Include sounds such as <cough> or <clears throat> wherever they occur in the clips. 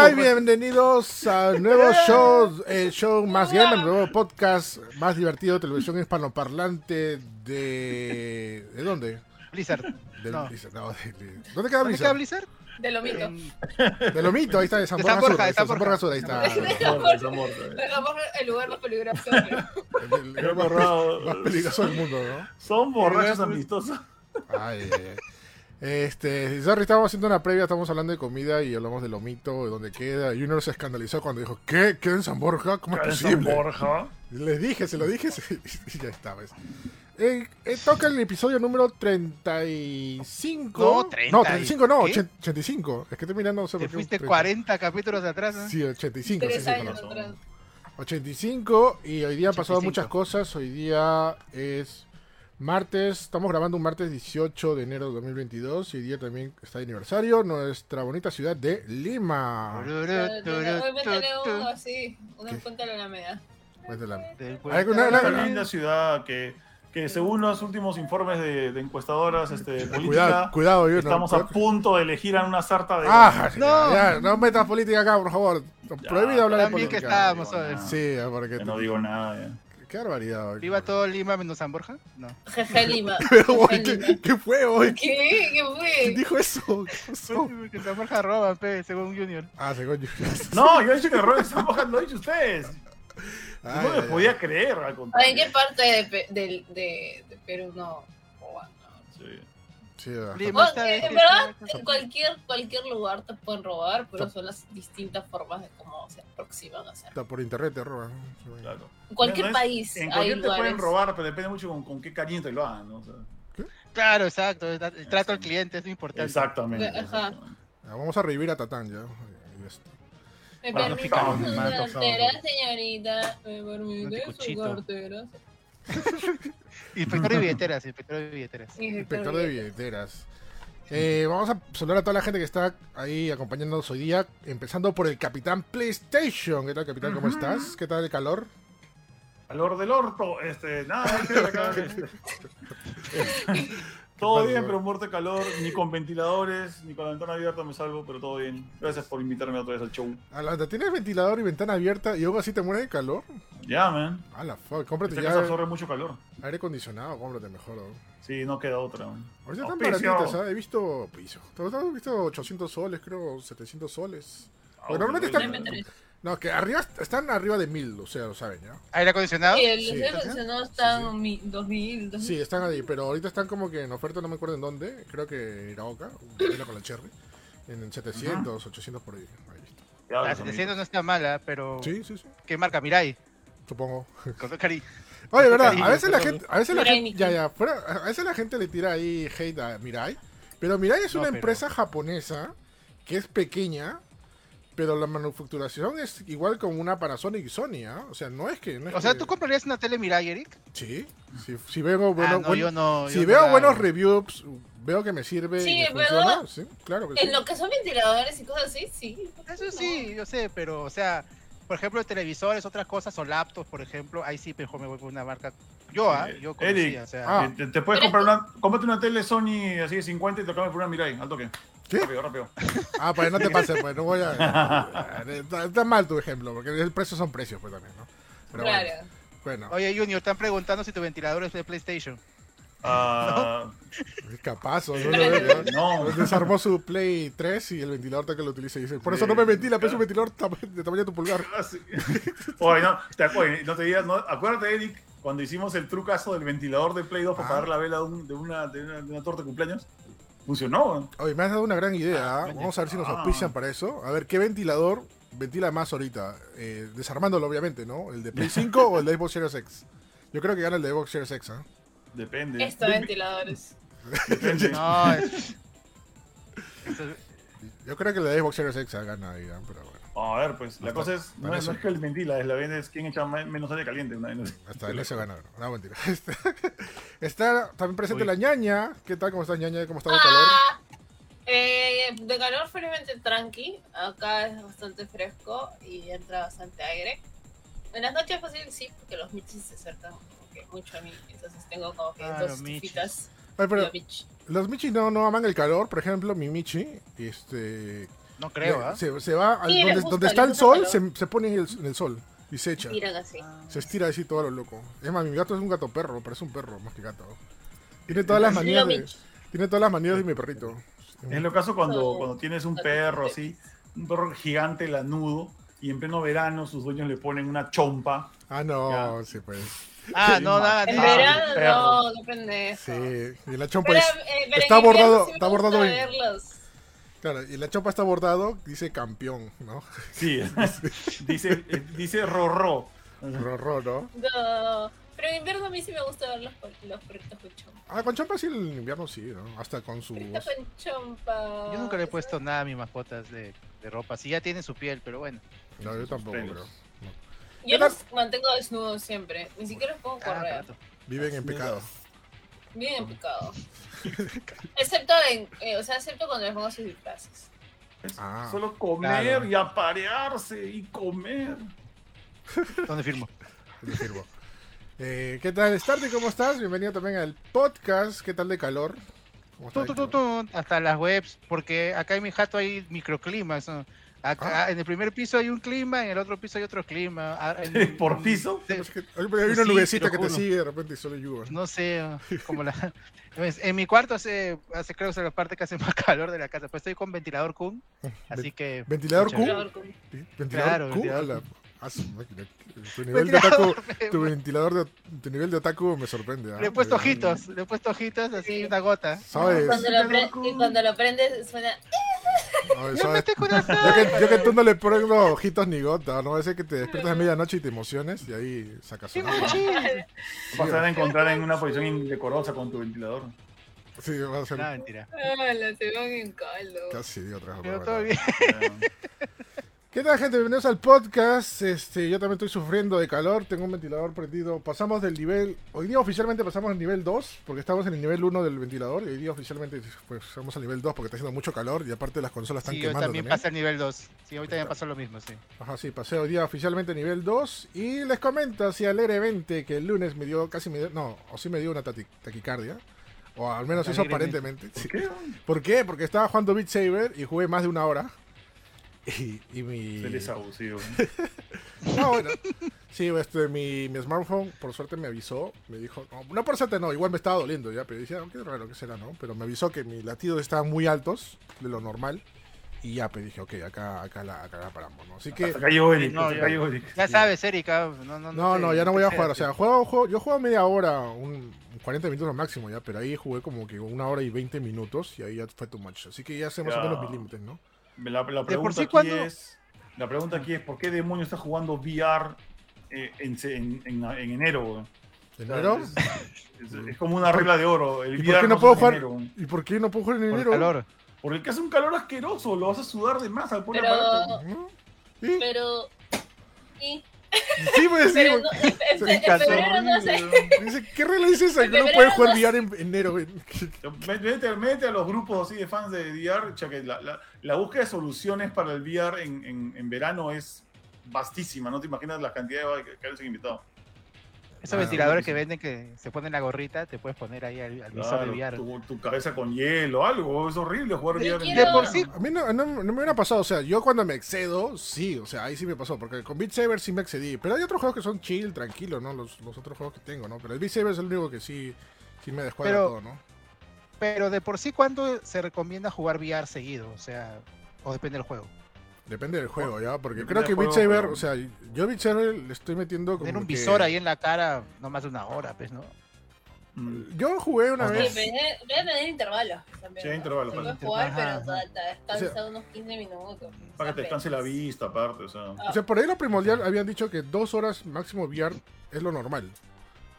Hola y bienvenidos al nuevo <laughs> show, el show más gamer, el nuevo podcast más divertido de televisión hispanoparlante de... ¿De dónde? Blizzard. Del No. Blizzard, no, de- de- ¿Dónde queda ¿Dónde queda Blizzard? Blizzard? De lo mito. En- De Lomito, ahí está, de San De Borja San Sur, Borja, ahí de está, San San Borja Sur, ahí está. <laughs> Dejamos el lugar más peligroso. <laughs> El- el- el más, pe- más peligroso del mundo, ¿no? Son borrachos amistosos. Ay, ay, ay. Este, sorry, estábamos haciendo una previa, estamos hablando de comida y hablamos de lomito, de dónde queda. Y uno se escandalizó cuando dijo, ¿qué? ¿Queda en San Borja? ¿Cómo es San posible? Borja. <laughs> Les dije, se lo dije <laughs> y ya está, ¿ves? Eh, eh, toca el episodio número 35. No, 30 No, 35 no, ¿qué? 80 85. Es que estoy mirando, no sé Te por qué. fuiste 30. 40 capítulos atrás. ¿no? Sí, 85. Tres sí, sí, años conozco. atrás. 85 y hoy día han pasado 85. muchas cosas. Hoy día es martes, estamos grabando un martes 18 de enero de 2022 y hoy día también está de aniversario nuestra bonita ciudad de Lima. Hoy me uno así, una la media. Pues una- linda ciudad que, que según los últimos informes de, de encuestadoras este, Cuidado, política, cuidado, yo no- estamos a punto de elegir a una sarta de... Ah, No. no. Ya, no metas política acá, por favor. Prohibido hablar de También que política. estábamos, ¿sabes? Sí, porque no digo nada. ya. Qué barbaridad. hoy. ¿Viva todo Lima menos San Borja? No. Jeje Lima. <laughs> Pero, Jeje Lima. ¿qué, qué fue hoy? ¿Qué? ¿Qué ¿Quién fue? dijo eso? ¿Qué pasó? Que San Borja roba, pe, según Junior. Ah, se coño. <laughs> No, yo he dicho que Robert San Borja lo han dicho ustedes. Ay, no me ay, ay. podía creer, al ¿En contrario. qué parte de, del- de, de Perú no? roban, no? Sí. Sí, está de eh, en fiesta. verdad, en cualquier, cualquier lugar te pueden robar, pero son las distintas formas de cómo se aproximan a hacer. Está por internet te roban. Claro. En cualquier No, no es- país En hay cualquier te lugares. pueden robar, pero depende mucho con, con qué cariño te lo hagan, ¿no? O sea, Claro, exacto. El trato al cliente es muy importante. exactamente. Ajá. exactamente. Ah, Vamos a revivir a Tatán ya. ¿Me permite su cartera, señorita? ¿Me permite su cartera? <laughs> Inspector de billeteras, inspector de billeteras. Inspector de billeteras. Eh, vamos a saludar a toda la gente que está ahí acompañándonos hoy día, empezando por el Capitán PlayStation. ¿Qué tal, Capitán? ¿Cómo estás? ¿Qué tal el calor? Calor del orto, este, nada, <laughs> ver acá, <laughs> este. Todo bien, pero muerte de calor, ni con ventiladores, ni con la ventana abierta me salvo, pero todo bien. Gracias por invitarme otra vez al show. Alanda, ¿tienes ventilador y ventana abierta y aún así te mueres de calor? Ya, man. A la fuck, cómprate Esta ya casa absorbe mucho calor. aire acondicionado, cómprate mejor. ¿no? Sí, no queda otra. man. Ahorita están baratitas, ¿sabes? He visto piso. He visto 800 soles, creo, 700 soles. Ah, Bueno, normalmente están-. No, que arriba están arriba de 1000, o sea, lo saben, ¿ya? ¿Aire acondicionado? Sí, el Sí. aire acondicionado está Sí, sí. en mi- 2000, 2000. Sí, están ahí, pero ahorita están como que en oferta, no me acuerdo en dónde. Creo que en Iraoka, una con la Cherry. En 700, 800 por ahí. ahí La pues, 700 no está mala, pero. Sí, sí, sí, ¿Qué marca? Mirai. supongo. Con cariño. <laughs> Oye, verdad, cariño, a veces la gente, a veces la gente, ya, ya, fuera, a veces la gente le tira ahí hate a Mirai, pero Mirai es No, una pero- empresa japonesa que es pequeña, pero la manufacturación es igual como una Panasonic y Sony, ¿ah? O sea, no es que... no es O sea, que- ¿tú comprarías una tele Mirai, Eric? Sí, si, si veo, bueno, ah, no, buen- yo no. si yo veo no la buenos reviews, veo que me sirve Sí, y me ¿verdad? funciona, sí, claro que sí. En lo que son ventiladores y cosas así, sí. Eso sí, yo sé, pero, o sea, por ejemplo, televisores, otras cosas, o laptops, por ejemplo, ahí sí mejor me voy por una marca. Yo, ¿ah? Yo conocía, Eric, o sea. Ah. Eh, Te, te puedes comprar una. Cómprate una tele Sony así de 50 y te cambias por una Mirai, al toque. ¿Qué? Rápido, rápido. Ah, pues no te pases, pues no voy a... está, está mal tu ejemplo, porque el precio son precios, pues también, ¿no? Pero Claro. bueno, bueno, Oye, Junior, están preguntando si tu ventilador es de PlayStation. Ah, <laughs> es capaz, ¿o no? lo veo, ya. no. Desarmó su Play 3 y el ventilador está que lo utiliza. y Dice, por eso no me ventila, pero es un ventilador de tamaño de tu pulgar. Ah, sí. Oye, no, te, oye, no te digas, no, acuérdate, Eric, cuando hicimos el trucazo del ventilador de Play 2 para Ah. apagar la vela de, un- de una, de, una, de una torta de cumpleaños. Funcionó, ¿eh? Oye, me has dado una gran idea. ¿ah? Vamos a ver si nos ah. auspician para eso. A ver, ¿qué ventilador ventila más ahorita? Eh, desarmándolo, obviamente, ¿no? ¿El de Play <laughs> 5 o el de Xbox Series X? Yo creo que gana el de Xbox Series X, ¿ah? Depende. Estos Dep- ventiladores. Depende. No, es. Eso es- Yo creo que el de Xbox Series X gana ¿ah? pero bueno. A ver, pues, la Hasta- cosa es, no, es, no eso. es que el ventila, es la venda es quien echa me- menos aire caliente. Una. Hasta en ese gana. No, mentira. <laughs> Este, Está también presente Uy. la ñaña. ¿Qué tal? ¿Cómo estás, ñaña? ¿Cómo está el calor? Ah, eh, de calor felizmente tranqui. Acá es bastante fresco y entra bastante aire. En las noches fácil sí, porque los michis se acercan que mucho a mí. Entonces tengo como que Ah, dos los michis. Ay, pero los Michi no, no aman el calor. Por ejemplo, mi Michi, este, No creo, ¿ah? Se, se va al- Sí, donde, gusta, donde está el sol, se, se pone en el, en el sol y se echa. Así. Se estira así todo lo loco. Es más, mi gato es un gato perro, parece un perro más que gato. Tiene todas las manías de, tiene todas las manías de mi perrito. Es lo caso cuando, cuando tienes un perro así, un perro gigante, lanudo, y en pleno verano sus dueños le ponen una chompa. Ah, no, sí pues. Ah, no, nada, En Ah, verano perro. no, depende. Sí, y la chompa Pero, es, eh, pero está bordado- sí está bordado en- claro, y la chompa está bordado, dice campeón, ¿no? <laughs> Sí, dice, eh, dice Rorró. Rorro, ¿no? No, pero en invierno a mí sí me gusta ver los, los perritos con chompa. Ah, con chompa sí en invierno sí, ¿no? Hasta con su con chompa. Yo nunca le he puesto nada a mis mascotas de, de ropa. Sí, ya tiene su piel, pero bueno. No, yo tampoco, pelos. Yo los mantengo desnudos siempre. Ni siquiera los pongo a Ah, correr. viven en pecado. Bien en picado. <laughs> excepto en, eh, o sea, excepto cuando les pongo sus disfraces. Ah. Solo comer Claro. y aparearse y comer. <laughs> ¿Dónde firmo? Te sirvo. Eh, ¿Qué tal, Starty? ¿Cómo estás? Bienvenido también al podcast. ¿Qué tal de calor? ¿Cómo está Tu, el tu, tu, calor? tu, hasta las webs, porque acá en mi jato hay microclimas. ¿no? Acá, Ah. En el primer piso hay un clima, en el otro piso hay otro clima. Ah, en- <laughs> ¿Por piso? de- Es que hay una Sí, nubecita que te sigue de repente y solo llueve. No sé, <laughs> como la... Pues, En mi cuarto hace, hace creo que es la parte que hace <laughs> más calor de la casa. Pues estoy con ventilador Kun, así que... ¿Ventilador Q? Claro, ventilador A su máquina. <laughs> Tu nivel de tu ventilador de, tu nivel de otaku me sorprende. ¿ah? Le he puesto Porque- ojitos, le he puesto ojitos, así Sí. una gota. ¿Sabes? Cuando lo, pre- y cuando lo prendes suena. <laughs> Yo <laughs> que, yo que tú no le pongo ojitos ni gota, ¿no? Ese que te despiertas a medianoche y te emociones y ahí sacas una. Vas a encontrar en una posición indecorosa con tu ventilador. Sí, va a ser No, mentira. Ah, la se van en caldo. casi de otra Pero forma, todo ¿no? bien. ¿Qué tal, gente? Bienvenidos al podcast. Este, yo también estoy sufriendo de calor, tengo un ventilador prendido. Pasamos del nivel. Hoy día oficialmente pasamos al nivel 2, porque estamos en el nivel 1 del ventilador. Y hoy día oficialmente pues, pasamos al nivel 2 porque está haciendo mucho calor y aparte las consolas están Sí, yo quemando también también. pasé al nivel 2. Sí, hoy también pasó lo mismo, sí. Ajá, sí, pasé hoy día oficialmente nivel 2. Y les comento así alegremente que el lunes me dio, casi me dio, no, o sí me dio una taquicardia. O al menos eso aparentemente. <laughs> Sí. ¿Qué? ¿Por qué? Porque estaba jugando Beat Saber y jugué más de una hora. <laughs> Y, y mi. Eres abusivo. <laughs> No, bueno. Sí, este, mi, mi smartphone por suerte me avisó. Me dijo, no, no por suerte no, igual me estaba doliendo ya, pero decía, "Oh, qué raro que será, ¿no? Pero me avisó que mis latidos estaban muy altos de lo normal. Y ya, pues dije, ok, acá, acá, la, acá la paramos, ¿no? Así que. Hasta acá llegó Eric, No, acá ya. llegó Eric. Ya sabes, Erika. No, no, No, te- no, ya no voy a jugar. O sea, juego, juego, yo juego media hora, un, 40 minutos máximo ya, pero ahí jugué como que una hora y 20 minutos y ahí ya fue too much. Así que ya sé más o menos mis límites, ¿no? La, la por pregunta sí, aquí ¿cuándo- es, la pregunta aquí es, ¿por qué demonios estás jugando VR eh, en, en, en- en enero? weón? O sea, ¿Enero? Es, es- es como una regla de oro. El ¿Y por VR qué no puedo jugar? enero. ¿Y por qué no puedo jugar en Por el enero? calor. Porque hace un calor asqueroso, lo vas a sudar de más al poner Pero-. ¿Sí? Pero. Sí, Sí, pues sí. no, en, en- en febrero no sé. Dice, ¿qué regla dice esa? Que no puedes jugar VR en enero, métete a los grupos así de fans de VR, ya que la, la- la búsqueda de soluciones para el VR en, en- en verano es vastísima, no te imaginas la cantidad de que, que han invitado. Esos Ah, ventiladores que venden que se ponen la gorrita, te puedes poner ahí al, al visor Claro, de VR. tu, tu cabeza con hielo, algo, es horrible jugar VR en quiero- De por sí, A mí no, no, no me hubiera pasado, o sea, yo cuando me excedo, sí, o sea, ahí sí me pasó, porque con Beat Saber sí me excedí, pero hay otros juegos que son chill, tranquilo, ¿no? Los, los otros juegos que tengo, ¿no? Pero el Beat Saber es el único que sí, sí me descuadra Pero- todo, ¿no? pero de por sí, ¿cuándo se recomienda jugar VR seguido? O sea, o depende del juego. Depende del juego, ¿ya? Porque Depende creo que Beat Saber, pero- o sea, yo Beat Saber le estoy metiendo como Tener un que- visor ahí en la cara, no más de una hora, pues, ¿no? Mm. Yo jugué una. Sí, vez... debe tener intervalos también. Sí, ¿no? intervalos, puede ajá. jugar, Ajá, pero descansa O sea- unos 15 minutos. Para que te descanse la vista, aparte, o sea. O sea, por ahí lo primordial habían dicho que dos horas máximo VR es lo normal.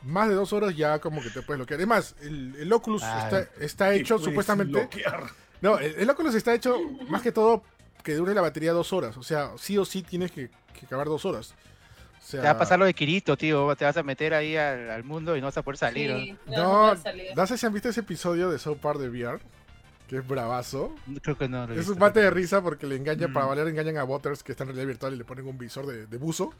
Más de dos horas ya como que te puedes bloquear. Además, el, el Oculus Ah, está, está hecho supuestamente... bloquear. No, el, el Oculus está hecho más que todo que dure la batería dos horas. O sea, sí o sí tienes que, que acabar dos horas. O sea, Te va a pasar lo de Kirito, tío. Te vas a meter ahí al, al mundo y no vas a poder salir. ¿no? Sí, No, no, no, no sé si han visto ese episodio de South Park de VR. Que es bravazo. Creo que no. lo Es un mate de risa porque le engañan, Mm. para valer, engañan a Butters que está en realidad virtual y le ponen un visor de, de buzo.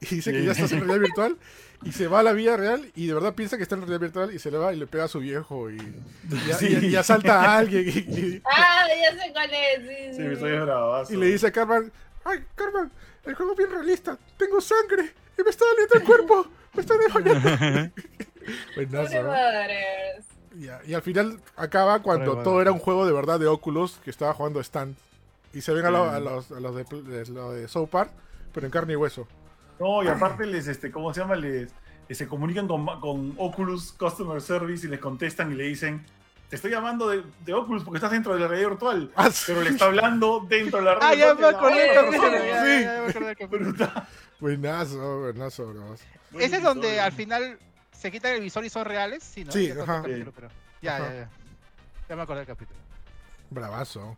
Y dice que ya está en realidad <laughs> virtual y se va a la vida real y de verdad piensa que está en realidad virtual y se le va y le pega a su viejo y, y, Sí. y- y asalta a alguien y, y- Ah, ya sé cuál es. Sí, Sí, sí, soy bravazo. y le dice a Carmen, ay Carmen, el juego es bien realista, tengo sangre y me está doliendo el cuerpo, me está <laughs> desmayando. <laughs> Buenazo, Y al final acaba cuando Prueba. todo era un juego de verdad de Oculus que estaba jugando Stand. Y se ven a, lo- Sí. a los, a los de, de, lo de South Park, pero en carne y hueso. No, y aparte les, este, ¿cómo se llama? Les, eh, se comunican con, con Oculus Customer Service y les contestan y le dicen, te estoy llamando de, de Oculus porque estás dentro de la realidad virtual. Ah, sí. Pero le está hablando dentro de la Ah, realidad ya me acordé sí. Buenazo, buenazo, buenazo. Ese es donde al final se quitan el visor y son reales, sí, ¿no? Sí, Ya ajá. capítulo, pero- Ya, Ajá. ya, ya. Ya me acordé del capítulo. Bravazo.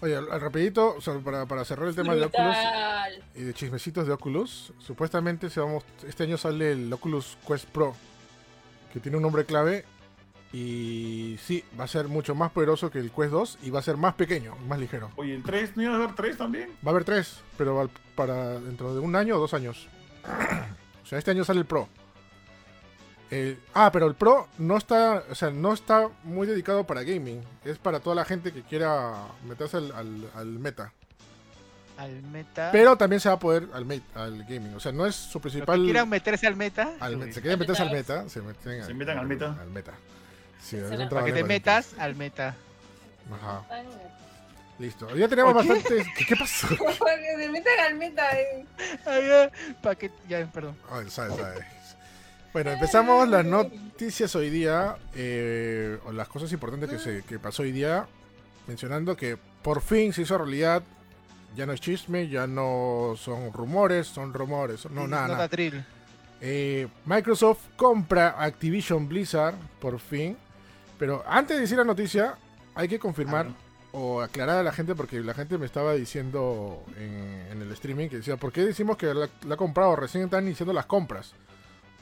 Oye, rapidito, o sea, para, para cerrar el tema de Oculus Brutal. y de chismecitos de Oculus, supuestamente vamos, este año sale el Oculus Quest Pro, que tiene un nombre clave y sí, va a ser mucho más poderoso que el Quest 2 y va a ser más pequeño, más ligero. Oye, el 3, ¿no iba a haber 3 también? Va a haber tres, pero al- para dentro de un año o dos años. <clears throat> o sea, este año sale el Pro. El- ah, pero el Pro no está, o sea, no está muy dedicado para gaming. Es para toda la gente que quiera meterse al, al- al meta. Al meta. Pero también se va a poder al, al gaming. O sea, no es su Los que principal. quieran meterse al meta. al se quieren meterse al meta, se meten, Se metan al meta. Al meta. Sí, Para que te metas al meta. Ajá, listo. Ya tenemos ¿Por qué? bastantes. ¿Qué, qué pasó? <laughs> Porque se metan al meta. eh. Ay, ya, pa' que- ya, perdón. Ay, sabe, sabe. Bueno, empezamos las noticias hoy día, eh, o las cosas importantes que, se, que pasó hoy día, mencionando que por fin se hizo realidad, ya no es chisme, ya no son rumores, son rumores, no, nada. Eh, Microsoft compra Activision Blizzard, por fin, pero antes de decir la noticia, hay que confirmar Ah, o aclarar a la gente, porque la gente me estaba diciendo en, en el streaming que decía, ¿por qué decimos que la, la ha comprado? Recién están iniciando las compras.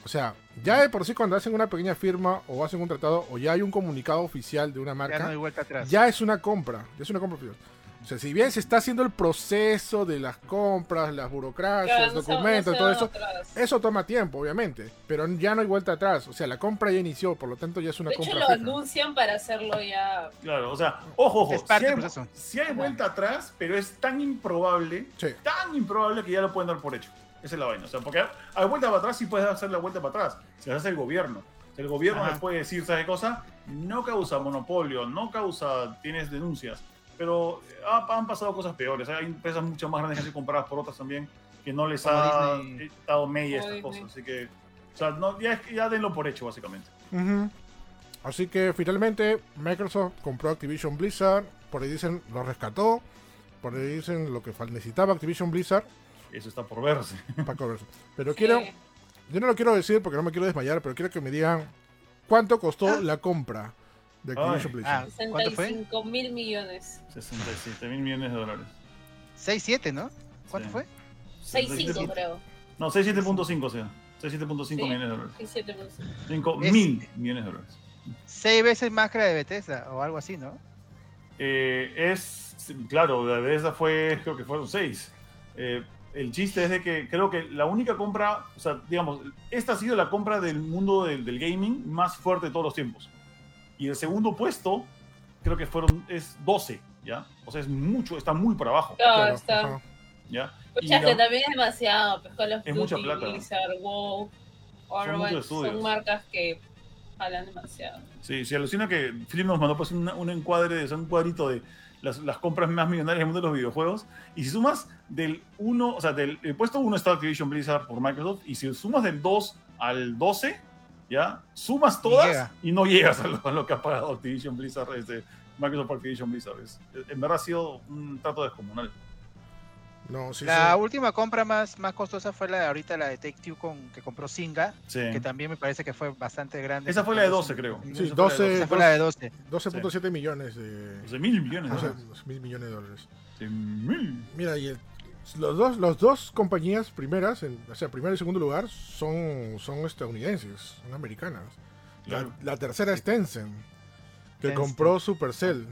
O sea, ya de por sí cuando hacen una pequeña firma o hacen un tratado o ya hay un comunicado oficial de una Ya no marca, hay vuelta atrás. ya es una compra, ya es una compra oficial. O sea, si bien se está haciendo el proceso de las compras, las burocracias, Claro, no se- documentos, no todo eso, atrás. eso toma tiempo, obviamente, pero ya no hay vuelta atrás. O sea, la compra ya inició, por lo tanto ya es una De hecho, compra lo fija. anuncian para hacerlo ya. Claro, o sea, ojo, ojo. Es parte si del hay, proceso. sí hay vuelta atrás, pero es tan improbable, Sí. tan improbable que ya lo pueden dar por hecho. Esa es la vaina. O sea, porque a vuelta para atrás sí puedes hacer la vuelta para atrás. Se hace el gobierno. El gobierno Ajá. les puede decir, ¿sabes qué cosa? No causa monopolio, no causa, tienes denuncias. Pero ha- han pasado cosas peores. Hay empresas mucho más grandes que han sido compradas por otras también que no les Como ha Disney. eh, dado media estas Disney. cosas. Así que, o sea, no, ya, ya denlo por hecho, básicamente. Ujú. Así que finalmente Microsoft compró Activision Blizzard, por ahí dicen lo rescató, por ahí dicen lo que necesitaba Activision Blizzard Eso está por verse. <laughs> para cobrarse. Pero quiero, Sí. yo no lo quiero decir porque no me quiero desmayar, pero quiero que me digan cuánto costó la compra de Activision Ay. Blizzard. Ah, ¿cuánto fue? 65 mil millones. 67 mil millones de dólares. 6-7, ¿no? ¿Cuánto Sí. fue? 6.5 creo. No, 67.5 o sea. 67.5 Sí. millones de dólares. 6.7 millones. 5 Es- mil millones de dólares. 6 veces más que la de Bethesda o algo así, ¿no? Eh, es, claro, la de esa fue, creo que fueron 6. El chiste es de que creo que la única compra, o sea, digamos, esta ha sido la compra del mundo del, del gaming más fuerte de todos los tiempos. Y el segundo puesto, creo que fueron, es 12, ¿ya? O sea, es mucho, está muy por abajo, Claro, Claro, está. ¿ya? Y Pucha, que la- también es demasiado. Pues Call of Es mucha plata. Blizzard, WoW, son marcas que jalan demasiado. Sí, se alucina que Philip nos mandó pues una- un encuadre, un cuadrito de las, las compras más millonarias del mundo de los videojuegos. Y si sumas del 1, o sea, del el puesto 1 está Activision Blizzard por Microsoft, y si sumas del 2 al 12, ¿ya? Sumas todas llega. y no llegas a lo, a lo que ha pagado Activision Blizzard, este, Microsoft por Activision Blizzard. Es- en verdad ha sido un trato descomunal. No, sí, la sí. última compra más, más costosa fue la de ahorita, la de Take Two con, que compró Singa, Sí. que también me parece que fue bastante grande. Esa fue la de 12, creo. Sí, Esa fue la de 12. Esa fue la de 12. 12.7 millones de... 12 mil millones. 12 ¿no? mil millones de dólares. 12 mil. Mira, y el- los dos, los dos compañías primeras, en, o sea, primero y segundo lugar, son, son estadounidenses, son americanas. La, Claro. la tercera es Tencent, que Tencent. compró Supercell.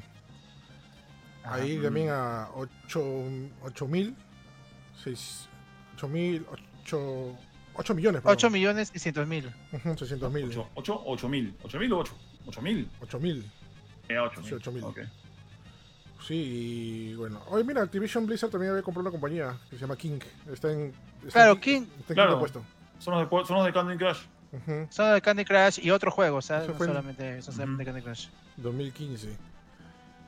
Ahí también a 8 mil. 8 mil. 8, 8 millones. 8 millones y 600 mil. 600 mil. 8, 8, 8 mil. 8 mil o 8. 8 mil. 8 mil. Eh, 8 Sí, 8 mil. Ok. Sí, y bueno. Oye, mira, Activision Blizzard también había comprado una compañía que se llama King. Está en. Está Claro, en, King. Está en Claro. quinto puesto. Son los de, son los de Candy Crush. Ujú, Son de Candy Crush y otros juegos, ¿sabes? Eso No solamente, son solamente Candy Crush. 2015.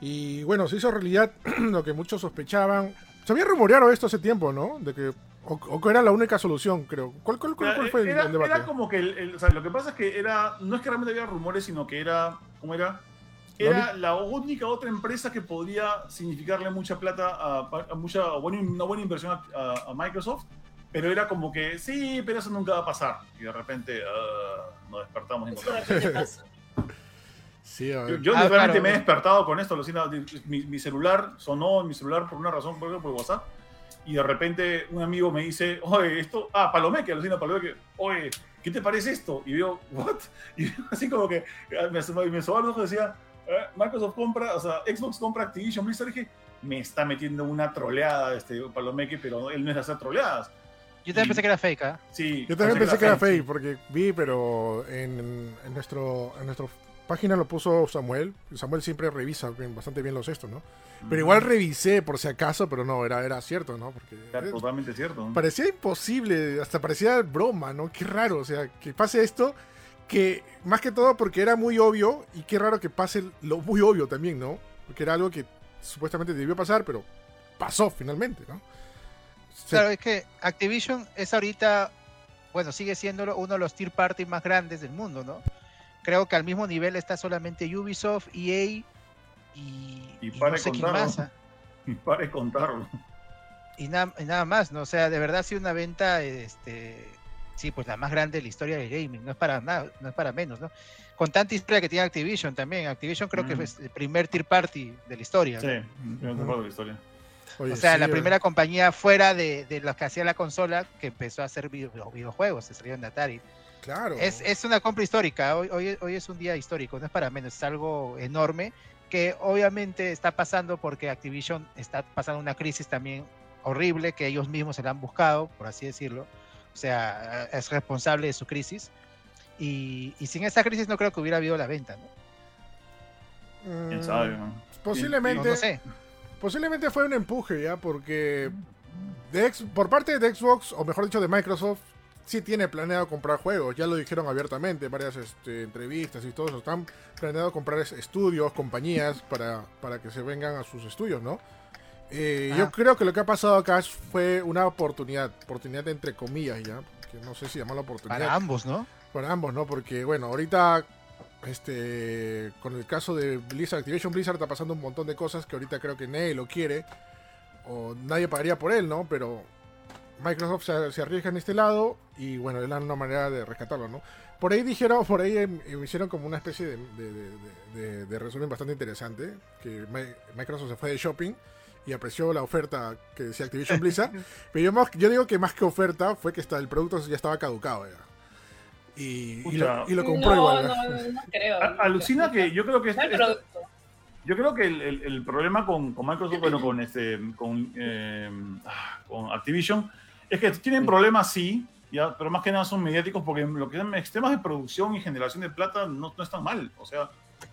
Y bueno, se hizo realidad <clears throat> lo que muchos sospechaban. Se había rumoreado esto hace tiempo, ¿no? De que. O, o que era la única solución, creo. ¿Cuál, cuál, cuál- cuál fue el, era, el debate? era como que el, el- o sea, lo que pasa es que era no es que realmente había rumores sino que era cómo era era la única otra empresa que podría significarle mucha plata a, a mucha buena- una buena inversión a, a- a Microsoft pero era como que sí pero eso nunca va a pasar y de repente ah, nos despertamos y encontramos. <laughs> Sí, a yo, ver. yo Ah, realmente claro. me he despertado con esto Lucina. mi, mi celular sonó en mi celular por una razón por, por WhatsApp y de repente un amigo me dice, oye, esto, ah, Palomeque, alucina Palomeque, oye, ¿qué te parece esto? Y veo, ¿what? <laughs> Y así como que ah, me, y me sobaba los ojos y decía, Microsoft compra, o sea, Xbox compra Activision Blizzard. Dije, me está metiendo una troleada este Palomeque, pero él no es hacer troleadas. Yo también Y- pensé que era fake, ¿ah? Sí, Yo también pensé que era fake, fake, porque vi, pero en, en nuestro en nuestra página lo puso Samuel. Samuel siempre revisa bastante bien los estos, ¿no? Pero igual revisé por si acaso, pero no, era, era cierto, ¿no? Porque Era eh, totalmente cierto. ¿no? parecía imposible, hasta parecía broma, ¿no? Qué raro, o sea, que pase esto, que más que todo porque era muy obvio, y qué raro que pase lo muy obvio también, ¿no? Porque era algo que supuestamente debió pasar, pero pasó finalmente, ¿no? Se- Claro, es que Activision es ahorita, bueno, sigue siendo uno de los tier party más grandes del mundo, ¿no? Creo que al mismo nivel está solamente Ubisoft, EA y, Y y para no de sé quién más. ¿ah? Y <laughs> para de contarlo. Y, na- y nada más, ¿no? O sea, de verdad ha sido una venta, este, sí, pues la más grande de la historia del gaming, no es para nada, no es para menos, ¿no? Con tanta historia que tiene Activision también, Activision creo que Mm. es el primer tier party de la historia. Sí, ¿no? acuerdo de la historia. oye, O sea, sí, la eh, primera compañía fuera de, de los que hacía la consola que empezó a hacer video- videojuegos, se salió en Atari. Claro. Es, es una compra histórica, hoy, hoy, hoy es un día histórico, no es para menos, es algo enorme que obviamente está pasando porque Activision está pasando una crisis también horrible que ellos mismos se la han buscado, por así decirlo. O sea, es responsable de su crisis. Y, y sin esa crisis no creo que hubiera habido la venta, ¿no? Mm, ¿Quién sabe? no? No, Posiblemente, no sé. posiblemente fue un empuje ya, porque de ex- por parte de Xbox, o mejor dicho de Microsoft, sí tiene planeado comprar juegos. Ya lo dijeron abiertamente, varias este, entrevistas y todo eso. Están planeado comprar es- estudios, compañías para, para que se vengan a sus estudios, ¿no? Eh, yo Ajá. creo que lo que ha pasado acá fue una oportunidad, oportunidad entre comillas ya, que no sé si llamarlo oportunidad. Para ambos, ¿no? Para ambos, ¿no? Porque, bueno, ahorita, este, con el caso de Blizzard, Activision Blizzard está pasando un montón de cosas que ahorita creo que nadie lo quiere, o nadie pagaría por él, ¿no? Pero Microsoft se, se arriesga en este lado y, bueno, es la una manera de rescatarlo, ¿no? Por ahí dijeron, por ahí em, em, hicieron como una especie de, de, de- de- de resumen bastante interesante, que Mi- Microsoft se fue de shopping y apreció la oferta que decía Activision <laughs> Blizzard, pero yo, más- yo digo que más que oferta fue que está, el producto ya estaba caducado ya. Y, y lo, y lo compró no, igual. no, ¿no? no, no creo. A- Alucina que yo creo que. Yo creo que el, el- el problema con, con Microsoft, bueno, con este, con, eh, ah, con Activision, es que tienen problemas, sí, ya, pero más que nada son mediáticos porque lo que son sistemas de producción y generación de plata no, no están mal, o sea,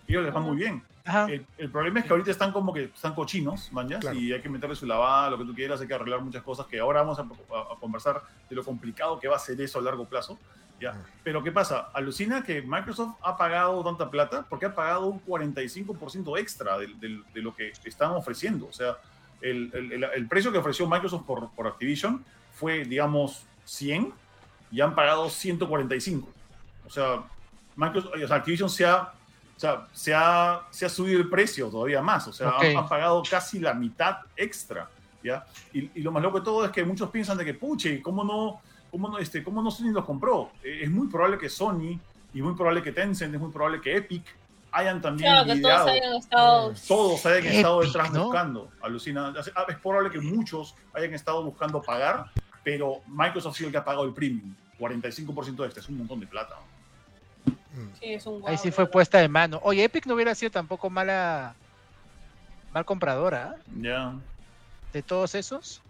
ellos les van muy bien. El, el problema es que ahorita están como que están cochinos, mañas, Claro. y hay que meterle su lavada, lo que tú quieras, hay que arreglar muchas cosas que ahora vamos a, a- a conversar de lo complicado que va a ser eso a largo plazo. ¿ya? Pero ¿qué pasa? Alucina que Microsoft ha pagado tanta plata porque ha pagado un 45% extra de, de- de lo que están ofreciendo. O sea, el, el- el- el precio que ofreció Microsoft por, por Activision fue, digamos, 100 y han pagado 145. O sea, Microsoft, o sea, Activision se ha, o sea, se, ha, se ha subido el precio todavía más. O sea, Ok. han, han pagado casi la mitad extra. ¿ya? Y, y lo más loco de todo es que muchos piensan de que, puche, ¿cómo no, cómo no, este, cómo no Sony los compró? Eh, es muy probable que Sony y muy probable que Tencent, es muy probable que Epic hayan también Claro, que todos hayan estado. Todos hayan Epic, estado detrás ¿no? buscando. Alucina. Es probable que muchos hayan estado buscando pagar, pero Microsoft sí el que ha pagado el premium. 45% extra, es un montón de plata. Mm. Sí, es un Ahí sí fue verdad. puesta de mano. Oye, Epic no hubiera sido tampoco mala mal compradora ¿ah? Ya. de todos esos.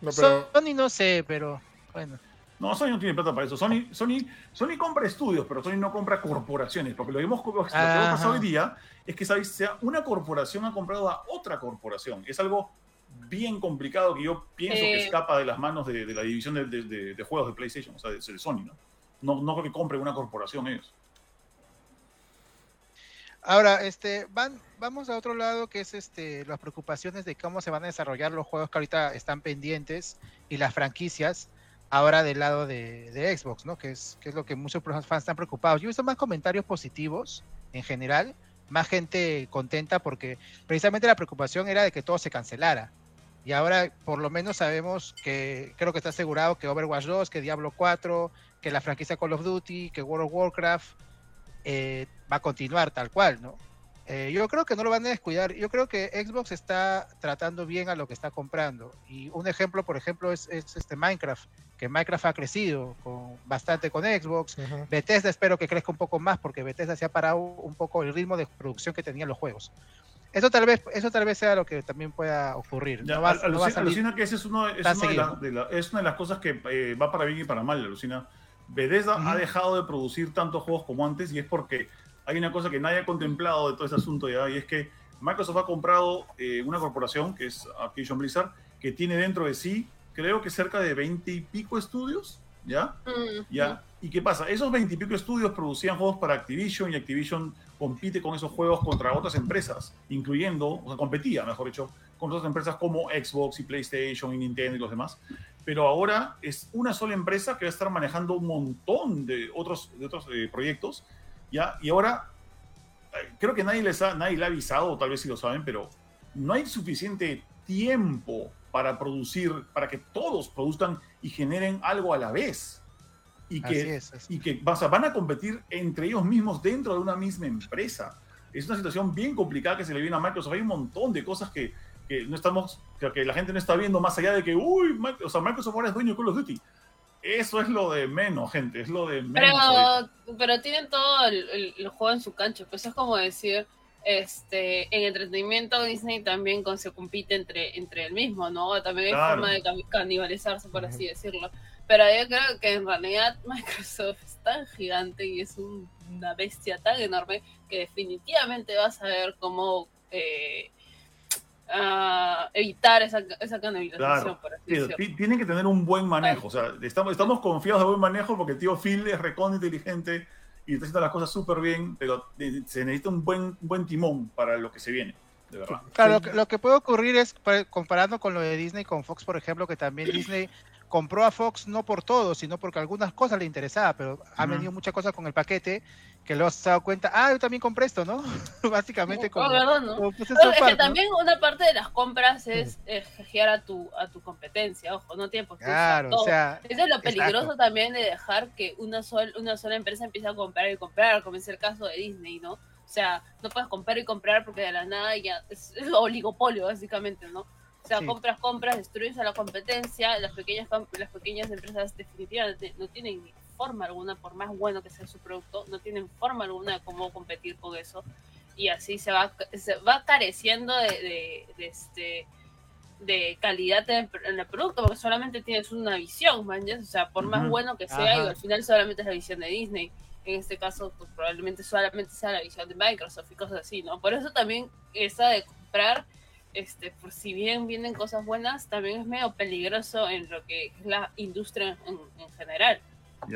No, pero. Sony no sé, pero bueno. No, Sony no tiene plata para eso. Sony, Sony, Sony compra estudios, pero Sony no compra corporaciones. Porque lo, hemos, lo que pasado hoy día es que, ¿sabes? Sea una corporación ha comprado a otra corporación. Es algo bien complicado que yo pienso que Eh. escapa de las manos de, de la división de, de- de- de juegos de PlayStation, o sea, de, de Sony, ¿no? ¿no? No creo que compre una corporación ellos. Ahora, este, van, vamos a otro lado que es este, las preocupaciones de cómo se van a desarrollar los juegos que ahorita están pendientes y las franquicias ahora del lado de, de Xbox, ¿no? Que es, que es lo que muchos fans están preocupados. Yo he visto más comentarios positivos en general, más gente contenta porque precisamente la preocupación era de que todo se cancelara. Y ahora por lo menos sabemos que creo que está asegurado que Overwatch 2, que Diablo 4, que la franquicia Call of Duty, que World of Warcraft eh, va a continuar tal cual, ¿no? Eh, yo creo que no lo van a descuidar. Yo creo que Xbox está tratando bien a lo que está comprando. Y un ejemplo, por ejemplo, es, es este Minecraft, que Minecraft ha crecido con, bastante con Xbox. Ujú. Bethesda espero que crezca un poco más porque Bethesda se ha parado un poco el ritmo de producción que tenían los juegos. Eso tal vez, eso tal vez sea lo que también pueda ocurrir. Ya, no va, al- no va a alucina, salir- alucina que ese es, uno, es, una de la- de la- es una de las cosas que eh, va para bien y para mal, alucina. Bethesda ha dejado de producir tantos juegos como antes y es porque hay una cosa que nadie ha contemplado de todo este asunto ya, y es que Microsoft ha comprado eh, una corporación, que es Activision Blizzard, que tiene dentro de sí, creo que cerca de 20 y pico estudios, ¿ya? ¿Ya? ¿Y qué pasa? Esos 20 y pico estudios producían juegos para Activision y Activision compite con esos juegos contra otras empresas, incluyendo, o sea, competía, mejor dicho, con otras empresas como Xbox y PlayStation y Nintendo y los demás. Pero ahora es una sola empresa que va a estar manejando un montón de otros, de otros eh, proyectos, ¿ya? Y ahora, eh, creo que nadie les ha, nadie le ha avisado, tal vez sí lo saben, pero no hay suficiente tiempo para producir, para que todos produzcan y generen algo a la vez. Y Así que, es, así y que o sea, van a competir entre ellos mismos dentro de una misma empresa. Es una situación bien complicada que se le viene a Microsoft. Hay un montón de cosas que, que no estamos, que, que la gente no está viendo más allá de que, uy, o sea, Microsoft ahora es dueño de Call of Duty. Eso es lo de menos, gente, es lo de menos. Pero, pero tienen todo el, el- el juego en su cancha. Pues es como decir, este, en entretenimiento Disney también con- se compite entre, entre el mismo, ¿no? También hay Claro. forma de canibalizarse, por así decirlo. Pero yo creo que en realidad <laughs> Microsoft es tan gigante y es un- una bestia tan enorme que definitivamente va a saber cómo eh, ah, evitar esa, esa canibalización, Claro. por así Sí, decirlo. ti- tienen que tener un buen manejo. O sea, estamos, estamos confiados de buen manejo porque el tío Phil es recon inteligente y está haciendo las cosas súper bien, pero eh, se necesita un buen, un buen timón para lo que se viene, de verdad. Claro, Sí. lo que, lo que puede ocurrir es, pa- comparando con lo de Disney, con Fox, por ejemplo, que también <clears throat> Disney compró a Fox no por todo, sino porque algunas cosas le interesaba, pero ha Ujú. venido muchas cosas con el paquete que lo has dado cuenta, ah, yo también compré esto, ¿no? <laughs> Básicamente como, Oh, ¿verdad, no? como, pues, es que ¿no? también una parte de las compras es eh, jejear a tu, a tu competencia, ojo, no tiene por qué usar Claro, todo. o sea, Eso es lo exacto. peligroso también de dejar que una, sol, una sola empresa empiece a comprar y comprar, como es el caso de Disney, ¿no? O sea, no puedes comprar y comprar porque de la nada ya es, es oligopolio, básicamente, ¿no? Sea, Sí. compras, compras, destruyes a la competencia, las pequeñas, las pequeñas empresas definitivamente no tienen forma alguna, por más bueno que sea su producto, no tienen forma alguna de cómo competir con eso. Y así se va, se va careciendo de, de- de este de calidad en, el producto, porque solamente tienes una visión, man, ¿ya? o sea, por más Ujú. bueno que sea, Ajá. y al final solamente es la visión de Disney. En este caso, pues, probablemente solamente sea la visión de Microsoft y cosas así, ¿no? Por eso también esa de comprar, este, por si bien vienen cosas buenas, también es medio peligroso en lo que es la industria en, en general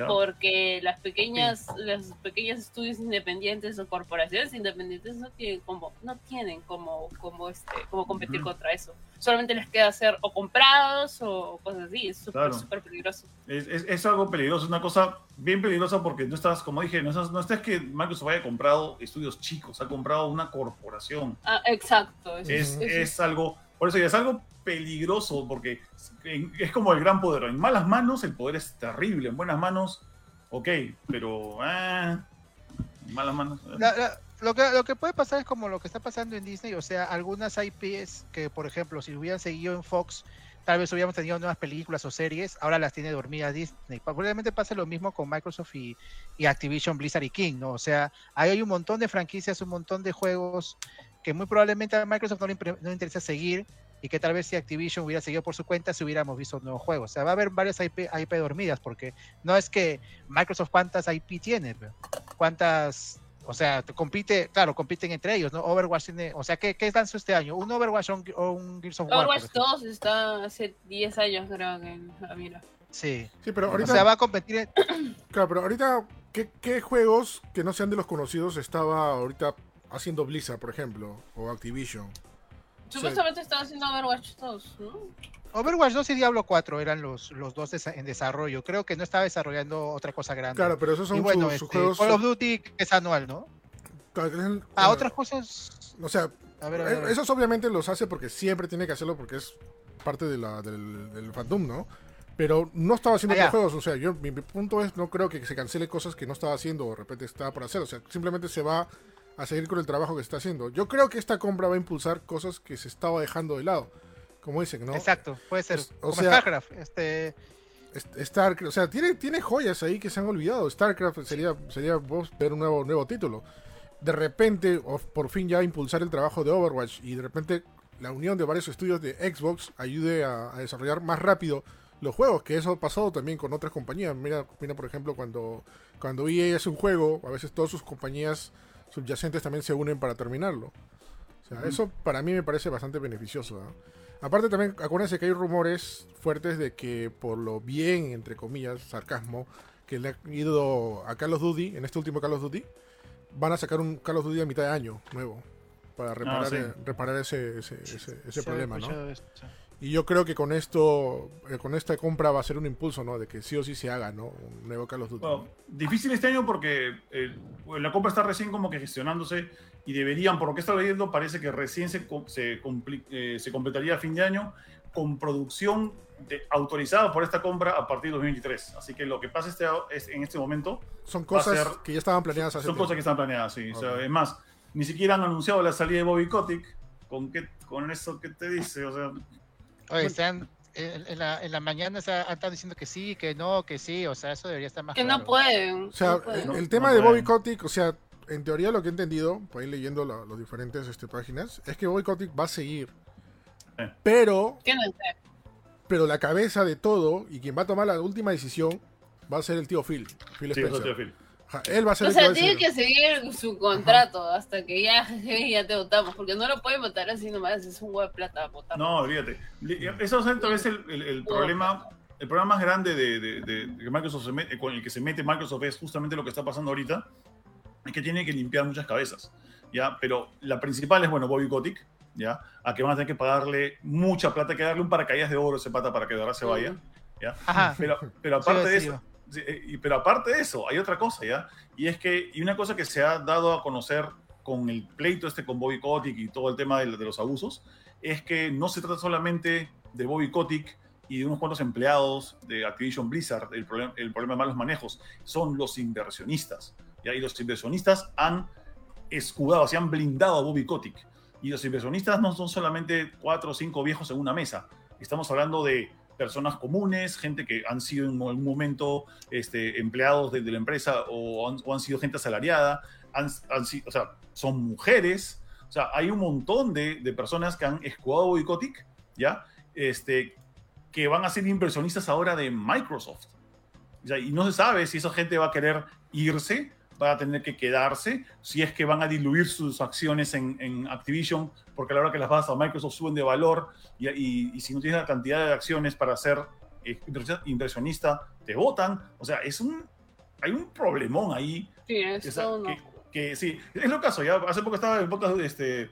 porque las pequeñas los pequeños estudios independientes o corporaciones independientes no tienen como no tienen como como este como competir Ujú. contra eso solamente les queda hacer o comprados o cosas así es súper Claro. súper peligroso Es, es- es algo peligroso, es una cosa bien peligrosa porque no estás, como dije, no estás, no estás que Microsoft haya comprado estudios chicos, ha comprado una corporación. ah, exacto eso Es, eso es algo, por eso ya es algo peligroso porque es, como el gran poder. En malas manos el poder es terrible, en buenas manos, ok, pero ah, en malas manos. eh. La- la- lo, que, lo que puede pasar es como lo que está pasando en Disney, o sea, algunas IPs que, por ejemplo, si hubieran seguido en Fox, tal vez hubiéramos tenido nuevas películas o series, ahora las tiene dormidas Disney. Probablemente pase lo mismo con Microsoft y, y Activision, Blizzard y King, ¿no? O sea, ahí hay un montón de franquicias, un montón de juegos que muy probablemente a Microsoft no le, no le interesa seguir y que tal vez si Activision hubiera seguido por su cuenta, si hubiéramos visto nuevos juegos. O sea, va a haber varias IP, IP dormidas, porque no es que Microsoft cuántas IP tiene, cuántas, o sea, te compite, claro, compiten entre ellos, ¿no? Overwatch tiene, o sea, ¿qué, qué lanzó este año? ¿Un Overwatch o un, o un Gears of War? Overwatch ejemplo? 2 está hace 10 años, creo que. mira. Sí. Sí, pero O ahorita, sea, va a competir en- <coughs> claro, pero ahorita ¿qué, qué juegos que no sean de los conocidos estaba ahorita haciendo Blizzard, por ejemplo, o Activision? Supuestamente estaba haciendo Overwatch 2, ¿no? Overwatch 2 y Diablo 4 eran los, los dos desa- en desarrollo. Creo que no estaba desarrollando otra cosa grande. Claro, pero esos son y bueno, sus, sus este, juegos. Call of Duty que es anual, ¿no? claro, el- Ah, otras cosas. O sea, A ver, a ver, a ver. esos obviamente los hace porque siempre tiene que hacerlo porque es parte de la, del, del fandom, ¿no? Pero no estaba haciendo Ah, otros juegos, o sea, yo, mi, mi punto es, no creo que se cancele cosas que no estaba haciendo o de repente estaba por hacer, o sea, simplemente se va a seguir con el trabajo que está haciendo. Yo creo que esta compra va a impulsar cosas que se estaba dejando de lado, como dicen, ¿no? Exacto, puede ser. Es- o como sea- StarCraft. Este, Est- StarCraft, o sea, tiene, tiene joyas ahí que se han olvidado. StarCraft sería, sería vos ver un nuevo, nuevo título. De repente, o por fin ya impulsar el trabajo de Overwatch y de repente la unión de varios estudios de Xbox ayude a, a desarrollar más rápido los juegos, que eso ha pasado también con otras compañías. Mira, mira por ejemplo, cuando, cuando EA hace un juego, a veces todas sus compañías subyacentes también se unen para terminarlo. O sea, eso para mí me parece bastante beneficioso. ¿ah? Aparte también, acuérdense que hay rumores fuertes de que por lo bien, entre comillas, sarcasmo, que le ha ido a Call of Duty, en este último Call of Duty, van a sacar un Call of Duty a mitad de año nuevo para reparar, sí. eh, reparar ese, ese, ese- ese se problema, ¿no? Y yo creo que con esto, eh, con esta compra va a ser un impulso, ¿no? De que sí o sí se haga, ¿no? Un nuevo Call of Duty. Bueno, difícil este año porque eh, la compra está recién como que gestionándose y deberían, por lo que está leyendo, parece que recién se, se, eh, se completaría a fin de año con producción de- autorizada por esta compra a partir de 2023. Así que lo que pasa este, es, en este momento Son cosas ser- que ya estaban planeadas hace son tiempo. cosas que están planeadas, sí. O sea, es más, ni siquiera han anunciado la salida de Bobby Kotick. ¿Con, qué, con eso que te dice? O sea, Oye, están, en, en la, en la mañana se han estado diciendo que sí, que no, que sí. O sea, eso debería estar más Que claro. no pueden. O sea, no pueden. el, el No, tema no de Bobby. Kotick, o sea, en teoría lo que he entendido, por ahí leyendo la- las diferentes este, páginas, es que Bobby Kotick va a seguir. Eh. Pero, pero la cabeza de todo y quien va a tomar la última decisión va a ser el tío Phil. Phil sí, Spencer. te lo filo. Ajá, él va a ser O el que va sea, a tiene que seguir su contrato hasta que ya, <laughs> ya te votamos, porque no lo pueden votar así nomás, es un huevo de plata votar. No, olvídate. Eso es tal vez el, el- el problema. El problema más grande de, de- de- de que Microsoft se mete- con el que se mete Microsoft es justamente lo que está pasando ahorita, es que tiene que limpiar muchas cabezas, ¿ya? Pero la principal es, bueno, Bobby Kotick, ¿ya? A que van a tener que pagarle mucha plata, hay que darle un paracaídas de oro a ese pata para que de verdad se vaya, ¿ya? Ajá. Pero, pero Eso aparte de eso, sí, eh, y- pero aparte de eso, hay otra cosa, ¿ya? Y es que, y una cosa que se ha dado a conocer con el pleito este con Bobby Kotick y todo el tema de, los abusos, es que no se trata solamente de Bobby Kotick y de unos cuantos empleados de Activision Blizzard, el problema de malos manejos, son los inversionistas, ¿ya? Y los inversionistas han escudado, se han blindado a Bobby Kotick. Y los inversionistas no son solamente cuatro o cinco viejos en una mesa. Estamos hablando de personas comunes, gente que han sido en algún momento este, empleados de, la empresa o han, sido gente asalariada, han, han o sea, son mujeres. O sea, hay un montón de, de personas que han escudado Kotick, ¿ya? Este, que van a ser inversionistas ahora de Microsoft. Sea, y no se sabe si esa gente va a querer irse, va a tener que quedarse, si es que van a diluir sus acciones en, en Activision, porque a la hora que las vas a Microsoft suben de valor, y, y- y si no tienes la cantidad de acciones para ser eh, inversionista, te votan. O sea, es un, hay un problemón ahí Sí, o eso sea, no. que, que sí, es lo caso. Ya hace poco estaba en el podcast de, este,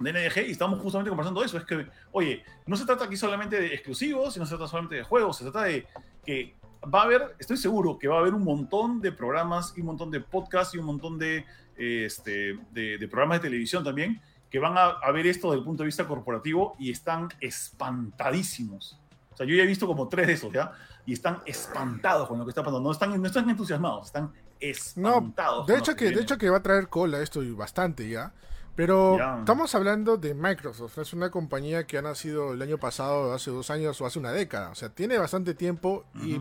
de NDG y estábamos justamente conversando de eso. Es que, oye, no se trata aquí solamente de exclusivos, no se trata solamente de juegos, se trata de que va a haber, estoy seguro que va a haber un montón de programas y un montón de podcasts y un montón de, eh, este, de, de programas de televisión también que van a, a ver esto desde el punto de vista corporativo y están espantadísimos. O sea, yo ya he visto como tres de esos, ¿ya? Y están espantados con lo que está pasando. No están, no están entusiasmados, están No, espantados. de con hecho lo que, de hecho que va a traer cola esto y bastante ya. Pero estamos hablando de Microsoft, es una compañía que ha nacido el año pasado, hace dos años o hace una década. O sea, tiene bastante tiempo y,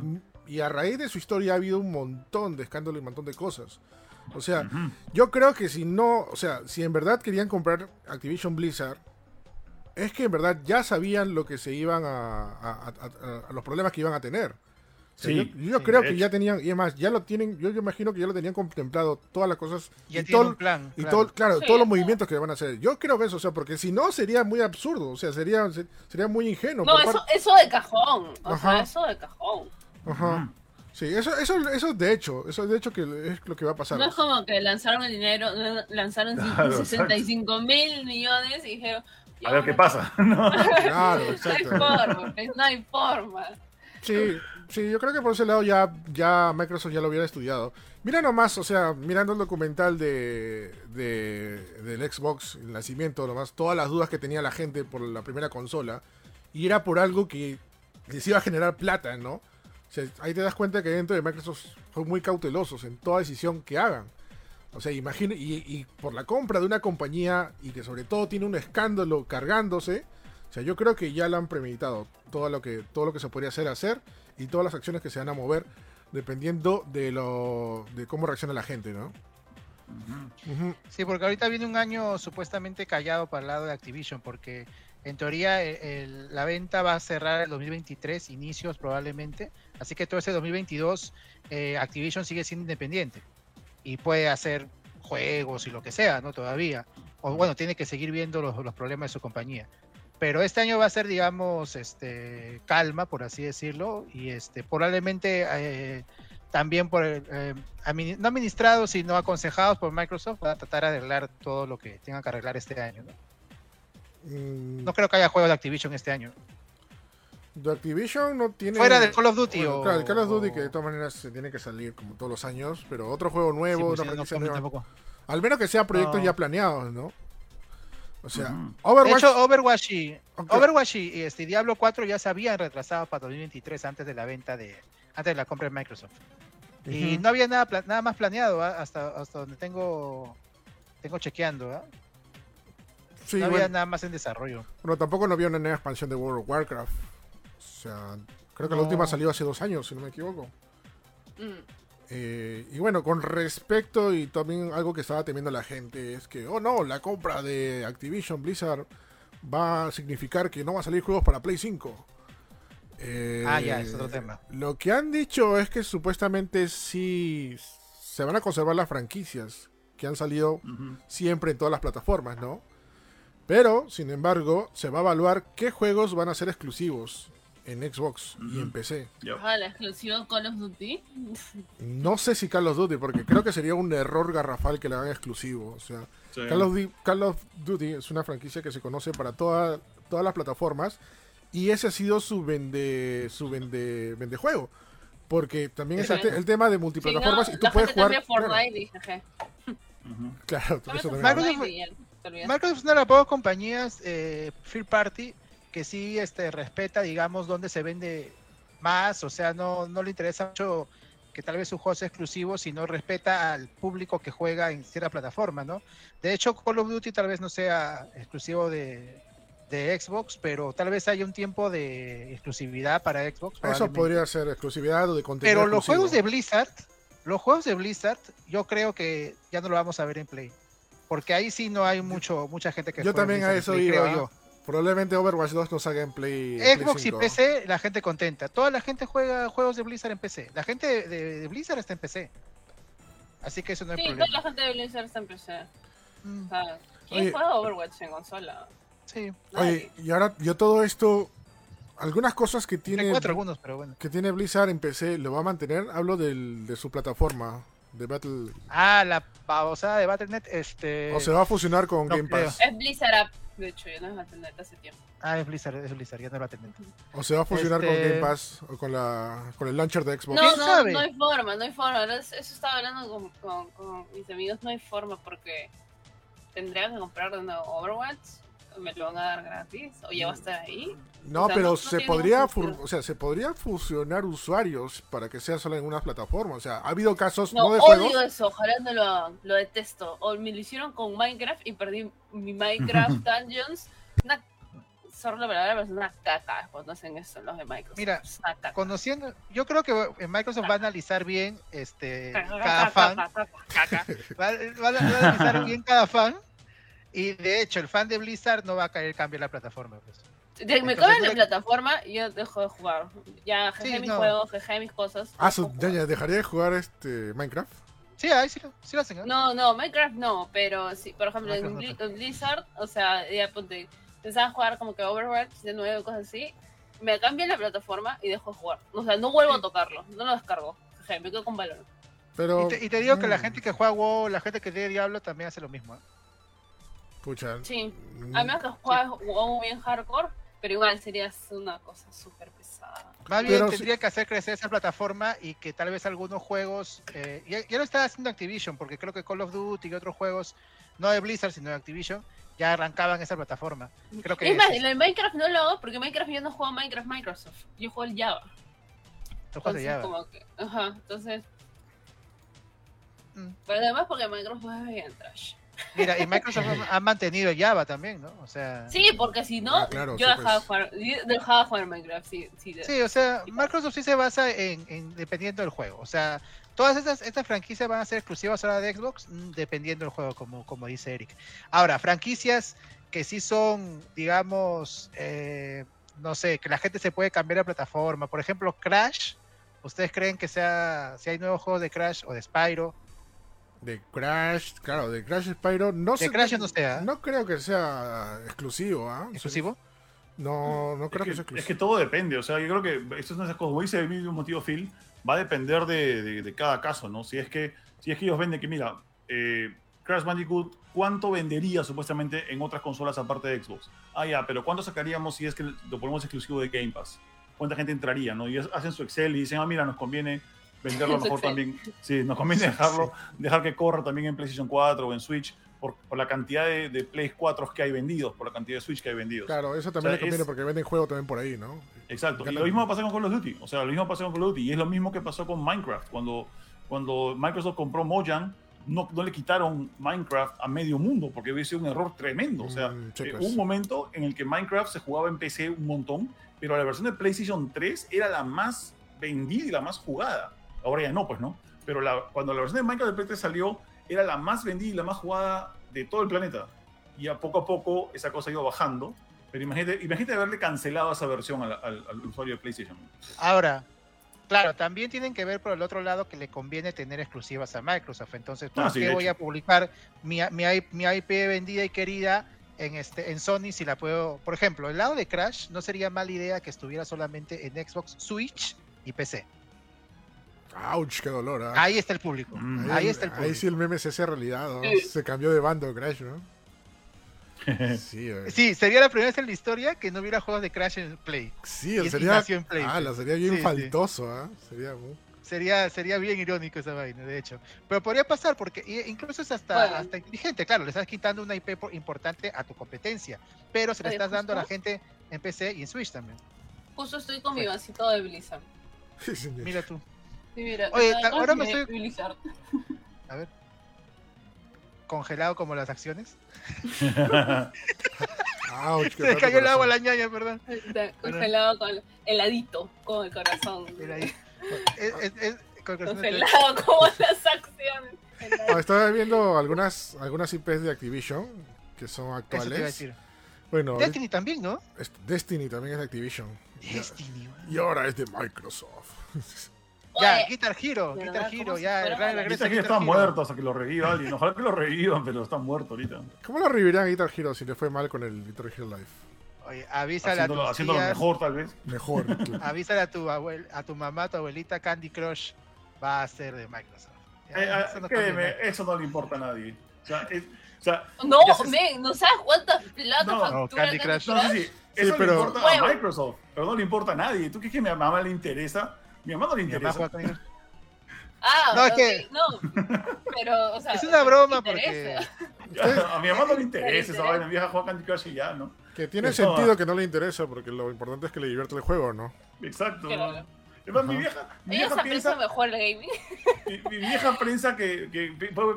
y a raíz de su historia ha habido un montón de escándalos y un montón de cosas. O sea, yo creo que si no, o sea, si en verdad querían comprar Activision Blizzard, es que en verdad ya sabían lo que se iban a, a- a- a- a los problemas que iban a tener. O sea, Sí, yo yo sí, creo que hecho. ya tenían, y además, ya lo tienen, yo, yo imagino que ya lo tenían contemplado todas las cosas Ya y todo, un plan. y claro. todo, claro, Sí, todos los movimientos que van a hacer. Yo creo que eso, o sea, porque si no sería muy absurdo, o sea, sería, se- sería muy ingenuo. No, eso, eso de cajón. O Ajá. sea, eso de cajón. Ajá. Sí, eso, eso, eso de hecho, eso de hecho que es lo que va a pasar. No es como que lanzaron el dinero, lanzaron Claro, 65 mil millones y dijeron. A ver qué pasa. <laughs> ¿no? Claro, <laughs> No hay exacto. forma, pues, no hay forma. Sí, sí, yo creo que por ese lado ya, ya Microsoft ya lo hubiera estudiado. Mira nomás, o sea, mirando el documental de, de- del Xbox, el nacimiento, nomás, todas las dudas que tenía la gente por la primera consola, y era por algo que les iba a generar plata, ¿no? O sea, ahí te das cuenta que dentro de Microsoft son muy cautelosos en toda decisión que hagan. O sea, imagina, y, y por la compra de una compañía y que sobre todo tiene un escándalo cargándose, o sea, yo creo que ya lo han premeditado todo lo que todo lo que se podría hacer hacer y todas las acciones que se van a mover dependiendo de lo de cómo reacciona la gente, ¿no? Sí, porque ahorita viene un año supuestamente callado para el lado de Activision, porque en teoría eh, el- la venta va a cerrar el 2023, inicios probablemente, así que todo ese 2022 eh, Activision sigue siendo independiente y puede hacer juegos y lo que sea, ¿no? Todavía. O bueno, tiene que seguir viendo los, los problemas de su compañía. Pero este año va a ser, digamos, este, calma, por así decirlo, y este, probablemente eh, también por el, eh, admini- no administrados, sino aconsejados por Microsoft para tratar de arreglar todo lo que tengan que arreglar este año. ¿no? Mm, No creo que haya juegos de Activision este año. De Activision no tiene Fuera de Call of Duty Bueno, o... claro, el Call of Duty o- que de todas maneras se tiene que salir como todos los años, pero otro juego Sí, nuevo, pues, una sí, no, franquicia también nueva. tampoco. al menos que sea proyectos No. ya planeados, ¿no? O sea. De Overwatch hecho, Overwatch y. Overwatch este Diablo 4 ya se habían retrasado para 2023 antes de la venta de antes de la compra de Microsoft. Y no había nada pla- nada más planeado ¿ah? hasta hasta donde tengo tengo chequeando, ¿ah? sí, no había bueno, nada más en desarrollo. bueno, tampoco no había una nueva expansión de World of Warcraft. O sea, creo que la última salió hace dos años, si no me equivoco. Mm. Eh, y bueno, con respecto y también algo que estaba temiendo la gente es que, oh no, la compra de Activision Blizzard va a significar que no va a salir juegos para Play 5. Eh, Ah, ya, es otro tema. Lo que han dicho es que supuestamente sí se van a conservar las franquicias que han salido siempre en todas las plataformas, ¿no? Pero, sin embargo, se va a evaluar qué juegos van a ser exclusivos en Xbox y en. PC. Ah, la exclusiva Call of Duty. <laughs> No sé si Call of Duty, porque creo que sería un error garrafal que le hagan exclusivo. O sea, Sí. Call of, Di- Call of Duty es una franquicia que se conoce para toda- todas las plataformas y ese ha sido su vende su vende, vende juego. Porque también es el, te- el tema de Si no, multiplataformas y tú la puedes gente jugar. Fortnite y jeje. Ujú. Claro, claro, eso también. Microsoft- es una de las pocas compañías eh, third party que sí este, respeta, digamos, dónde se vende más, o sea, no, no le interesa mucho que tal vez su juego sea exclusivo, sino respeta al público que juega en cierta plataforma, ¿no? De hecho, Call of Duty tal vez no sea exclusivo de, de Xbox, pero tal vez haya un tiempo de exclusividad para Xbox. Eso podría ser exclusividad o de contenido. Pero los juegos de Blizzard, los juegos de Blizzard, yo creo que ya no lo vamos a ver en Play. Porque ahí sí no hay mucho, mucha gente que Yo también a Blizzard eso Play, iba. creo yo. Probablemente Overwatch 2 no salga en Play. Xbox y 5. PC, la gente contenta. Toda la gente juega juegos de Blizzard en PC. La gente de, de- de Blizzard está en PC. Así que eso no hay Sí, toda problema. la gente de Blizzard está en PC. Mm, O sea, ¿quién Oye. juega Overwatch en consola? sí. Oye, y ahora yo todo esto. Algunas cosas que Tiene algunos, pero bueno. que tiene Blizzard en PC lo va a mantener. Hablo del, de su plataforma de Battle. Ah, la babosada de Battle.net, este... O se va a fusionar con no Game creo. Pass. Es Blizzard App, de hecho, ya no es Battle.net hace tiempo. Ah, es Blizzard, es Blizzard, ya no es Battle.net. O se va a fusionar con Este- Game Pass o con, la, con el launcher de Xbox. No, ¿Quién no, sabe? no hay forma, no hay forma. Eso eso estaba hablando con, con- con mis amigos, no hay forma porque tendrían que comprar de nuevo Overwatch me lo van a dar gratis o ya va a estar ahí. No, O sea, pero no- no se podría, o sea, se podría fusionar usuarios para que sea solo en una plataforma. O sea, ha habido casos No, no, de odio juegos. eso, ojalá no lo hagan, lo detesto. O me lo hicieron con Minecraft y perdí mi Minecraft <laughs> Dungeons. Una, sorry la palabra, pero es una caca cuando hacen eso los de Microsoft. Mira. Conociendo, yo creo que eh, Microsoft va a analizar bien este Caca, cada caca, fan, caca, caca. <laughs> va, va a va a analizar bien cada fan. Y de hecho, el fan de Blizzard no va a caer cambio la plataforma. pues. De- me de le- plataforma y yo dejo de jugar. Ya, jeje Sí, mis no. juegos, jeje mis cosas. Ah, su, ya, dejaría de jugar este Minecraft. Sí, ahí sí lo, sí lo hacen. ¿eh? No, no, Minecraft no, pero sí, por ejemplo, en, Minecraft Bli- en Blizzard, o sea, ya ponte, empezaba a jugar como que Overwatch de nuevo, cosas así, me cambian la plataforma y dejo de jugar. O sea, no vuelvo Sí. a tocarlo, no lo descargo. Jeje, me quedo con valor. Pero. Y te, y te digo que la mm, gente que juega WoW, la gente que lee Diablo también hace lo mismo. ¿eh? Pucha. Sí, mm, a menos que juegues WoW bien hardcore, pero igual sería una cosa súper pesada. Más bien Pero tendría que hacer crecer esa plataforma y que tal vez algunos juegos, eh, ya, ya lo está haciendo Activision, porque creo que Call of Duty y otros juegos, no de Blizzard, sino de Activision, ya arrancaban esa plataforma. Creo que es más, lo de Minecraft no lo hago porque Minecraft yo no juego Minecraft Microsoft, yo juego el Java. Los juegos Entonces, Java. como que, ajá, entonces, Mm. pero además porque Minecraft es bien trash. Mira, y Microsoft ha- <laughs> ha mantenido Java también, ¿no? O sea, Sí, porque si no, Ah, claro, yo sí, dejaba, pues. jugar, dejaba jugar Minecraft. Sí, sí, sí, o sea, Sí, Microsoft sí se basa en, en dependiendo del juego. O sea, todas estas, estas franquicias van a ser exclusivas ahora de Xbox, mm, dependiendo del juego, como, como dice Eric. Ahora, franquicias que sí son, digamos, eh, no sé, que la gente se puede cambiar de plataforma. Por ejemplo, Crash. ¿Ustedes creen que sea, si hay nuevos juegos de Crash o de Spyro? De Crash, claro, de Crash Spyro. No De sé. Crash no sea. No creo que sea exclusivo, ¿ah? ¿Exclusivo? No, no creo es, que, sea que, es exclusivo. que todo depende, o sea, yo creo que esto es una de esas cosas, como dice el mismo motivo Phil, va a depender de, de- de cada caso, ¿no? Si es que, si es que ellos venden que, mira, eh, Crash Bandicoot, ¿cuánto vendería supuestamente en otras consolas aparte de Xbox? Ah, ya, pero ¿cuánto sacaríamos si es que lo ponemos exclusivo de Game Pass? ¿Cuánta gente entraría, no? Y es- hacen su Excel y dicen, ah, mira, nos conviene venderlo a lo mejor también, sí, nos conviene <laughs> dejarlo, dejar que corra también en PlayStation 4 o en Switch por, por la cantidad de, de Play 4 que hay vendidos, por la cantidad de Switch que hay vendidos. Claro, eso también O sea, le conviene es- porque venden juego también por ahí, ¿no? Exacto. Y lo mismo va a pasar con Call of Duty. O sea, lo mismo pasó con Call of Duty. Y es lo mismo que pasó con Minecraft. Cuando, cuando Microsoft compró Mojang, no, no le quitaron Minecraft a medio mundo porque hubiese sido un error tremendo. O sea, Mm, eh, hubo un momento en el que Minecraft se jugaba en PC un montón, pero la versión de PlayStation 3 era la más vendida y la más jugada. Ahora ya no, pues no. Pero la- cuando la versión de Minecraft de Play 3 salió, era la más vendida y la más jugada de todo el planeta. Y a poco a poco esa cosa ha ido bajando. Pero imagínate, imagínate haberle cancelado esa versión al, al- al usuario de PlayStation. Ahora, claro, también tienen que ver por el otro lado que le conviene tener exclusivas a Microsoft. Entonces, ¿por Ah, sí, qué voy hecho. a publicar mi, mi, mi IP vendida y querida en, este, en Sony si la puedo? Por ejemplo, el lado de Crash no sería mala idea que estuviera solamente en Xbox, Switch y PC. Ouch, qué dolor, ¿ah? Ahí está el público. Mm. Ahí está el Ahí público. sí el meme se hace realidad, ¿no? Sí. Se cambió de bando Crash, ¿no? <laughs> Sí, eh. Sí, sería la primera vez en la historia que no hubiera juegos de Crash en Play. Sí, sería. nació en Play, ah, sí. la sería bien Sí, faltoso, ¿ah? Sería muy. Sería, sería bien irónico esa vaina, de hecho. Pero podría pasar porque incluso es hasta, Bueno. hasta inteligente, claro, le estás quitando una IP por- importante a tu competencia, pero se la Oye, estás dando a la gente en PC y en Switch también. Justo estoy con mi vasito de Blizzard. <laughs> Sí. Mira tú. Sí, mira, Oye, ahora me estoy- Blizzard. A ver. Congelado como las acciones. Ouch, Se cayó el agua a la ñaña, perdón. Está congelado con heladito, con el corazón. Mira ahí. Es, es- es- con corazón- Congelado como las acciones. Ah, estaba viendo algunas, algunas IPs de Activision que son Eso te iba a actuales. decir. Bueno, Destiny también, ¿no? es- Destiny también es de Activision. Y- Destiny. Y ahora es de Microsoft. <laughs> Ya, Oye, Guitar Hero, Guitar Hero, ya, el de que Guitar está Hero. muerto hasta que lo reviva alguien. Ojalá que lo revivan, pero está muerto ahorita. ¿Cómo lo revivirán a Guitar Hero si le fue mal con el Guitar Hero Live? Oye, avísale a Haciéndolo, tus haciéndolo tías, mejor, tal vez. Mejor. <laughs> que- avísale a tu abuel, a tu mamá, a tu abuelita, Candy Crush va a ser de Microsoft. Ya, Eh, eso no créeme, cambia nada. eso no le importa a nadie. O sea, es- o sea, No, men, no sabes cuántas plata No, no, factura Candy Crush. No, sí, sí. Eso pero- le importa Huevo. a Microsoft, pero no le importa a nadie. ¿Tú crees que a mi mamá le interesa? Mi mamá no le interesa. <laughs> Ah, No, es ok, que- no. Pero, o sea. Es una broma porque. <laughs> A mi mamá no le interesa esa vaina, mi vieja juega Candy Crush y ya, ¿no? Que tiene Eso, sentido que no le interesa, porque lo importante es que le divierte el juego, ¿no? Exacto. Claro. ¿no? Además, mi vieja, mi Ellos vieja piensa, mejor el gaming. mi, mi vieja piensa que, que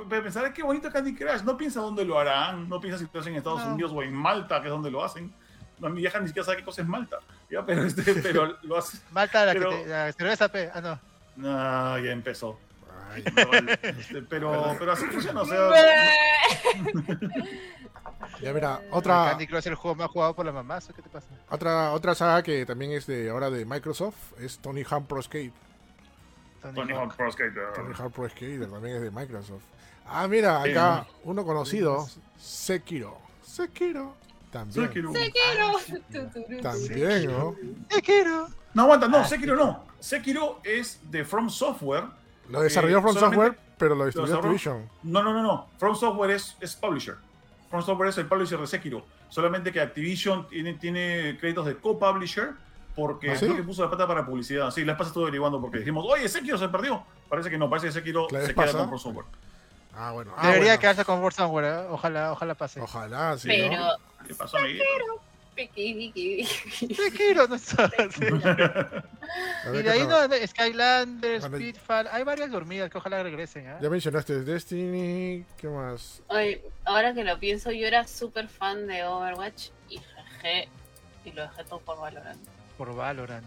pensar, "Ay, qué bonito Candy Crush. No piensa dónde lo harán, no piensa si lo hacen en Estados No. Unidos o en Malta, que es donde lo hacen. No, mi vieja ni siquiera sabe qué cosa es Malta. ¿ya? Pero, este, <laughs> pero lo hace. Malta, la, Pero- que te, la cerveza, pe. Ah, no. Ah, ya empezó. Ay, No, este, pero, pero así funciona, o sea. <laughs> ya mira, otra, Candy Crush es el juego más jugado por la mamá, ¿o ¿qué te pasa? otra, otra saga que también es de ahora de Microsoft es Tony Hawk Pro Skate. Tony Tony Hawk. Pro Skater. Tony Hawk Pro Skate también es de Microsoft. Ah, mira, acá uno conocido, Sekiro. Sekiro. También. Sekiro. Quiero. También, ¿no? Te quiero. No, aguanta, Ah, no, Sekiro no. Sekiro es de From Software. Lo desarrolló Eh, From Software, pero lo distribuyó Activision. No, no, no, no. From Software es, es publisher. From Software es el publisher de Sekiro. Solamente que Activision tiene, tiene créditos de co-publisher porque ¿Ah, sí? creo que puso la pata para publicidad. Sí, la vez pasada estuve averiguando porque dijimos, oye, Sekiro se perdió. Parece que no, parece que Sekiro ¿La vez se queda pasada? con From Software. Ah, bueno. Ah, Debería bueno. quedarse con World Software, ¿eh? Ojalá, ojalá pase. Ojalá, sí. Pero. ¿no? ¿Qué pasó, amiguito? Piqui, piqui, piqui. Te quiero, no. <laughs> A <laughs> Y de ahí no, de Skylander, Cuando- Speedfall, hay varias dormidas que ojalá regresen, ¿ah? Ya mencionaste Destiny, ¿qué más? Ay, ahora que lo pienso, yo era súper fan de Overwatch y dejé y lo dejé todo por Valorant. Por Valorant.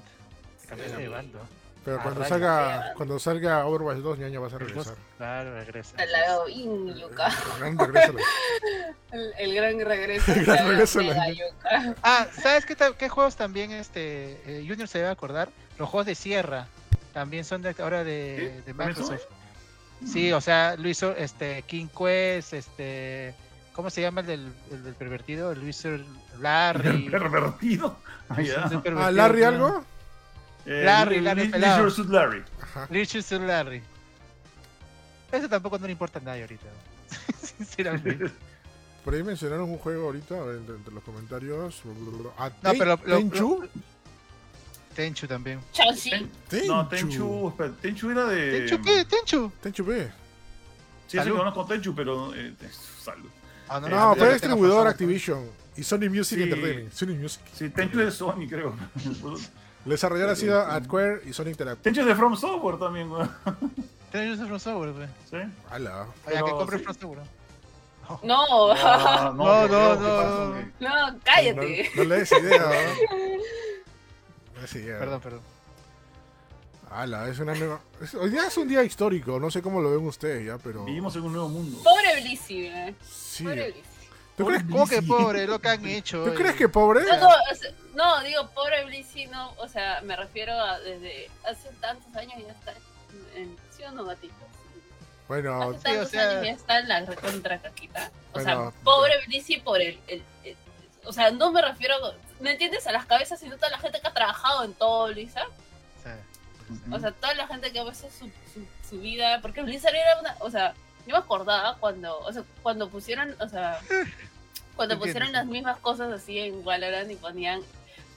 Cambiaste Sí. de bando. Pero cuando salga, cuando salga Overwatch 2, ñaña vas a El dos, regresar. Claro, regresa. Al lado Inyuka. Gran regreso. <laughs> El, el gran regreso. El gran regreso la. Ah, ¿sabes qué, qué juegos también este eh, Junior se debe acordar? Los juegos de Sierra. También son de ahora de, ¿Sí? de. Microsoft. Sí, o sea, lo hizo este King Quest, este ¿cómo se llama el del, el del pervertido? Lo hizo Larry. <laughs> Pervertido. El ¿Ah, Larry algo? Larry, Li- Larry Li- pelado. Leisure Suit Larry. Larry. Eso tampoco no le importa a nadie ahorita. <laughs> Sinceramente. <laughs> Por ahí mencionaron un juego ahorita, entre, entre los comentarios. Ah, No, pero lo- lo- Tenchu. Tenchu también. Chelsea. Tenchu. No, Tenchu. espera, Tenchu era de. ¿Tenchu qué? ¿Tenchu? Tenchu B. Sí, sí, conozco Tenchu, pero. eh, salud. Ah, Eh, No, fue que distribuidor Activision. Y Sony Music Sí. Entertainment. Sony Music. Sí, Tenchu es de Sony, creo. <laughs> El desarrollador ha sido Square y Sony Interactive. Tenchu es de From Software también, güey. Tenchu es From Software, güey. ¿Sí? Ala. Oye, Pero que compre sí. From Software. No, No, ¿qué- <laughs> no, no. no, cállate. No, no le des idea, ¿no? <laughs> No des idea. Perdón, perdón. Ala, es una nueva. es- hoy día es un día histórico, no sé cómo lo ven ustedes ya, pero. Vivimos en un nuevo mundo. Pobre Blissy, eh. Sí. Pobre Blissy. ¿Tú crees, ¿Cómo que pobre? Lo que han hecho. ¿Tú oye. crees que pobre? No, no, o sea, no, digo, pobre Blissy, no, o sea, me refiero a desde hace tantos años ya está en, ¿sí o no, gatito? Bueno, Hace sí, tantos o sea- años ya está en la recontra caquita. O sea, Bueno, pobre Blissy por el, el- el- O sea, no me refiero, ¿me entiendes? A las cabezas, sino toda la gente que ha trabajado en todo Blizzard. Sí. O sea, toda la gente que ha puesto su, su, su vida. Porque Blizzard era una. O sea, yo me acordaba cuando. O sea, cuando pusieron. O sea. Cuando pusieron las mismas cosas así en Valorant y ponían.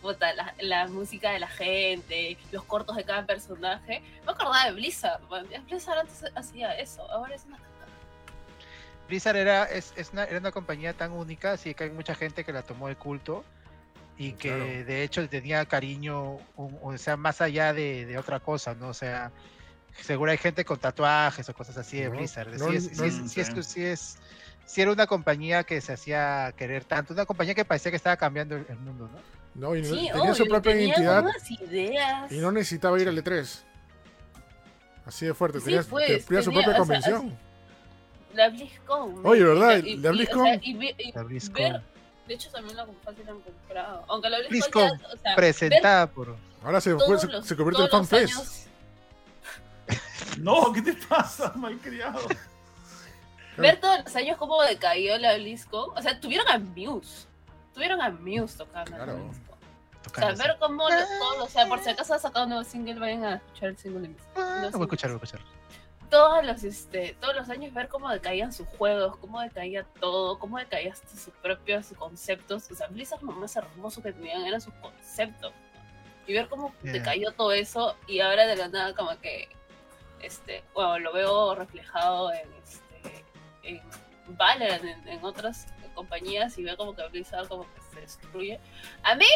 puta, la, la música de la gente, los cortos de cada personaje. Me acordaba de Blizzard. man. Blizzard antes hacía eso. Ahora es una. Blizzard era, es, es una, era una compañía tan única, así que hay mucha gente que la tomó de culto y que Claro. de hecho le tenía cariño, o sea, más allá de, de otra cosa, ¿no? O sea, seguro hay gente con tatuajes o cosas así de No, Blizzard. no, sí, es, sí, no, es, sí, es, sí. sí es- sí era una compañía que se hacía querer tanto, una compañía que parecía que estaba cambiando el, el mundo, ¿no? no, y no- Sí, tenía su propia tenía identidad ideas. y no necesitaba ir al E3. Así de fuerte, Sí, tenía, pues, tenía su propia sea, convención. La BlizzCon. Oye, ¿verdad? Y- La y- o BlizzCon- sea, y La BlizzCon. ver- de hecho, también la fácil han comprado. Aunque la BlizzCon, BlizzCon, ya, o sea, ver Presentada por... Ahora se, todos se, los- se convierte en FanFest. No, ¿qué te pasa, malcriado? Ver todos los años cómo decayó la BlizzCon. O sea, tuvieron a Muse. Tuvieron a Muse tocando. Claro. O sea, ver cómo lo- todos los. O sea, por si acaso ha sacado un nuevo single, vayan a escuchar el single de Muse. Ah, No lo voy a escuchar, voy a escuchar. todos los este todos los años ver cómo decaían sus juegos, cómo decaía todo, cómo decaía hasta sus propios conceptos. O sea, Blizzard lo más hermoso que tenían eran sus conceptos. Y ver cómo Yeah. decayó todo eso y ahora de la nada como que este, bueno, lo veo reflejado en este en Valorant en, en otras compañías y veo como que Blizzard como que se destruye. A mí,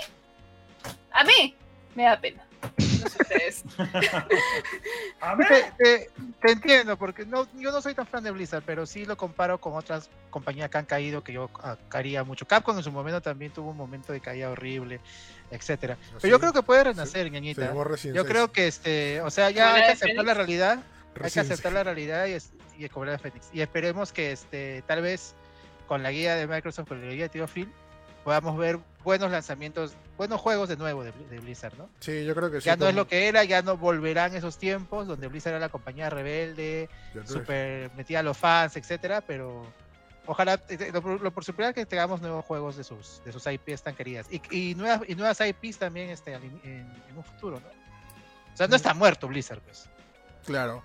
a mí, me da pena. <laughs> Ustedes. <laughs> A ver. Te, te- te entiendo, porque no, yo no soy tan fan de Blizzard, pero sí lo comparo con otras compañías que han caído que yo ah, caería mucho. Capcom en su momento también tuvo un momento de caída horrible, etcétera. Pero yo creo que puede renacer, ñañita. Yo 6. creo que este, o sea, ya hay que aceptar la realidad, hay que aceptar 6. la realidad y, es- y la de Fénix. Y esperemos que este, tal vez con la guía de Microsoft, con la guía de Tío Phil, podamos ver buenos lanzamientos, buenos juegos de nuevo de, de Blizzard, ¿no? Sí, yo creo que sí. ya no es lo que era, ya no volverán esos tiempos donde Blizzard era la compañía rebelde, super metida a los fans, etcétera, pero ojalá eh, lo, lo por supuesto que tengamos nuevos juegos de sus de sus IPs tan queridas y, y nuevas y nuevas IPs también este en, en un futuro, ¿no? O sea, no está muerto Blizzard, pues. Claro.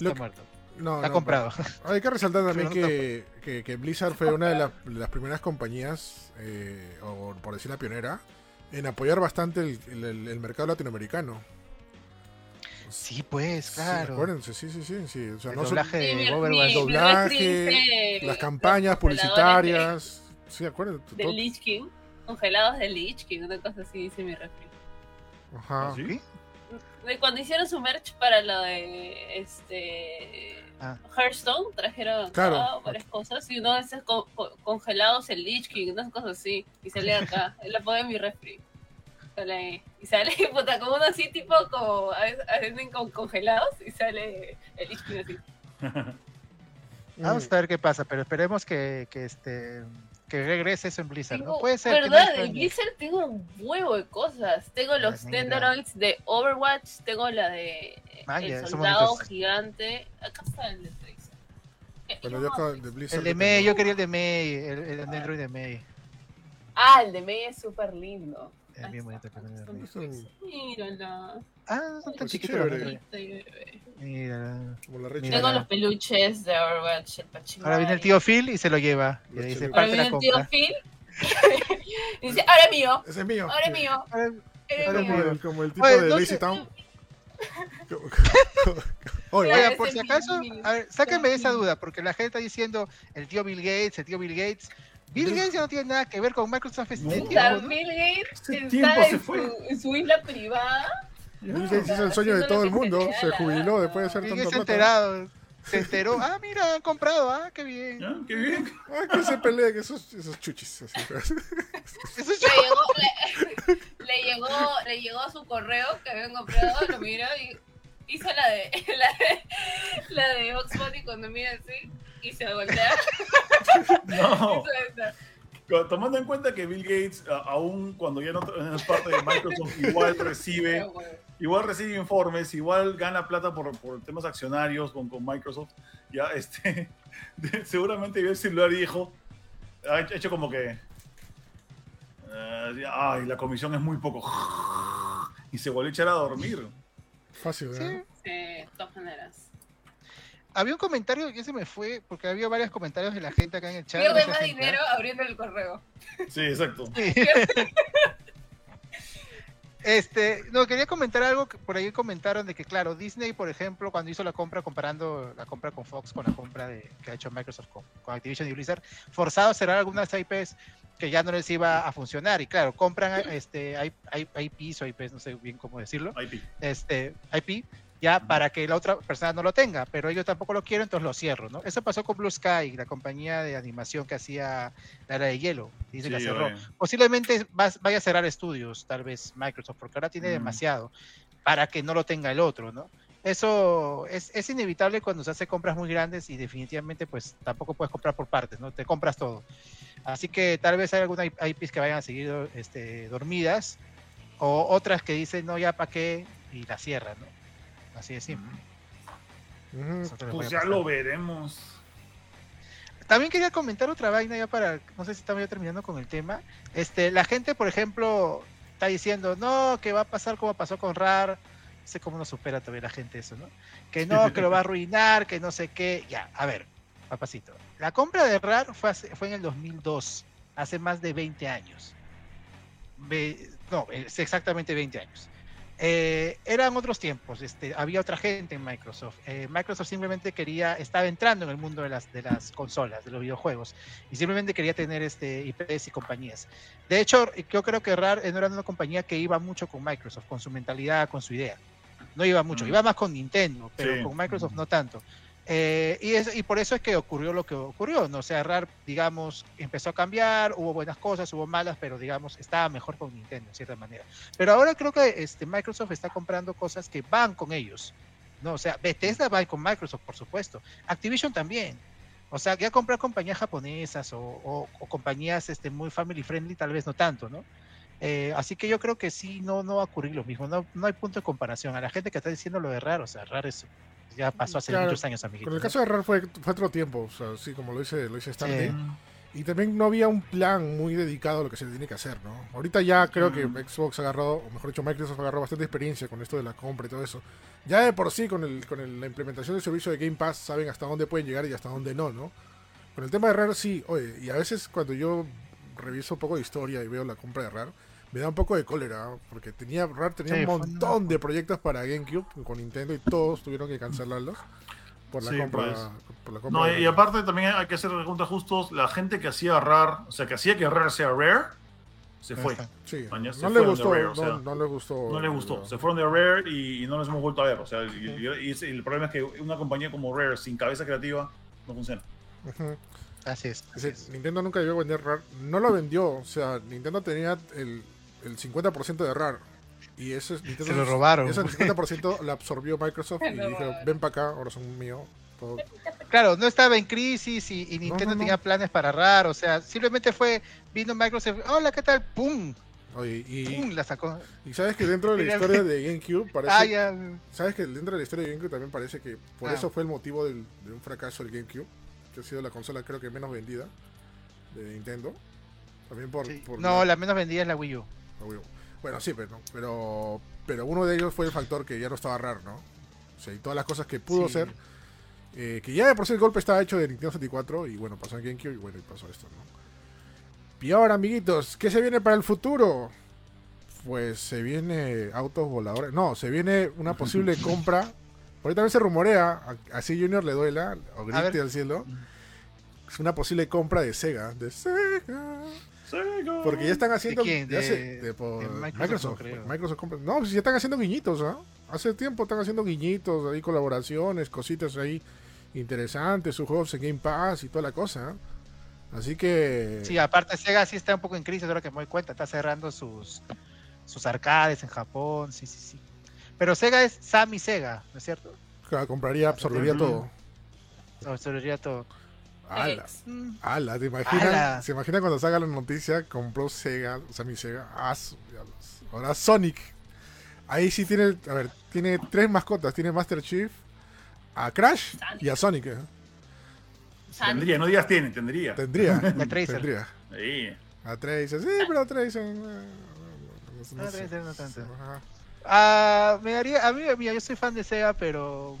No está muerto. No, Está no, comprado. Hay que resaltar también no que, que, que Blizzard fue una de las, de las primeras compañías, eh, o por decir la pionera, en apoyar bastante el, el- el mercado latinoamericano. Sí, pues, Sí, claro. acuérdense, sí, sí, sí. sí. O sea, el no doblaje Sí, de Overwatch. doblaje, las campañas publicitarias. Sí, acuérdense. De, de Lich King. Congelados de Lich King, una cosa así dice mi refri. Ajá. ¿Sí? De cuando hicieron su merch para lo de este Ah. Hearthstone, trajeron Claro. acá varias cosas y uno de esos co- co- congelados el Lich King, unas cosas así, y sale acá, <laughs> la pone en mi refri. Sale ahí. Y sale, <laughs> puta, como uno así, tipo, como a veces con congelados y sale el Lich King así. <laughs> Vamos a ver qué pasa, pero esperemos que, que este que regrese eso en Blizzard, ¿no? Tengo- Puede ser. que no ¿Verdad? En Blizzard tengo un huevo de cosas. Tengo los mira. Tenderoids de Overwatch, tengo la de Ah, ya, El Soldado. Gigante. Acá está el de Tracer. Eh, Bueno, no, yo con- de Blizzard. El de May, yo quería el de May, el, el Android de May. Ah, el de May es súper lindo. Es bien está, bonito. Mírala. Ah, no son tan chiquitos Mira. Como la Rechi. Mira. Tengo los peluches de Overwatch, el Pachimari. Ahora viene el tío Phil y se lo lleva. Y le dice. Ahora viene la el tío. Phil. y <laughs> dice, ahora es mío. Ese es mío. Ahora es mío. Ahora- Ahora es Como mío. mío. el, como el tipo Oye, de no Lazy Town. <laughs> Oye, Claro, Oiga, por si acaso, a ver, sáquenme de esa duda, porque la gente está diciendo el tío Bill Gates, el tío Bill Gates. Bill Gates ya no tiene nada que ver con Microsoft No. tiempo, ¿no? Bill Gates está en su, en su isla privada. Bill Gates hizo el sueño de todo el mundo. Se jubiló después de hacer Bill tanto Gates enterado, se enteró. Ah, mira, han comprado, ah, qué bien. ¿Ya? Qué bien. Ay, que se peleen esos, esos chuchis. así. <laughs> Le llegó, le, <laughs> le llegó, le llegó su correo que habían comprado, lo miró y hizo la de <laughs> la de, la de Ox Bunny cuando mira así y se voltea. No. Tomando en cuenta que Bill Gates, aún cuando ya no no es parte de Microsoft, igual recibe, Pero bueno. Igual recibe informes, igual gana plata por, por temas accionarios con, con Microsoft, ya <laughs> este, seguramente vio el celular y dijo, ha hecho como que, eh, ay, la comisión es muy poco, y se volvió a echar a dormir. Fácil, Sí. ¿eh? Sí, de todas maneras. Había un comentario que se me fue, porque había varios comentarios de la gente acá en el chat. Pierde más gente, dinero abriendo el correo. Sí, exacto. <laughs> Sí. Este, no, quería comentar algo que por ahí comentaron de que, claro, Disney, por ejemplo, cuando hizo la compra, comparando la compra con Fox con la compra de, que ha hecho Microsoft con, con Activision y Blizzard, forzado a cerrar algunas IPs que ya no les iba a funcionar. Y claro, compran este, IPs o IPs, no sé bien cómo decirlo, IP. este, IP, ya para que la otra persona no lo tenga, pero ellos tampoco lo quieren, entonces lo cierro, ¿no? Eso pasó con Blue Sky, la compañía de animación que hacía la era de hielo, y se la Sí, cerró oye. posiblemente vas- vaya a cerrar estudios, tal vez Microsoft, porque ahora tiene Mm. demasiado para que no lo tenga el otro, ¿no? Eso es, es inevitable cuando se hace compras muy grandes y definitivamente pues tampoco puedes comprar por partes, ¿no? Te compras todo. Así que tal vez hay algunas IPs que vayan a seguir este, dormidas o otras que dicen, no, ya para qué, y la cierran, ¿no? Así de simple. Pues ya lo veremos. También quería comentar otra vaina ya para, no sé si estamos ya terminando con el tema. Este, la gente, por ejemplo, está diciendo, no, que va a pasar como pasó con RAR. No sé cómo no supera todavía la gente eso, ¿no? Que no, que lo va a arruinar, que no sé qué. Ya, a ver, papacito. La compra de RAR fue, hace- fue en el 2002, hace más de 20 años. Ve- no, es exactamente 20 años. Eh, eran otros tiempos, este, había otra gente en Microsoft. Eh, Microsoft simplemente quería, estaba entrando en el mundo de las, de las consolas, de los videojuegos, y simplemente quería tener este IPs y compañías. De hecho, yo creo que Rare no era una compañía que iba mucho con Microsoft, con su mentalidad, con su idea. No iba mucho, iba más con Nintendo, pero Sí. con Microsoft no tanto. Eh, y, es- y por eso es que ocurrió lo que ocurrió, ¿no? O sea, Rare, digamos, empezó a cambiar, hubo buenas cosas, hubo malas, pero digamos, estaba mejor con Nintendo, en cierta manera. Pero ahora creo que este, Microsoft está comprando cosas que van con ellos, ¿no? O sea, Bethesda va con Microsoft, por supuesto. Activision también. O sea, ya comprar compañías japonesas o, o- o compañías este, muy family friendly, tal vez no tanto, ¿no? Eh, así que yo creo que sí, no, no va a ocurrir lo mismo. No, no hay punto de comparación. A la gente que está diciendo lo de raro, o sea, raro es, ya pasó hace Claro, muchos años, amiguitos. Con el caso de RAR fue, fue otro tiempo, o sea, sí, como lo dice, lo dice Stanley. Sí. Y también no había un plan muy dedicado a lo que se tiene que hacer, ¿no? Ahorita ya creo que. Xbox ha agarrado, o mejor dicho, Microsoft agarró bastante experiencia con esto de la compra y todo eso. Ya de por sí, con, el, con el- la implementación del servicio de Game Pass, saben hasta dónde pueden llegar y hasta dónde no, ¿no? Con el tema de RAR, sí, oye, y a veces cuando yo reviso un poco de historia y veo la compra de RAR, me da un poco de cólera, porque tenía RAR tenía Sí, un montón una- de proyectos para GameCube con Nintendo y todos tuvieron que cancelarlos por la Sí, compra. pues. por la compra No, de y RAR. aparte también hay que hacer preguntas justos. La gente que hacía Rare, o sea, que hacía que Rare sea Rare, se fue. Ajá. Sí, Mañana se no le gustó, Rare, o no, sea, no le gustó. No les gustó. Se fueron de Rare y, y no les hemos vuelto a ver. O sea, y, y- y ese- y el problema es que una compañía como Rare sin cabeza creativa no funciona. Así es. así Dice, es. Nintendo nunca llegó a vender RAR. No lo vendió. O sea, Nintendo tenía el, el 50% de RAR. Y ese es- Nintendo, Se lo robaron. Ese <laughs> 50% lo absorbió Microsoft y dijeron, ven para acá, ahora son míos. Todo. Claro, no estaba en crisis y, y Nintendo no, no. tenía planes para RAR, o sea, simplemente fue, vino Microsoft, hola, ¿qué tal? ¡Pum! Oye, y, ¡Pum! La sacó. y sabes que dentro de la <laughs> historia <laughs> de GameCube parece... Ah, ya. ¿Sabes que dentro de la historia de GameCube también parece que por Ah. eso fue el motivo del- de un fracaso del GameCube? Que ha sido la consola creo que menos vendida de Nintendo. También por... Sí. por No, la menos vendida es la Wii U. Wii U. Bueno, sí, pero, pero, pero uno de ellos fue el factor que ya no estaba raro, ¿no? O sea, y todas las cosas que pudo Sí. ser, eh, que ya de por sí el golpe estaba hecho de Nintendo 64 y bueno, pasó en GameCube y bueno, y pasó esto, ¿no? Y ahora, amiguitos, ¿qué se viene para el futuro? Pues se viene autos voladores. No, se viene una posible <laughs> compra. Ahorita también se rumorea, así Junior le duela, o grite al cielo. Es una posible compra de Sega. De Sega. Sega. Porque ya están haciendo. quién? De- se- de por de Microsoft, Microsoft. compra- No, pues ya están haciendo guiñitos, ¿ah? Hace tiempo están haciendo guiñitos, ahí colaboraciones, cositas ahí interesantes, sus juegos en Game Pass y toda la cosa. ¿ah? Así que. Sí, aparte Sega sí está un poco en crisis, ahora que me doy cuenta, está cerrando sus, sus arcades en Japón, sí, sí, sí. Pero Sega es Sammy Sega, ¿no es cierto? claro, compraría, absorbería Ujú. todo. Absorbería todo. Ala. Mm, ala, ¿te imaginas? Ala. ¿Se imagina cuando salga la noticia? Compró Sega, o sea, mi Sega. Ah. Ahora Sonic. Ahí sí tiene, a ver, tiene tres mascotas. Tiene Master Chief, a Crash y a Sonic. ¿eh? Tendría, no digas tiene, tendría. Tendría. <laughs> La Tracer. tendría. Sí. A Tracer, sí, pero a Tracer. eh, no- no Ah, sé. Tracer no tanto. Ajá. Ah, me daría, a mí, mira, yo soy fan de Sega, pero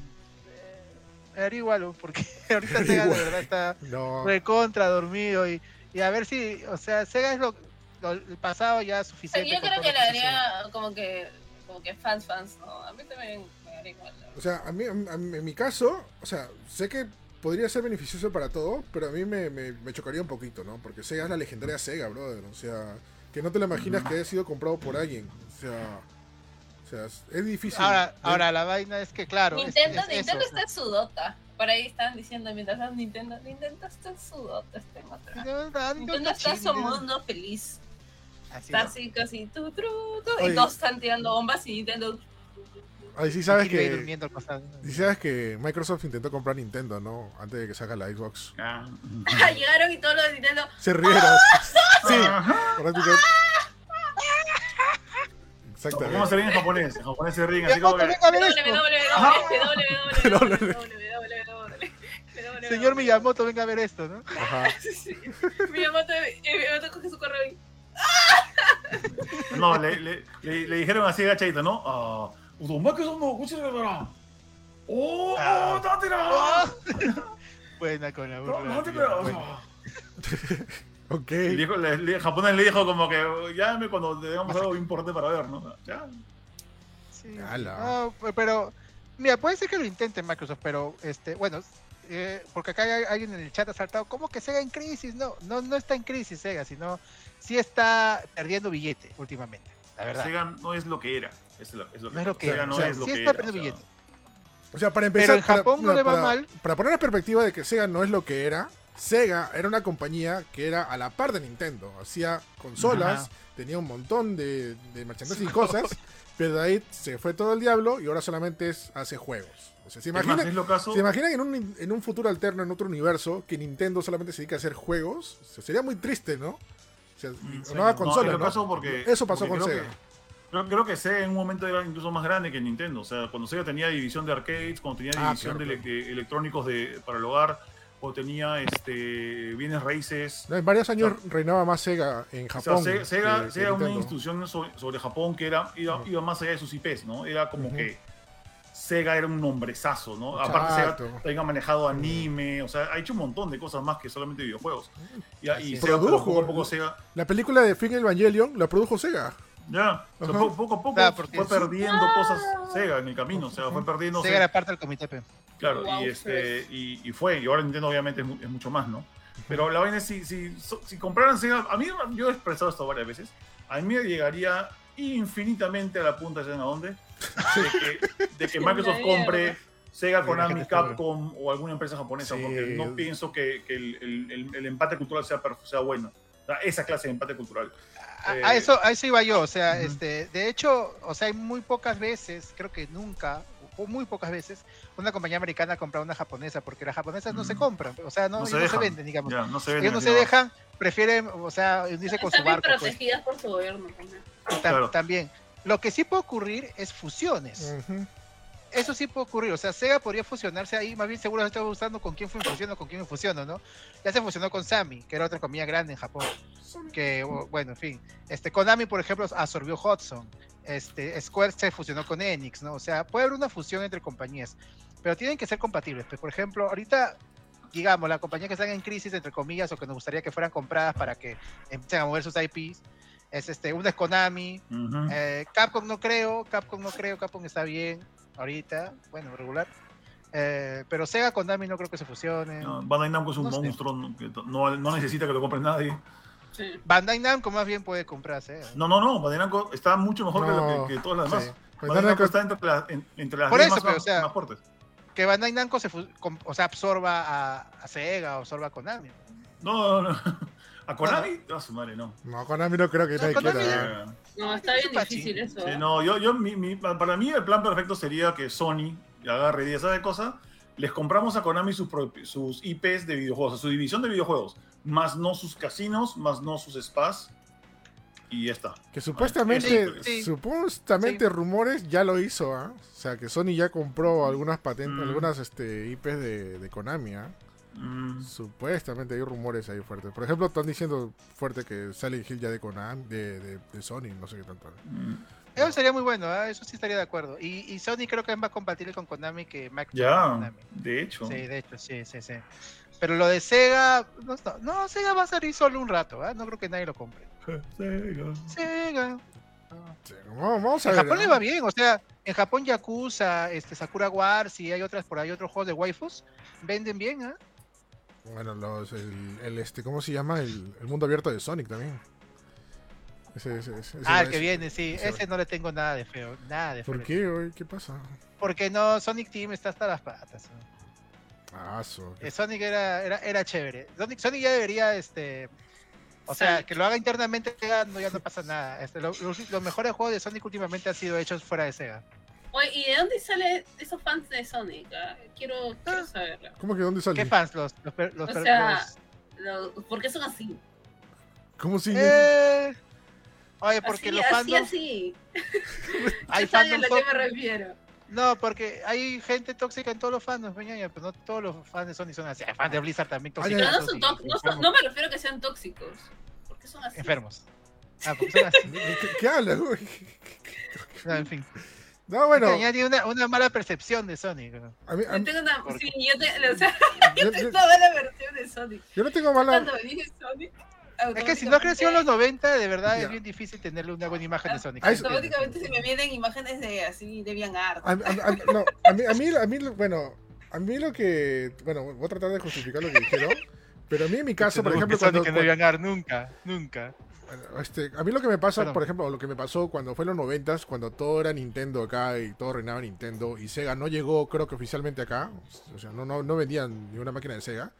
me daría igual, ¿no? porque <laughs> ahorita Sega de verdad está <laughs> No, recontra dormido y, y a ver si, o sea, Sega es lo, lo- el pasado ya O sea, suficiente. yo creo que le daría como que, como que fans, fans, ¿no? A mí también me daría igual. la o sea, a mí, a mí- en mi caso, o sea, sé que podría ser beneficioso para todo, pero a mí me, me- me chocaría un poquito, ¿no? Porque Sega es la legendaria Sega, brother. O sea, que no te lo imaginas que haya sido comprado por alguien. O sea, o sea es- es difícil. Ahora, ver- ahora la vaina es que, claro. es- Nintendo, es Nintendo eso, está en su dota. Por ahí están diciendo mientras Nintendo, Nintendo está en su dota, está en otra. Nintendo- Nintendo está en su mundo feliz. Así Está es. así casi tu, tru, tu, Oye. y todos están tirando bombas y Nintendo. Ahí sí sabes que. Sí sabes que Microsoft intentó comprar Nintendo, ¿no? Antes de que salga la Xbox. Ah. <laughs> Llegaron y todos los de Nintendo. Se rieron. Sí, Ajá. prácticamente. ¿Cómo Exactamente. se ríe en japonés? En japonés se ríen así como que... <laughs> Señor Miyamoto, venga a ver esto, ¿no? Ajá. <laughs> Miyamoto, eh, Miyamoto coge su correo y. No, le, le, le, le dijeron así agachadito, ¿no? Ah. ¡Oh! Ah. ¡Date <laughs> Buena con la No, burla. no Ok. El, dijo- le- japonés le dijo como que llámame cuando tengamos algo importante para ver, ¿no? Ya. Sí. No, pero, mira, puede ser que lo intente Microsoft, pero, este, bueno, eh, porque acá hay alguien en el chat ha saltado, ¿cómo que Sega en crisis? No, no, no está en crisis Sega, sino sí está perdiendo billete últimamente, la verdad. Sega no es lo que era. Es lo, es lo que, No es lo que Sega era, no o sea, es lo sí que está era, perdiendo o sea, billete. O sea, para empezar. Pero en para- Japón no le va para- mal. Para poner en perspectiva de que Sega no es lo que era, Sega era una compañía que era a la par de Nintendo. Hacía consolas, Ajá. tenía un montón de, de merchandising y <laughs> cosas, pero de ahí se fue todo el diablo y ahora solamente es, hace juegos. O sea, ¿se imaginan, es lo caso. ¿se imaginan en, un, en un futuro alterno, en otro universo, que Nintendo solamente se dedica a hacer juegos? O sea, sería muy triste, ¿no? O sea, Mm, o nueva no, consola, porque- Eso pasó porque con creo Sega. que- Creo, creo que Sega en un momento era incluso más grande que Nintendo. O sea, cuando Sega tenía división de arcades, cuando tenía Ah, división claro, de, de electrónicos de, para el hogar, o tenía este, bienes raíces. En varios años reinaba más Sega en O sea, Japón. Se- Sega, que- que Sega era una institución sobre, sobre Japón que era, iba, más allá de sus IPs, ¿no? Era como que Sega era un nombrezazo, ¿no? Aparte Exacto. Sega también ha manejado anime, o sea, ha hecho un montón de cosas más que solamente videojuegos. Y. Sega, Produjo. a poco Sega, La película de Fin Evangelion la produjo Sega. Ya, o sea, poco a poco Claro, fue perdiendo cosas Sega en el camino, o sea, fue perdiendo Sega era parte del comité. Claro, Wow, y, este, y, y fue, y ahora Nintendo obviamente es, mu- es mucho más, ¿no? Pero la vaina es, si, si, si compraran Sega, a mí, yo he expresado esto varias veces, a mí me llegaría infinitamente a la punta, ¿saben a dónde? De que, de que <laughs> Microsoft compre. Sega, Konami, Capcom o alguna empresa japonesa, Sí. porque no pienso que, que el, el- el- el empate cultural sea, sea bueno. O sea, esa clase de empate cultural. A, Eh, a eso, a eso iba yo, o sea, este, de hecho, o sea, hay muy pocas veces, creo que nunca, o muy pocas veces, una compañía americana compra una japonesa, porque las japonesas no se Ujú. compran, o sea, no, No ellos se no se venden, digamos. Ya, no se Ellos venden no así se dejan, prefieren, o sea, unirse con su barco, pues, protegidas por su gobierno Claro. también. Lo que sí puede ocurrir es fusiones. Ujú. Eso sí puede ocurrir. O sea, Sega podría fusionarse ahí. Más bien seguro estaba buscando con quién fue fusionó, con quién me fusiono, ¿no? Ya se fusionó con Sammy, que era otra compañía grande en Japón. Que, bueno, en fin. Este, Konami, por ejemplo, absorbió Hudson. Este, Square se fusionó con Enix, ¿no? O sea, puede haber una fusión entre compañías. Pero tienen que ser compatibles. Pues, por ejemplo, ahorita, digamos, la compañía que están en crisis, entre comillas, o que nos gustaría que fueran compradas para que empiecen a mover sus IPs, es este, una es Konami, Ujú. eh, Capcom no creo, Capcom no creo, Capcom está bien ahorita, bueno, regular. Eh, pero Sega Konami no creo que se fusionen. No, Bandai Namco es un No monstruo no- que no, no necesita que lo compre nadie. Sí. Bandai Namco más bien puede comprar Sega. No, no, no. Bandai Namco está mucho mejor que, No, lo que, que todas las demás. sí. Bandai Bandai Namco está entre, la- en- entre las Por 10 eso, más, pero, más- o sea, más fuertes. Que Bandai Namco se o sea, absorba a, a Sega o absorba a Konami. No, no, no. <laughs> A Konami, a su madre, no. No, Konami no creo que No, nadie Konami- quiera. Eh, No, está bien difícil eso. sí, ¿eh? no, yo, yo, mi- mi- para mí el plan perfecto sería que Sony agarre 10 de cosas, les compramos a Konami sus, sus IPs de videojuegos, a su división de videojuegos, más no sus casinos, más no sus spas, y ya está. Que supuestamente, Sí, sí. supuestamente Sí. rumores ya lo hizo, ¿ah? O sea, que Sony ya compró algunas patentes, Mm. algunas este, IPs de, de Konami, ¿ah? Mm, Supuestamente hay rumores ahí fuertes. Por ejemplo, están diciendo fuerte que Silent Hill ya de Konami, de, de, de Sony, no sé qué tanto. mm. Eso sería muy bueno, ¿ah? eso sí estaría de acuerdo. Y, y Sony creo que es más compatible con Konami que Microsoft con Ya, Konami. de hecho. Sí, de hecho, sí, sí, sí. Pero lo de Sega, no, no, Sega va a salir solo un rato, ¿ah? no creo que nadie lo compre. <laughs> Sega. Sega. Sí, Vamos, a En ver. Japón le va bien, o sea, en Japón Yakuza, este, Sakura Wars y hay otras por ahí, otros juegos de waifus, venden bien, ¿ah? Bueno, los, el, el, este, ¿cómo se llama? El, el mundo abierto de Sonic también. Ese, ese, ese- ese Ah, el que ese- viene, sí, ese ese no le tengo nada de feo, nada de feo. ¿Por qué, güey? ¿Qué pasa? Porque no, Sonic Team está hasta las patas. ¿no? Ah, so, Eh, Sonic era, era, era chévere. Sonic, Sonic ya debería, este, o sea, que lo haga internamente, ya no, ya no pasa nada. Este, lo- los, los mejores juegos de Sonic últimamente han sido hechos fuera de Sega. Oye, ¿y de dónde salen esos fans de Sonic? ah? Quiero, quiero Ah. saberlo. ¿Cómo que dónde salió? ¿Qué fans? Los, los, per- los, O per- sea, los- Lo- ¿Por qué son así? ¿Cómo si? Eh, Oye, porque así, los así, fandoms. así. <laughs> Hay ¿Tú sabes a fandoms lo que me refiero? No, porque hay gente tóxica en todos los fandoms, peñaña, pero no todos los fans de Sony son así. Hay fans de Blizzard también Ay, tóxicos. Pero no, son y- tó- y no, son- no me refiero a que sean tóxicos. ¿Por qué son así? enfermos. Ah, porque son así. ¿Qué, qué hablas, <laughs> güey? No, en fin. No, bueno, tiene una, una mala percepción de Sonic. ¿no? a mí, a Yo tengo una, ¿Por sí, yo, te, o sea, <laughs> yo, yo yo- tengo la versión de Sonic. yo no tengo mala, Cuando me dije Sonic, Es que si no creció en los automáticamente- 90, de verdad Ya. es bien difícil tenerle una buena imagen de Sonic. Ah, Automáticamente se me vienen imágenes de así de bien art. A, a- a- no, a mí, a mí, a mí, bueno, a mí lo que, bueno, voy a tratar de justificar lo que dijeron, pero a mí en mi caso, por ejemplo, cuando, Sonic no ganar nunca, nunca. Este, a mí lo que me pasa, Perdón. por ejemplo, lo que me pasó cuando fue en los noventas, cuando todo era Nintendo acá y todo reinaba Nintendo y Sega no llegó, creo que oficialmente acá, o sea, no, no, no vendían ni una máquina de Sega.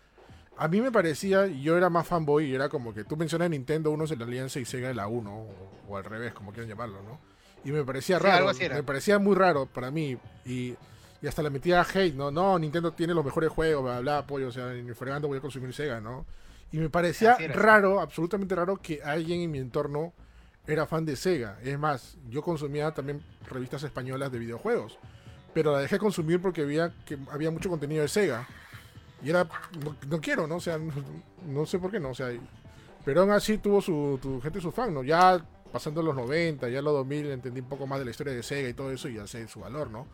A mí me parecía, yo era más fanboy y era como que tú mencionas Nintendo, uno es la Alianza y Sega es la 1, o, o al revés, como quieran llamarlo, ¿no? Y me parecía Sí, raro, me parecía muy raro para mí y, y hasta le metía hate, ¿no? No, Nintendo tiene los mejores juegos, bla, bla, pollo, o sea, ni fregando voy a consumir Sega, ¿no? Y me parecía raro, absolutamente raro, que alguien en mi entorno era fan de Sega. Es más, yo consumía también revistas españolas de videojuegos. Pero la dejé consumir porque veía que había mucho contenido de Sega. Y era, no, no quiero, ¿no? O sea, no, no sé por qué no. O sea, pero aún así tuvo su, tu gente, su fan, ¿no? Ya pasando los 90, ya los 2000, entendí un poco más de la historia de Sega y todo eso y ya sé su valor, ¿no?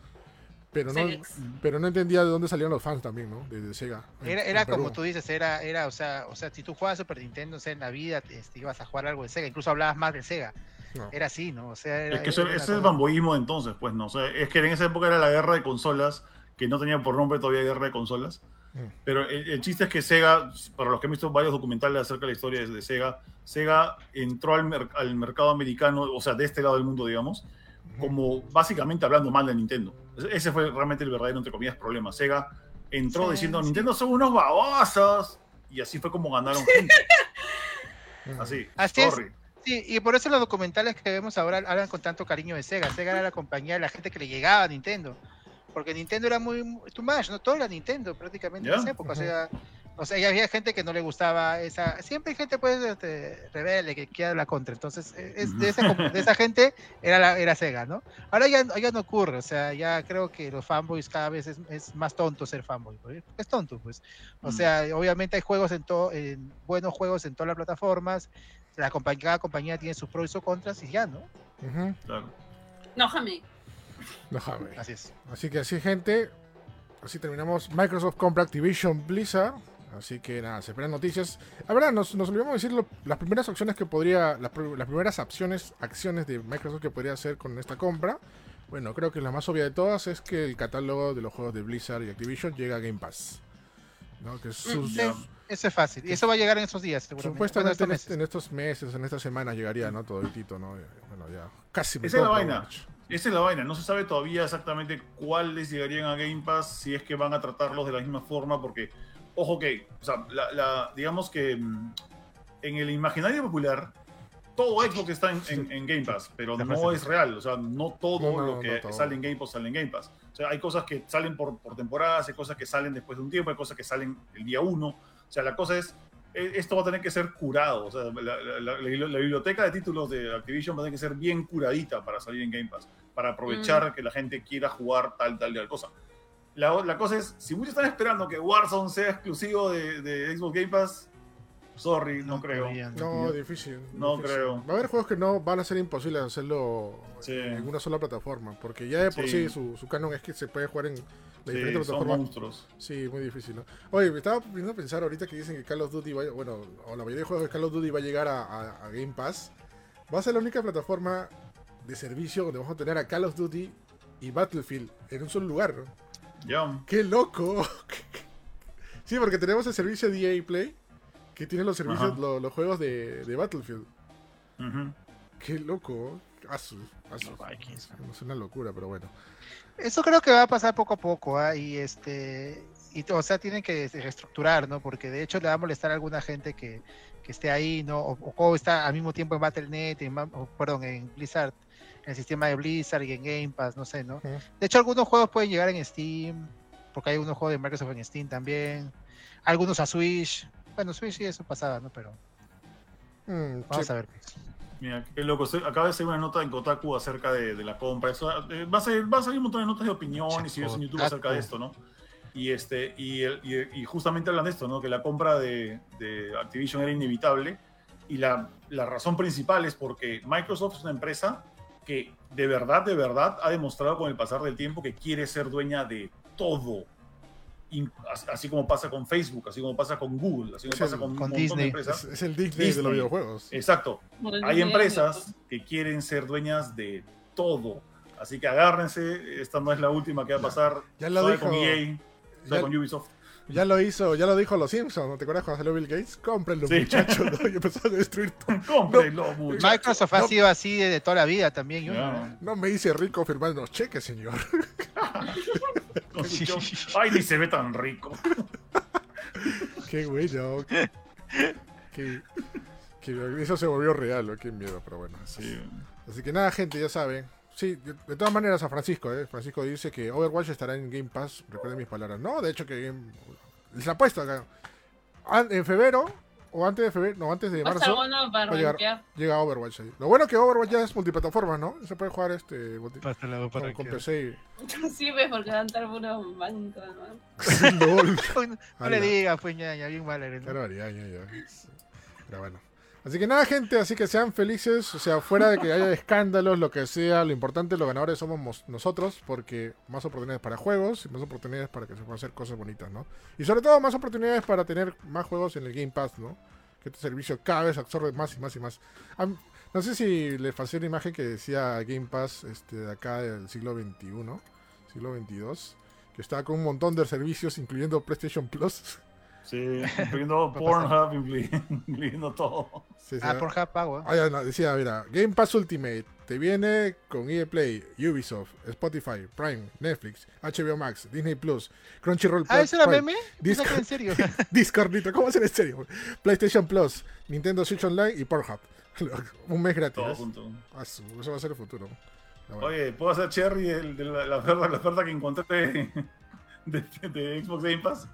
Pero no, pero no entendía de dónde salían los fans también, ¿no? De, de Sega. en- Era, en era Perú. como tú dices, era, era, o sea, o sea, si tú jugabas Super Nintendo, o sea, en la vida este, ibas a jugar algo de Sega, incluso hablabas más de Sega. No. Era así, ¿no? O sea, era, Es que eso- ese es el bamboísmo de entonces, pues, ¿no? O sea, es que en esa época era la guerra de consolas, que no tenía por nombre todavía guerra de consolas. Mm. Pero el, el chiste es que Sega, para los que han visto varios documentales acerca de la historia de, de Sega, Sega entró al, mer- al mercado americano, o sea, de este lado del mundo, digamos, como básicamente hablando mal de Nintendo. Ese- fue realmente el verdadero, entre comillas, problema. Sega entró Sí, diciendo, sí. Nintendo son unos babosos, y así fue como ganaron <laughs> gente. Así, Así es. sorry. Sí, y por eso los documentales que vemos ahora hablan con tanto cariño de Sega. Sega era la compañía de la gente que le llegaba a Nintendo. Porque Nintendo era muy, too much, ¿no? Todo era Nintendo prácticamente en esa época. O sea, o sea, ya había gente que no le gustaba esa. Siempre hay gente, pues, este, rebelde que quiera la contra. Entonces, eh, es, de, esa, de esa gente era, la, era Sega, ¿no? Ahora ya, ya no ocurre. O sea, ya creo que los fanboys cada vez es, es más tonto ser fanboy. porque Es tonto, pues. O Mm. sea, obviamente hay juegos en todo, en buenos juegos en todas las plataformas. La compañía, cada compañía tiene sus pros y sus contras y ya, ¿no? Claro. No, Jame. No, Javi. Así es. Así que así, gente. Así terminamos. Microsoft compra Activision Blizzard. Así que nada, se esperan noticias. A ver, nos, nos olvidamos decir lo- las primeras opciones que podría. Las, pr- las primeras acciones, acciones de Microsoft que podría hacer con esta compra. Bueno, creo que la más obvia de todas es que el catálogo de los juegos de Blizzard y Activision llega a Game Pass. ¿no? Que sus- Sí, eso es fácil. Y eso va a llegar en esos días, seguramente. supuestamente en, estos est- en estos meses, en estas semanas llegaría, ¿no? Toditito, ¿no? Bueno, ya casi me Esa es la vaina. Esa es la vaina. No se sabe todavía exactamente cuáles llegarían a Game Pass, si es que van a tratarlos de la misma forma, porque, ojo que, o sea, la- la- digamos que mm, en el imaginario popular, todo Xbox está en, en- en Game Pass, pero La no es real. O sea, no todo No, no, lo no que todo. sale en Game Pass sale en Game Pass. O sea, hay cosas que salen por, por temporadas, hay cosas que salen después de un tiempo, hay cosas que salen el día uno. O sea, la cosa es, eh, esto va a tener que ser curado. O sea, la, la- la- la biblioteca de títulos de Activision va a tener que ser bien curadita para salir en Game Pass, para aprovechar que la gente quiera jugar tal, tal, tal cosa. La, la cosa es, si muchos están esperando que Warzone sea exclusivo de, de Xbox Game Pass, sorry, no, creo. No, difícil. No difícil. creo. Va a haber juegos que no van a ser imposibles hacerlo Sí. en una sola plataforma. Porque ya de por sí, Sí. su, su canon es que se puede jugar en las Sí, diferentes son plataformas. monstruos. Sí, muy difícil, ¿no? Oye, me estaba poniendo a pensar ahorita que dicen que Call of Duty va, bueno, o la mayoría de juegos de Call of Duty va a llegar a, a- a Game Pass. Va a ser la única plataforma de servicio donde vamos a tener a Call of Duty y Battlefield en un solo lugar. ¿no? ¡Qué loco! <laughs> sí, porque tenemos el servicio de EA Play que tiene los servicios, lo- los juegos de, de Battlefield. Ujú. ¡Qué loco! Asu, asu. Los Vikings. Es una locura, pero bueno. Eso creo que va a pasar poco a poco, ¿ah? Y este, y, o sea, tienen que reestructurar, ¿no? Porque de hecho le va a molestar a alguna gente que, que esté ahí, ¿no? O, está al mismo tiempo en Battle.net, en, perdón, en Blizzard, el sistema de Blizzard y en Game Pass, no sé, ¿no? De hecho, algunos juegos pueden llegar en Steam, porque hay unos juegos de Microsoft en Steam también. Algunos a Switch. Bueno, Switch sí, eso pasaba, ¿no? Pero Mm, vamos sí. a ver. Mira, qué loco. Acaba de salir una nota en Kotaku acerca de, de la compra. Eso, eh, va, a salir, va a salir un montón de notas de opinión y videos en YouTube acerca de esto, ¿no? Y, este, y, el- y- y justamente hablan de esto, ¿no? Que la compra de, de Activision era inevitable. Y la, la razón principal es porque Microsoft es una empresa que de verdad, de verdad ha demostrado con el pasar del tiempo que quiere ser dueña de todo. así como pasa con Facebook, así como pasa con Google, así como Sí, pasa con, con un montón Disney. de empresas. Es, es el Disney, de los Disney. videojuegos. Exacto. Bueno, Hay empresas que quieren ser dueñas de todo. Así que agárrense, esta no es la última que va a pasar. Ya Suave dijo- con EA, suave ya- con Ubisoft. Ya lo hizo, ya lo dijo los Simpsons, ¿no te acuerdas cuando salió Bill Gates? Cómprenlo, Sí. muchachos, ¿no? Y empezaron a destruir todo. <laughs> Cómprenlo, muchachos. Microsoft ha No. sido así de, de toda la vida también. yo. ¿no? No me hice rico firmando los cheques, señor. <laughs> Ay, ni se ve tan rico. <laughs> Qué bueno. Qué, qué- eso se volvió real, ¿no? qué miedo, pero bueno. Sí. Así que nada, gente, ya saben. Sí, de, de todas maneras a Francisco, ¿eh? Francisco dice que Overwatch estará en Game Pass. Recuerden mis palabras. No, de hecho que Game... Les apuesto acá. An- En febrero, o antes de febrero, no, antes de marzo, bueno para va a llegar. llega Overwatch ahí. Lo bueno es que Overwatch ya es multiplataforma, ¿no? Se puede jugar este con, para con que- PC. <laughs> Sí, ves, porque van a estar puro manco, ¿no? y-. <laughs> No, le digas, pues ya, ya bien mal barbaridad, ya, ya. Pero bueno. Así que nada, gente, así que sean felices, o sea, fuera de que haya escándalos, lo que sea, lo importante, los ganadores somos mos- nosotros, porque más oportunidades para juegos y más oportunidades para que se puedan hacer cosas bonitas, ¿no? Y sobre todo más oportunidades para tener más juegos en el Game Pass, ¿no? Que este servicio cada vez absorbe más y más y más. No sé si les pasé una imagen que decía Game Pass este, de acá del siglo XXI, siglo XXII, que estaba con un montón de servicios, incluyendo PlayStation Plus. <laughs> Sí, <laughs> incluyendo Pornhub, incluy- incluyendo <laughs> todo. Sí, sí, Ah, ¿no? por pago. Ah, ya, no, decía, mira, Game Pass Ultimate te viene con EA Play, Ubisoft, Spotify, Prime, Netflix, HBO Max, Disney Plus, Crunchyroll Ah, ¿eso era meme? Disco- Disco. en serio? <laughs> Discord, Nitro, ¿cómo hacer en serio? PlayStation Plus, Nintendo Switch Online y Pornhub. Un mes gratis. Todo junto. Ah, Eso va a ser el futuro. Bueno. Oye, ¿puedo hacer Cherry el- de la, la oferta, la oferta que encontré de, de- de Xbox Game Pass?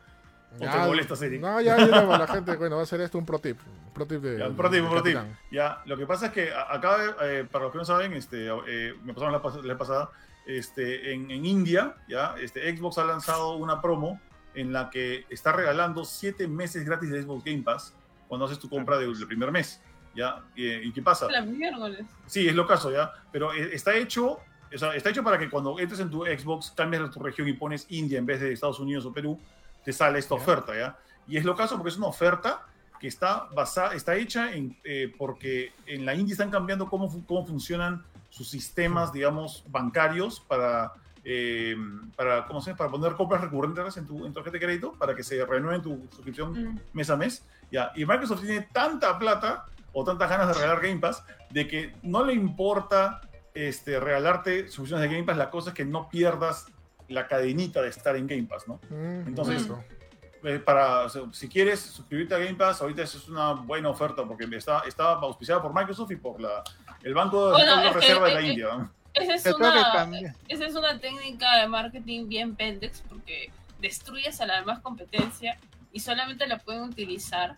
¿O te molestas, Eric? No, ya, ya, la, la gente, bueno, va a ser esto un pro tip. Un pro tip de. Ya, un pro tip, de un pro tip. Ya, lo que pasa es que acá, eh, para los que no saben, este, eh, me pasaron la, pas- la pasada, este, en, en India, ya, este, Xbox ha lanzado una promo en la que está regalando 7 meses gratis de Xbox Game Pass cuando haces tu compra del, del primer mes. ¿ya? ¿Y, y qué pasa? La miércoles. Sí, es lo caso, ¿ya? Pero eh, está hecho, o sea, está hecho para que cuando entres en tu Xbox, cambies tu región y pones India en vez de Estados Unidos o Perú, te sale esta oferta, ¿ya? Y es lo caso porque es una oferta que está basada, está hecha en, eh, porque en la India están cambiando cómo, cómo funcionan sus sistemas, digamos, bancarios para, eh, para, ¿cómo se llama? para poner compras recurrentes en tu, en tu tarjeta de crédito, para que se renueven tu suscripción Mm. mes a mes. Ya. Y Microsoft tiene tanta plata o tantas ganas de regalar Game Pass de que no le importa este, regalarte suscripciones de Game Pass. La cosa es que no pierdas la cadenita de estar en Game Pass, ¿no? Mm, Entonces. Eh, para, o sea, si quieres suscribirte a Game Pass, ahorita eso es una buena oferta porque está, está auspiciada por Microsoft y por la, el Banco de Bueno, de es que- Reserva de la que- India. ¿no? Esa es, una, esa es una técnica de marketing bien pendex porque destruyes a la demás competencia y solamente la pueden utilizar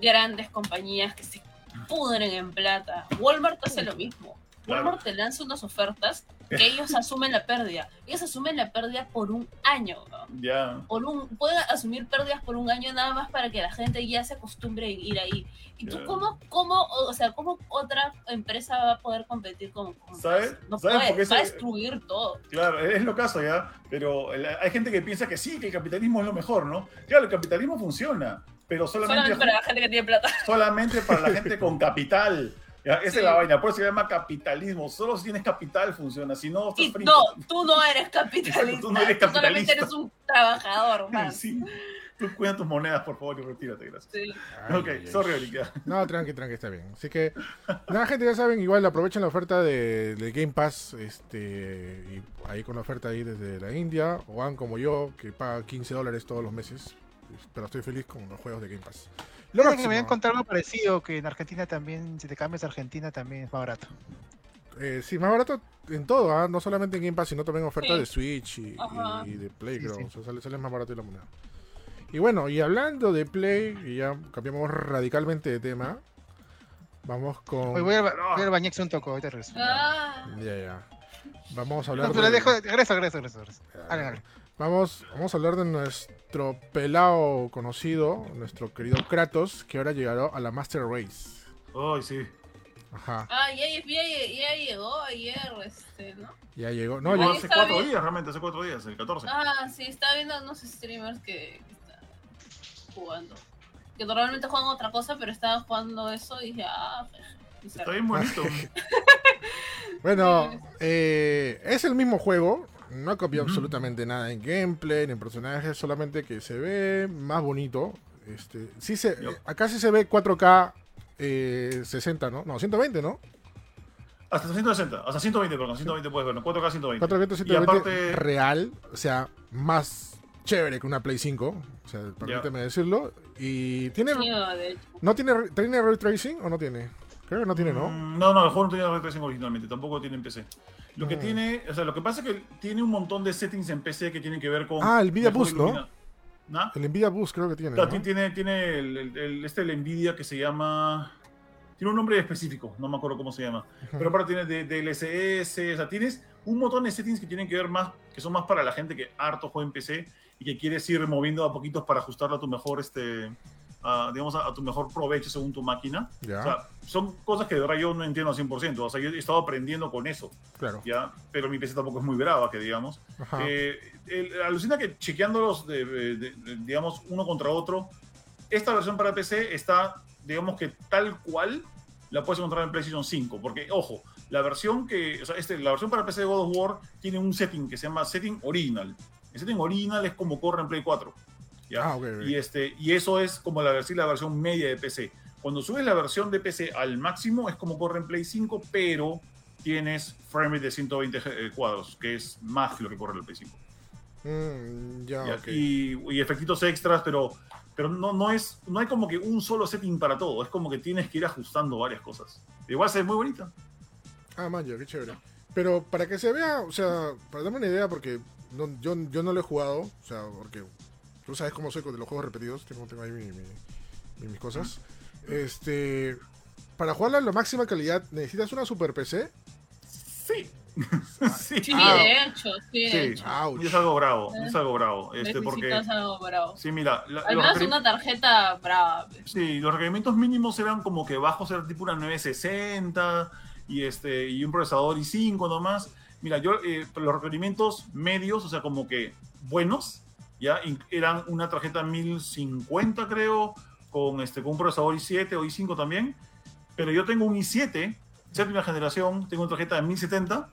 grandes compañías que se pudren en plata. Walmart hace lo mismo. Claro. Walmart te lanza unas ofertas que ellos asumen la pérdida. Ellos asumen la pérdida por un año. ¿no? Por un, pueden asumir pérdidas por un año nada más para que la gente ya se acostumbre a ir ahí. ¿Y tú cómo, cómo, o sea, cómo otra empresa va a poder competir con, con ¿Sabes? No ¿Sabes puede, por qué va a destruir todo. Claro, es lo caso ya, pero hay gente que piensa que sí, que el capitalismo es lo mejor, ¿no? Claro, el capitalismo funciona, pero solamente, Solamente para la gente que tiene plata. solamente para la gente con capital. ¿Ya? Esa Sí. es la vaina, por eso se llama capitalismo. Solo si tienes capital funciona, si no, estás Y frito. no, tú no eres capitalista. Exacto, tú no eres solamente capitalista. eres un trabajador <laughs> más. Sí. Tú cuida tus monedas, por favor, y retírate, gracias. Sí. Ay, ok, ay. sorry, Erika. No, tranqui, tranqui, está bien. Así que, nada, gente, ya saben, igual aprovechen la oferta de, de Game Pass, este, y ahí con la oferta ahí desde la India, o van como yo, que paga 15 dólares todos los meses, pero estoy feliz con los juegos de Game Pass. Lo Creo que me próximo, habían contado algo parecido, que en Argentina también, si te cambias a Argentina también es más barato. eh, sí, más barato en todo, ¿ah? no solamente en Game Pass, sino también ofertas Sí. de Switch y, y de Play, Sí, creo. sí. O sea, sale, sale más barato de la moneda. Y bueno, y hablando de Play, y ya cambiamos radicalmente de tema, vamos con... Voy ba- voy al bañex un toco, ahorita regreso. Ah, Ya, ya. Vamos a hablar No, pero de- dejo, regreso, regreso, regreso. Vamos, vamos a hablar de nuestro pelao conocido, nuestro querido Kratos, que ahora llegará a la Master Race. Ay, sí. Ajá, Ah, ya, ya, ya llegó ayer, este, ¿no? ya llegó. No, Ahí hace cuatro días, realmente, hace cuatro días, el 14. Ah, sí, está viendo unos streamers que, que están jugando. Que normalmente juegan otra cosa, pero estaban jugando eso y dije, ah, se Está bien bonito. <laughs> Bueno, <laughs> eh, es el mismo juego. No ha copiado Ujú. absolutamente nada en gameplay, ni en personajes, solamente que se ve más bonito. Este, sí se, Yo. eh, acá sí se ve 4K eh, 60, ¿no? No, 120, ¿no? Hasta 160, hasta 120, perdón, 120 puedes verlo, 4K 120. 4K 120 Y aparte, real, o sea, más chévere que una Play 5, o sea, permíteme decirlo. Y tiene, Sí, de hecho. ¿no tiene, tiene ray tracing o no tiene? Creo que no tiene, ¿no? Mm, No, no, el juego no tenía ray tracing originalmente, tampoco tiene en PC. Lo que Mm. tiene, o sea, lo que pasa es que tiene un montón de settings en PC que tienen que ver con. Ah, el Nvidia Boost, ¿no? El Nvidia Boost creo que tiene. Claro, ¿no? ti- tiene, tiene el, el- el- este el Nvidia que se llama. Tiene un nombre específico, no me acuerdo cómo se llama. Pero aparte tiene DLSS, o sea, tienes un montón de settings que tienen que ver más, que son más para la gente que harto juega en PC y que quieres ir moviendo a poquitos para ajustarlo a tu mejor, este, a, digamos, a, a tu mejor provecho según tu máquina. Ya, O sea, son cosas que de verdad yo no entiendo al 100%. O sea, yo he estado aprendiendo con eso, claro. ¿ya? Pero mi PC tampoco es muy brava, que digamos. Eh, el- alucina que chequeándolos, de, de- de- digamos, uno contra otro, esta versión para PC está, digamos que tal cual la puedes encontrar en PlayStation 5. Porque, ojo, la versión que, o sea, este, la versión para PC de God of War tiene un setting que se llama setting original. El setting original es como corre en Play 4. ¿Ya? Ah, ok, ok. Y, este, y eso es como la, versión- la versión media de PC. Cuando subes la versión de PC al máximo es como corre en Play 5, pero tienes frame rate de 120 eh, cuadros, que es más que lo que corre en el Play 5. Mm, ya, y, y efectitos extras, pero, pero no, no, es, no hay como que un solo setting para todo. Es como que tienes que ir ajustando varias cosas. Igual se ve muy bonita. Ah, man, ya, qué chévere. Pero para que se vea, o sea, para darme una idea, porque no- yo, yo no lo he jugado, o sea, porque tú sabes cómo soy con los juegos repetidos, tengo, tengo ahí mi- mi- mi- mis cosas. Este, para jugarla en la máxima calidad, ¿necesitas una super PC? Sí. <laughs> sí. Sí, Ah. de hecho, sí, de Sí. hecho. Y es algo bravo. Es algo bravo. Este, porque. Necesitas algo bravo. Sí, mira. la- Al menos una tarjeta brava. pues. Sí, los requerimientos mínimos eran como que bajos, era tipo una 960 y, este, y un procesador i5 nomás. Mira, yo, eh, los requerimientos medios, o sea, como que buenos, ya eran una tarjeta 1050, creo, con, este, con un procesador i7 o i5 también. Pero yo tengo un i7, séptima generación, tengo una tarjeta de 1070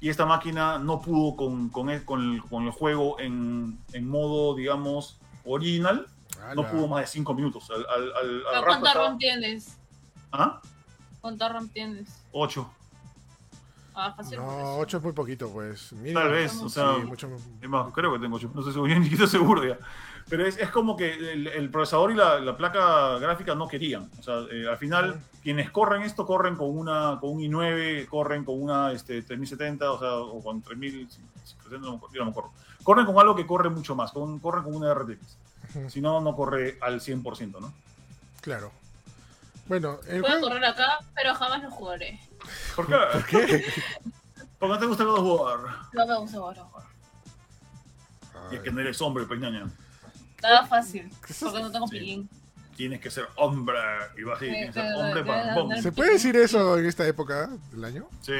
y esta máquina no pudo con, con, el, con el- con el juego en, en modo, digamos, original no Ala. pudo más de 5 minutos. Al, al, al, al ¿Pero rato ¿Cuánta estaba- RAM tienes? ¿Ah? ¿Cuánta RAM tienes? 8. Ah, fácil. No, eso. 8 es muy poquito, pues. Mínimo. Tal vez, o sea, Sí, mucho es más, creo que tengo 8. No sé seguro, ni siquiera seguro ya. Pero es, es como que el, el procesador y la, la placa gráfica no querían. O sea, eh, al final, quienes corren esto corren con una con un i9, corren con una este, 3070, o sea, o con 3000, sí, sí, no me acuerdo, yo no me acuerdo. Corren con algo que corre mucho más, con, corren con una RTX. Si no, no corre al 100%, ¿no? Claro. Bueno, el Puedo juego... correr acá, pero jamás lo jugaré. ¿Por qué? ¿Por qué? <laughs> Porque no te gusta God of War. No me gusta God of War. Y es que no eres hombre, pues ñaña. Nada fácil, ¿Qué es porque no tengo Sí. Tienes que ser hombre. Y vas a decir, tienes que ser hombre para bom. ¿Se puede decir eso en esta época del año? Sí,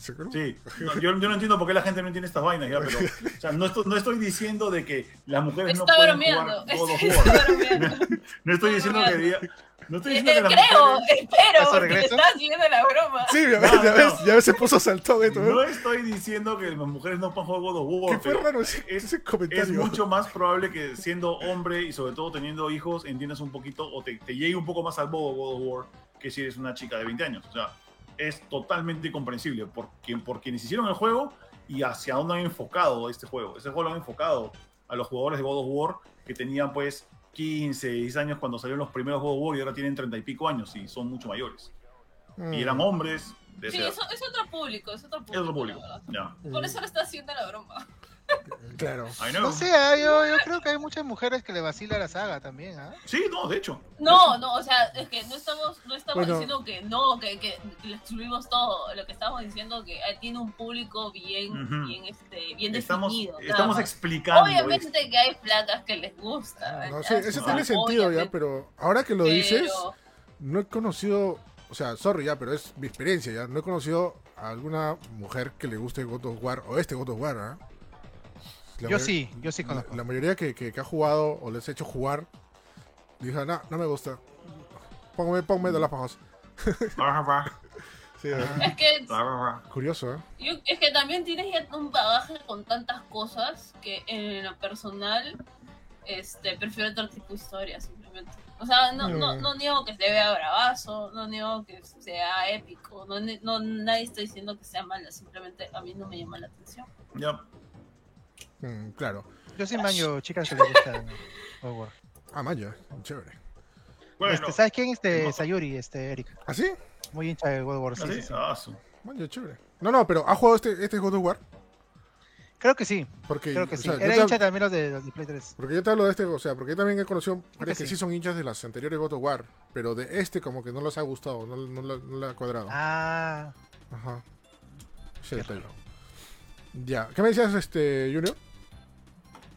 sí. <laughs> No, yo, yo no entiendo por qué la gente no entiende estas vainas ya, pero. O sea, no estoy, no estoy diciendo de que las mujeres no Está pueden bromeando. jugar God of <laughs> Está War. bromeando. No estoy diciendo que diga- No estoy diciendo que Eh, las creo, mujeres. espero, ¿Eso porque regreso? estás siguiendo la broma. Sí, ya ves, No, ya no. ves, ya ves, se puso saltón esto. No ¿eh? estoy diciendo que las mujeres no puedan jugar God of Que War. fue pero raro ese, es- ese comentario. es mucho más probable que siendo hombre y sobre todo teniendo hijos entiendas un poquito o te, te llegue un poco más al bobo God of War que si eres una chica de 20 años. O sea, es totalmente comprensible por, quien, por quienes hicieron el juego y hacia dónde han enfocado este juego. Ese juego lo han enfocado a los jugadores de God of War que tenían pues 15, 16 años cuando salieron los primeros of War y ahora tienen 30 y pico años y son mucho mayores. Mm. Y eran hombres de Sí, eso, es otro público, es otro Es público. otro público. verdad. Ya. Por eso le está haciendo la broma. Claro. No sé, ah, yo, yo creo que hay muchas mujeres que le vacila la saga también, ¿ah? Sí, no, de hecho. No, no, o sea, es que no estamos, no estamos Bueno. diciendo que no, que, que, que le excluimos todo. Lo que estamos diciendo que eh, tiene un público bien, bien, este, bien Estamos, definido. estamos explicando. Obviamente esto. que hay placas que les gusta. No, sí, eso Ah, tiene sentido ya, pero ahora que lo dices, no he conocido o sea, sorry ya, pero es mi experiencia ya. No he conocido a alguna mujer que le guste God of War o este God of War, ¿ah? La Yo sí, yo sí La, conozco. la mayoría que, que- que ha jugado o les he hecho jugar, dijo, no, no me gusta. Póngame, póngame de las pajas. <laughs> Sí. Es que Curioso, ¿eh? Yo, es que también tienes ya un bagaje con tantas cosas que en lo personal este, prefiero otro tipo de historia simplemente. O sea, no, no, Mm. no niego que se vea bravazo, no niego que sea épico, no, no nadie está diciendo que sea mala, simplemente a mí no me llama la atención. Ya. Mm, claro. Yo sí maño, chicas que les gusta War. Ah, Maya, chévere. Bueno, Este, ¿Sabes quién? Este, hermoso. Sayuri, este, Eric. ¿Ah, sí? Muy hincha de God of War, sí, ¿así? sí, sí. Ah, su- Maya, chévere. No, no, pero ¿ha jugado este, este God of War? Creo que sí, Porque, creo que sí. sea, yo Era te- hincha también los de, los de Play 3. Porque yo te hablo de este, o sea, porque yo también he conocido varios que sí. sí son hinchas de las anteriores God of War, pero de este como que no les ha gustado, no, no, le- no le ha cuadrado. Ah, Ajá. Sí. Ya, ¿qué me decías, este, Junior?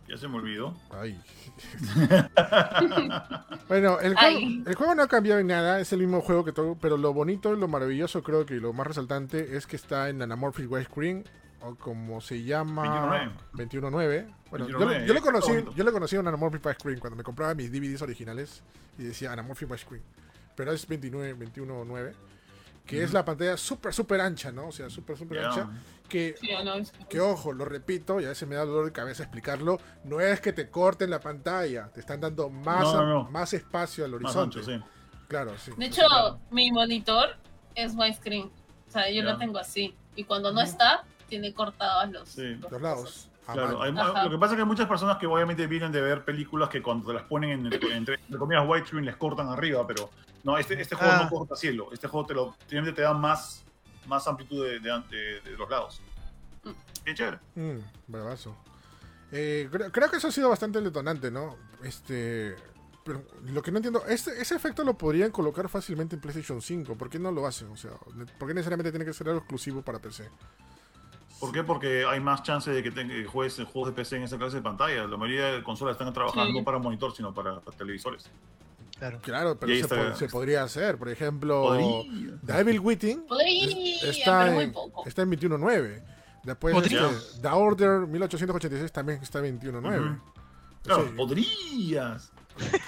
Ya se me olvidó. Ay. <laughs> bueno, el Ay. juego, el juego no ha cambiado en nada, es el mismo juego que todo, pero lo bonito y lo maravilloso creo que lo más resaltante es que está en Anamorphic Widescreen o como se llama 21.9. Bueno, yo, 21.9, yo lo conocí, bonito. yo lo conocí en Anamorphic Widescreen cuando me compraba mis DVDs originales y decía Anamorphic Widescreen. Pero es 29 21.9, que es la pantalla súper súper ancha, ¿no? O sea, súper súper ancha que Sí, ¿o no? Es- que ojo, lo repito, y a veces me da dolor de cabeza explicarlo, no es que te corten la pantalla, te están dando más, No, no, no. más espacio al Más horizonte. ancho, sí. Claro, sí. De hecho, mi monitor es widescreen. O sea, yo Ya. lo tengo así. Y cuando no está, tiene cortados los, Sí. Los lados. Claro, hay- lo que pasa es que hay muchas personas que obviamente vienen de ver películas que cuando te las ponen en, entre, entre comillas widescreen les cortan arriba, pero no, este, este juego Ah. no corta cielo, este juego te lo simplemente te da más, más amplitud de, de- de- de los lados. Mm. Qué chévere. Mm, bravazo. Eh, creo, creo que eso ha sido bastante detonante, ¿no? Este. Pero lo que no entiendo, este, ese efecto lo podrían colocar fácilmente en PlayStation 5. ¿Por qué no lo hacen? O sea, ¿por qué necesariamente tiene que ser algo exclusivo para PC? ¿Por qué? Porque hay más chance de que, juegues juegos de PC en esa clase de pantalla. La mayoría de consolas están trabajando Sí. no para monitor, sino para, para televisores. Claro. Claro, pero se, está- po- se podría hacer. Por ejemplo, Podría. Devil Witting Podría, está en, está en 21.9. Después este, The Order 1886 también está en 21.9. Ujú. Claro, Sí. podrías.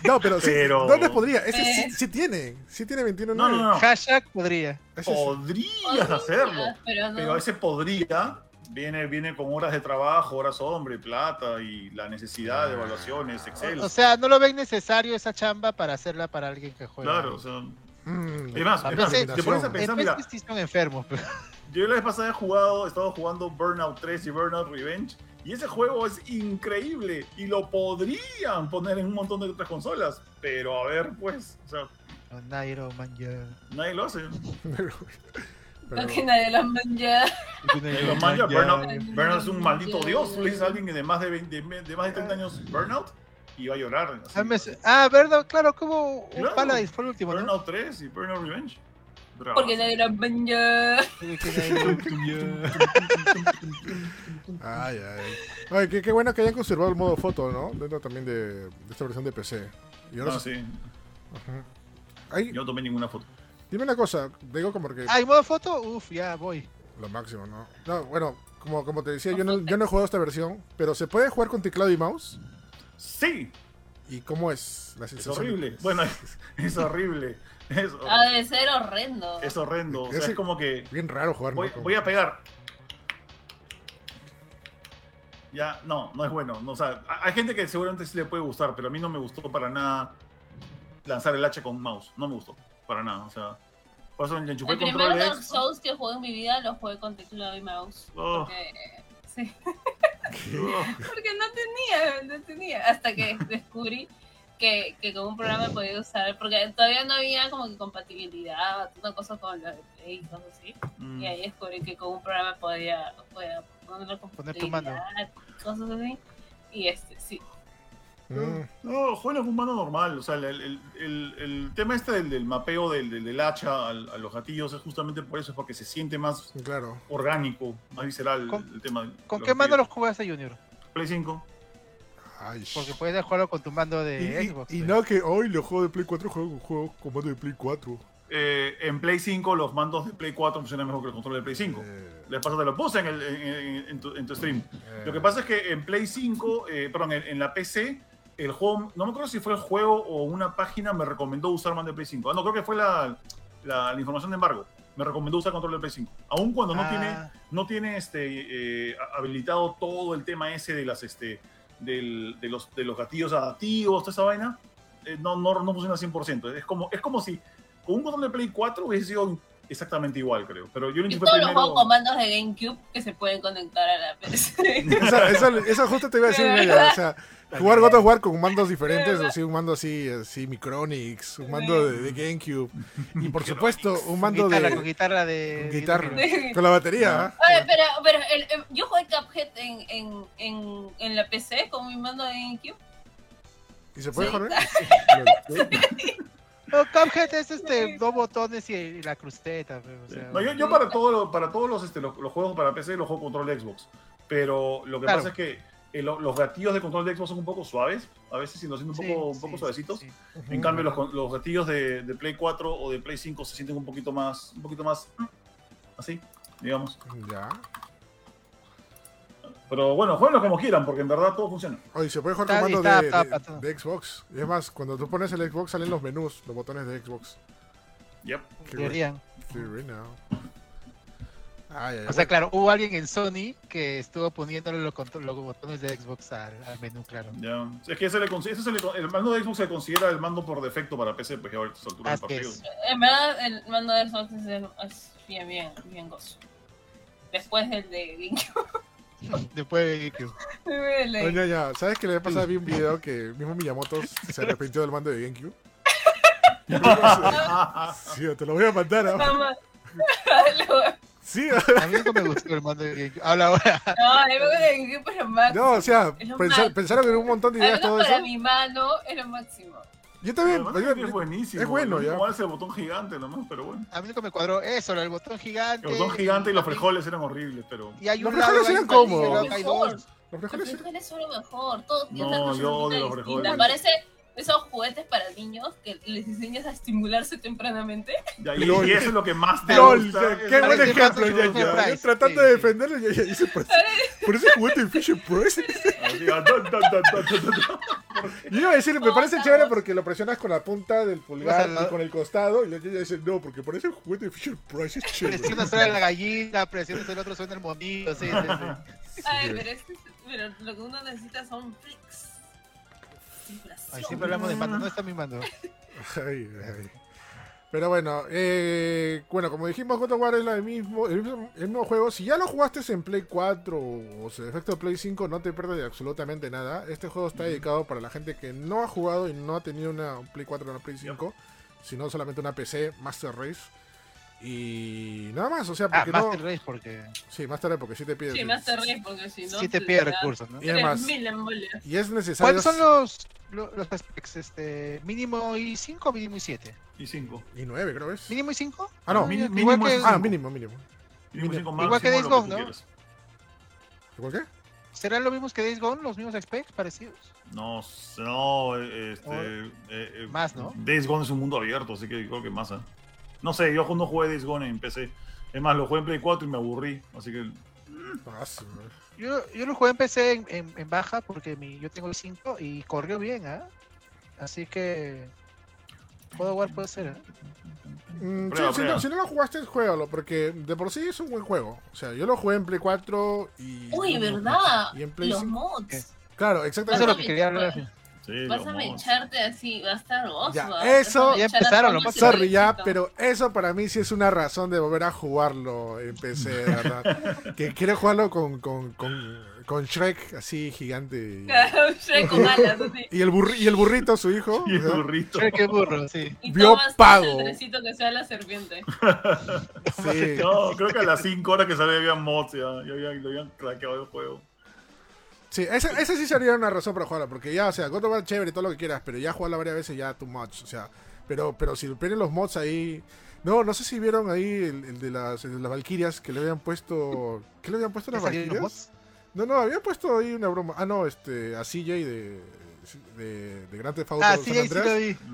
No, pero, sí, Pero- les podría. Ese sí, Eh. sí tiene. Sí tiene 21.9. No, no, no. Hashtag podría. Ese. Podrías Podría, hacerlo. Pero no. Pero ese podría viene, viene con horas de trabajo, horas hombre, plata y la necesidad de evaluaciones, Excel. O sea, no lo ven necesario esa chamba para hacerla para alguien que juega. claro, o sea. Mm, Es más, es te pones a En pensar, mira, PC sí son enfermos, pero <laughs> yo la vez pasada he jugado, he estado jugando Burnout 3 y Burnout Revenge, y ese juego es increíble, y lo podrían poner en un montón de otras consolas, pero a ver, pues, o sea, Nairo, man, nadie lo hace. <laughs> pero- No que nadie la manja. Nadie lo manja, Burnout. Burnout es un maldito dios, tú le dices a alguien de más de, 20 de, de más de 30 años Burnout, y va a llorar. así. Ah, me su- Ah, verdad, claro, como un Claro. Paladins fue el último, ¿no? Burnout 3 y Burnout Revenge. Bravo. Porque nadie la manja. Que. Ay, ay. Ay, qué, qué bueno que hayan conservado el modo foto, ¿no? Dentro también de, de esta versión de PC. Y ahora No, sí- sí, Ajá. Ay, yo no tomé ninguna foto. Dime una cosa, digo como que Ah, ¿y modo foto? Uf, ya voy. lo máximo, ¿no? No, bueno, como, como te decía, yo no, yo no he jugado esta versión, pero ¿se puede jugar con teclado y mouse? Sí, ¿Y cómo es la es sensación? horrible. Bueno, es, es horrible. Es, Ha de ser horrendo. es horrendo. O sea, Ese- es como que Bien raro jugar, voy, voy a pegar. Ya, no, no es bueno. No, o sea, ha- hay gente que seguramente sí le puede gustar, pero a mí no me gustó para nada lanzar el hacha con mouse. No me gustó, para nada. O sea, por eso le El el primer control Dark. Souls que jugué en mi vida lo jugué con teclado y mouse. Oh. Porque, sí, <laughs> Oh, porque no tenía, no tenía. Hasta que <laughs> descubrí que, que con un programa podía usar, porque todavía no había como que compatibilidad, una cosa con la de Play y cosas así. mm. Y ahí descubrí que con un programa podía, podía ponerlo con Poner tu mando. Cosas así. Y este, sí. Mm, No, juega con mano normal. O sea, el, el- el- el tema este del, del mapeo del, del- del hacha al- a los gatillos es justamente por eso, es porque se siente más claro. orgánico, más visceral ¿Con- el tema. del- ¿Con los qué mando los jugaste, Junior? Play 5. Ay, Porque puedes jugarlo con tu mando y, de y- Xbox. y pues. no que hoy lo juego de Play 4, juego, juego con mando de Play 4. eh, en Play 5 los mandos de Play 4 funcionan mejor que el control de Play 5. Eh, Les pasa, te lo puse en, el- en- en- en tu, en tu stream. eh, Lo que pasa es que en Play 5, eh, perdón, en, en la PC, el juego, no me acuerdo si fue el juego o una página me recomendó usar mando de Play 5. Ah, no, creo que fue la, la- la información de embargo. Me recomendó usar control de Play 5. Aun cuando no Ah. tiene, no tiene este, eh, habilitado todo el tema ese de las este, del- de, los, de los gatillos adaptivos, toda esa vaina, eh, no, no, no funciona al 100%. Es como, es como si con un control de Play 4 hubiese sido exactamente igual, creo. Pero yo lo Y todos los primero. juegos comandos de GameCube que se pueden conectar a la PC. <laughs> Esa, esa, esa justo te iba a decir, verdad. O sea, jugar God of War con mandos diferentes, o sea, un mando así, así Micronix, un mando de, de GameCube. Y por <laughs> supuesto, un mando guitarra, de con guitarra de. con guitarra. de- con la batería. ¿ah? Oye, pero, pero el- el- yo jugué Cuphead en, en, en, en la PC con mi mando de GameCube. ¿Y se puede Sí. jugar? <laughs> No, Cuphead es este, dos botones y, y la cruceta. pero, o sea, No, yo, yo para, todo lo- para todos los, este, los, los juegos para PC los juego control de Xbox. Pero lo que Claro. pasa es que eh, lo- los gatillos de control de Xbox son un poco suaves. A veces siendo siendo un sí, poco, un sí, poco sí, suavecitos. sí. En cambio, los, los gatillos de, de Play 4 o de Play 5 se sienten un poquito más, un poquito más así, digamos. Ya. Pero bueno, jueguenlo como quieran, porque en verdad todo funciona. Oye, se puede jugar Está- con mando está de, de- Xbox. Y es más, cuando tú pones el Xbox salen los menús, los botones de Xbox. Yep. Qué Deberían. Now. Ay, ay, O sea, claro, hubo alguien en Sony que estuvo poniéndole los, los botones de Xbox al, al menú, claro. Ya. Es que ese le ese se le el mando de Xbox se considera el mando por defecto para PC, pues ya ahorita a estas alturas del partido. En verdad, el mando de Xbox es, es bien, bien, bien gozo. Después del de GameCube. <laughs> Después de El de- Oye, ya, ¿sabes que le pasado Vi un video que el mismo Miyamoto se arrepintió del mando de GameCube? <laughs> Sí, te lo voy a mandar ahora. Sí, A mí nunca me gustó el mando de GameCube. Habla ahora. No, el mando de GameCube es lo máximo. no, o sea, Es lo pensa- máximo. pensaron en un montón de ideas todo para eso. mi mano es lo máximo. Yo también, Además, yo- es buenísimo. es bueno, Lo ya. único malo es el botón gigante nomás, pero bueno. A mí nunca me cuadró eso, el botón gigante. El botón gigante y los frijoles eran horribles, pero. Y hay Los frijoles eran cómodos. los frijoles son lo mejor. Todos No, yo odio los frijoles. Parece esos juguetes para niños que les enseñas a estimularse tempranamente. Ya, y, eso es lo que más te <laughs> LOL, gusta. ya, qué buen Parece ejemplo, ya, ya. Price, Yo tratando sí, de defenderlo, ya, ya dice, <laughs> por, por ese juguete de Fisher Price. Yo iba a decir, me parece Todos chévere porque lo presionas con la punta del pulgar y con el costado. Y ella dice, no, porque parece un juguete de Fisher Price, es chévere. Presiona suena la gallina, presiona el otro suena el monito, sí, sí, sí. <laughs> Ay, pero, es que- pero lo que uno necesita son flicks. Ay, siempre hablamos de mando, no está mi mando. <laughs> Ay, ay. Pero bueno, eh, bueno, como dijimos, God of War es la del mismo, el, mismo, el mismo juego. Si ya lo jugaste en Play 4 o se efecto Play 5, no te pierdes de absolutamente nada. Este juego está dedicado para la gente que no ha jugado y no ha tenido una un Play 4 o una Play 5, sino solamente una PC Master Race. Y nada más, o sea, Ah, porque no. Master Race porque Sí, Master Race, porque sí te pide. Sí, más te ríes porque si no. sí te pide recursos, ¿no? Y además- 3000 embolias. Y es necesario. ¿Cuáles son los, los, los specs? Este, ¿Mínimo y 5 o mínimo y 7? Y 5. Y 9, creo es. ¿Mínimo y 5? Ah, no. Igual mínimo que, Ah, cinco. mínimo, mínimo. Mínimo cinco Igual que Days que Gone, ¿no? quieras. ¿Igual qué? ¿Serán lo mismos que Days Gone? ¿Los mismos specs parecidos? No, no, este. O- eh, eh, Más, ¿no? Days Gone es un mundo abierto, así que creo que más. ¿eh? No sé, yo no jugué Days Gone en PC. Es más, lo jugué en Play 4 y me aburrí. Así que. Ah, su madre. Yo, yo lo jugué en PC en, en- en baja porque mi, yo tengo el 5 y corrió bien, ¿ah? Así que. Puedo jugar, puede ser. ¿eh? Mm, sí, Prueba, si, no, prueba. si no lo jugaste, juégalo, porque de por sí es un buen juego. O sea, yo lo jugué en Play 4 y. Uy, ¿verdad? Y en Play Los 5. mods. Claro, Eso es exactamente. lo que quería hablar. Sí, Vas los a mods. echarte así, va a estar gozo. Ya, eso- Ya empezaron, todos lo ese Sorry ya, pero eso para mí sí es una razón de volver a jugarlo en PC, verdad. <laughs> que quiero jugarlo con, con, con, con Shrek así gigante. <laughs> Shrek con alas, así. <laughs> Y, el, burri- y el burrito, su hijo. Y el burrito. Qué burro, sí. Y Vio pago. el que sea la serpiente. Sí. No, creo que a las 5 horas que salió había mods, ya, ya habían, lo habían craqueado el juego. Sí, esa, esa sí sería una razón para jugarla, porque ya, o sea, God of War chévere, todo lo que quieras, pero ya jugarla varias veces ya too much, o sea, pero, pero si tienen los mods ahí, no, no sé si vieron ahí el, el de las, el de las Valkyrias que le habían puesto, ¿qué le habían puesto a las ¿Ya salieron los Valkyrias? No, no, habían puesto ahí una broma, ah, no, este, a CJ de, de, de Grand Theft Auto Ah, San sí, sí Andreas. lo vi. <laughs>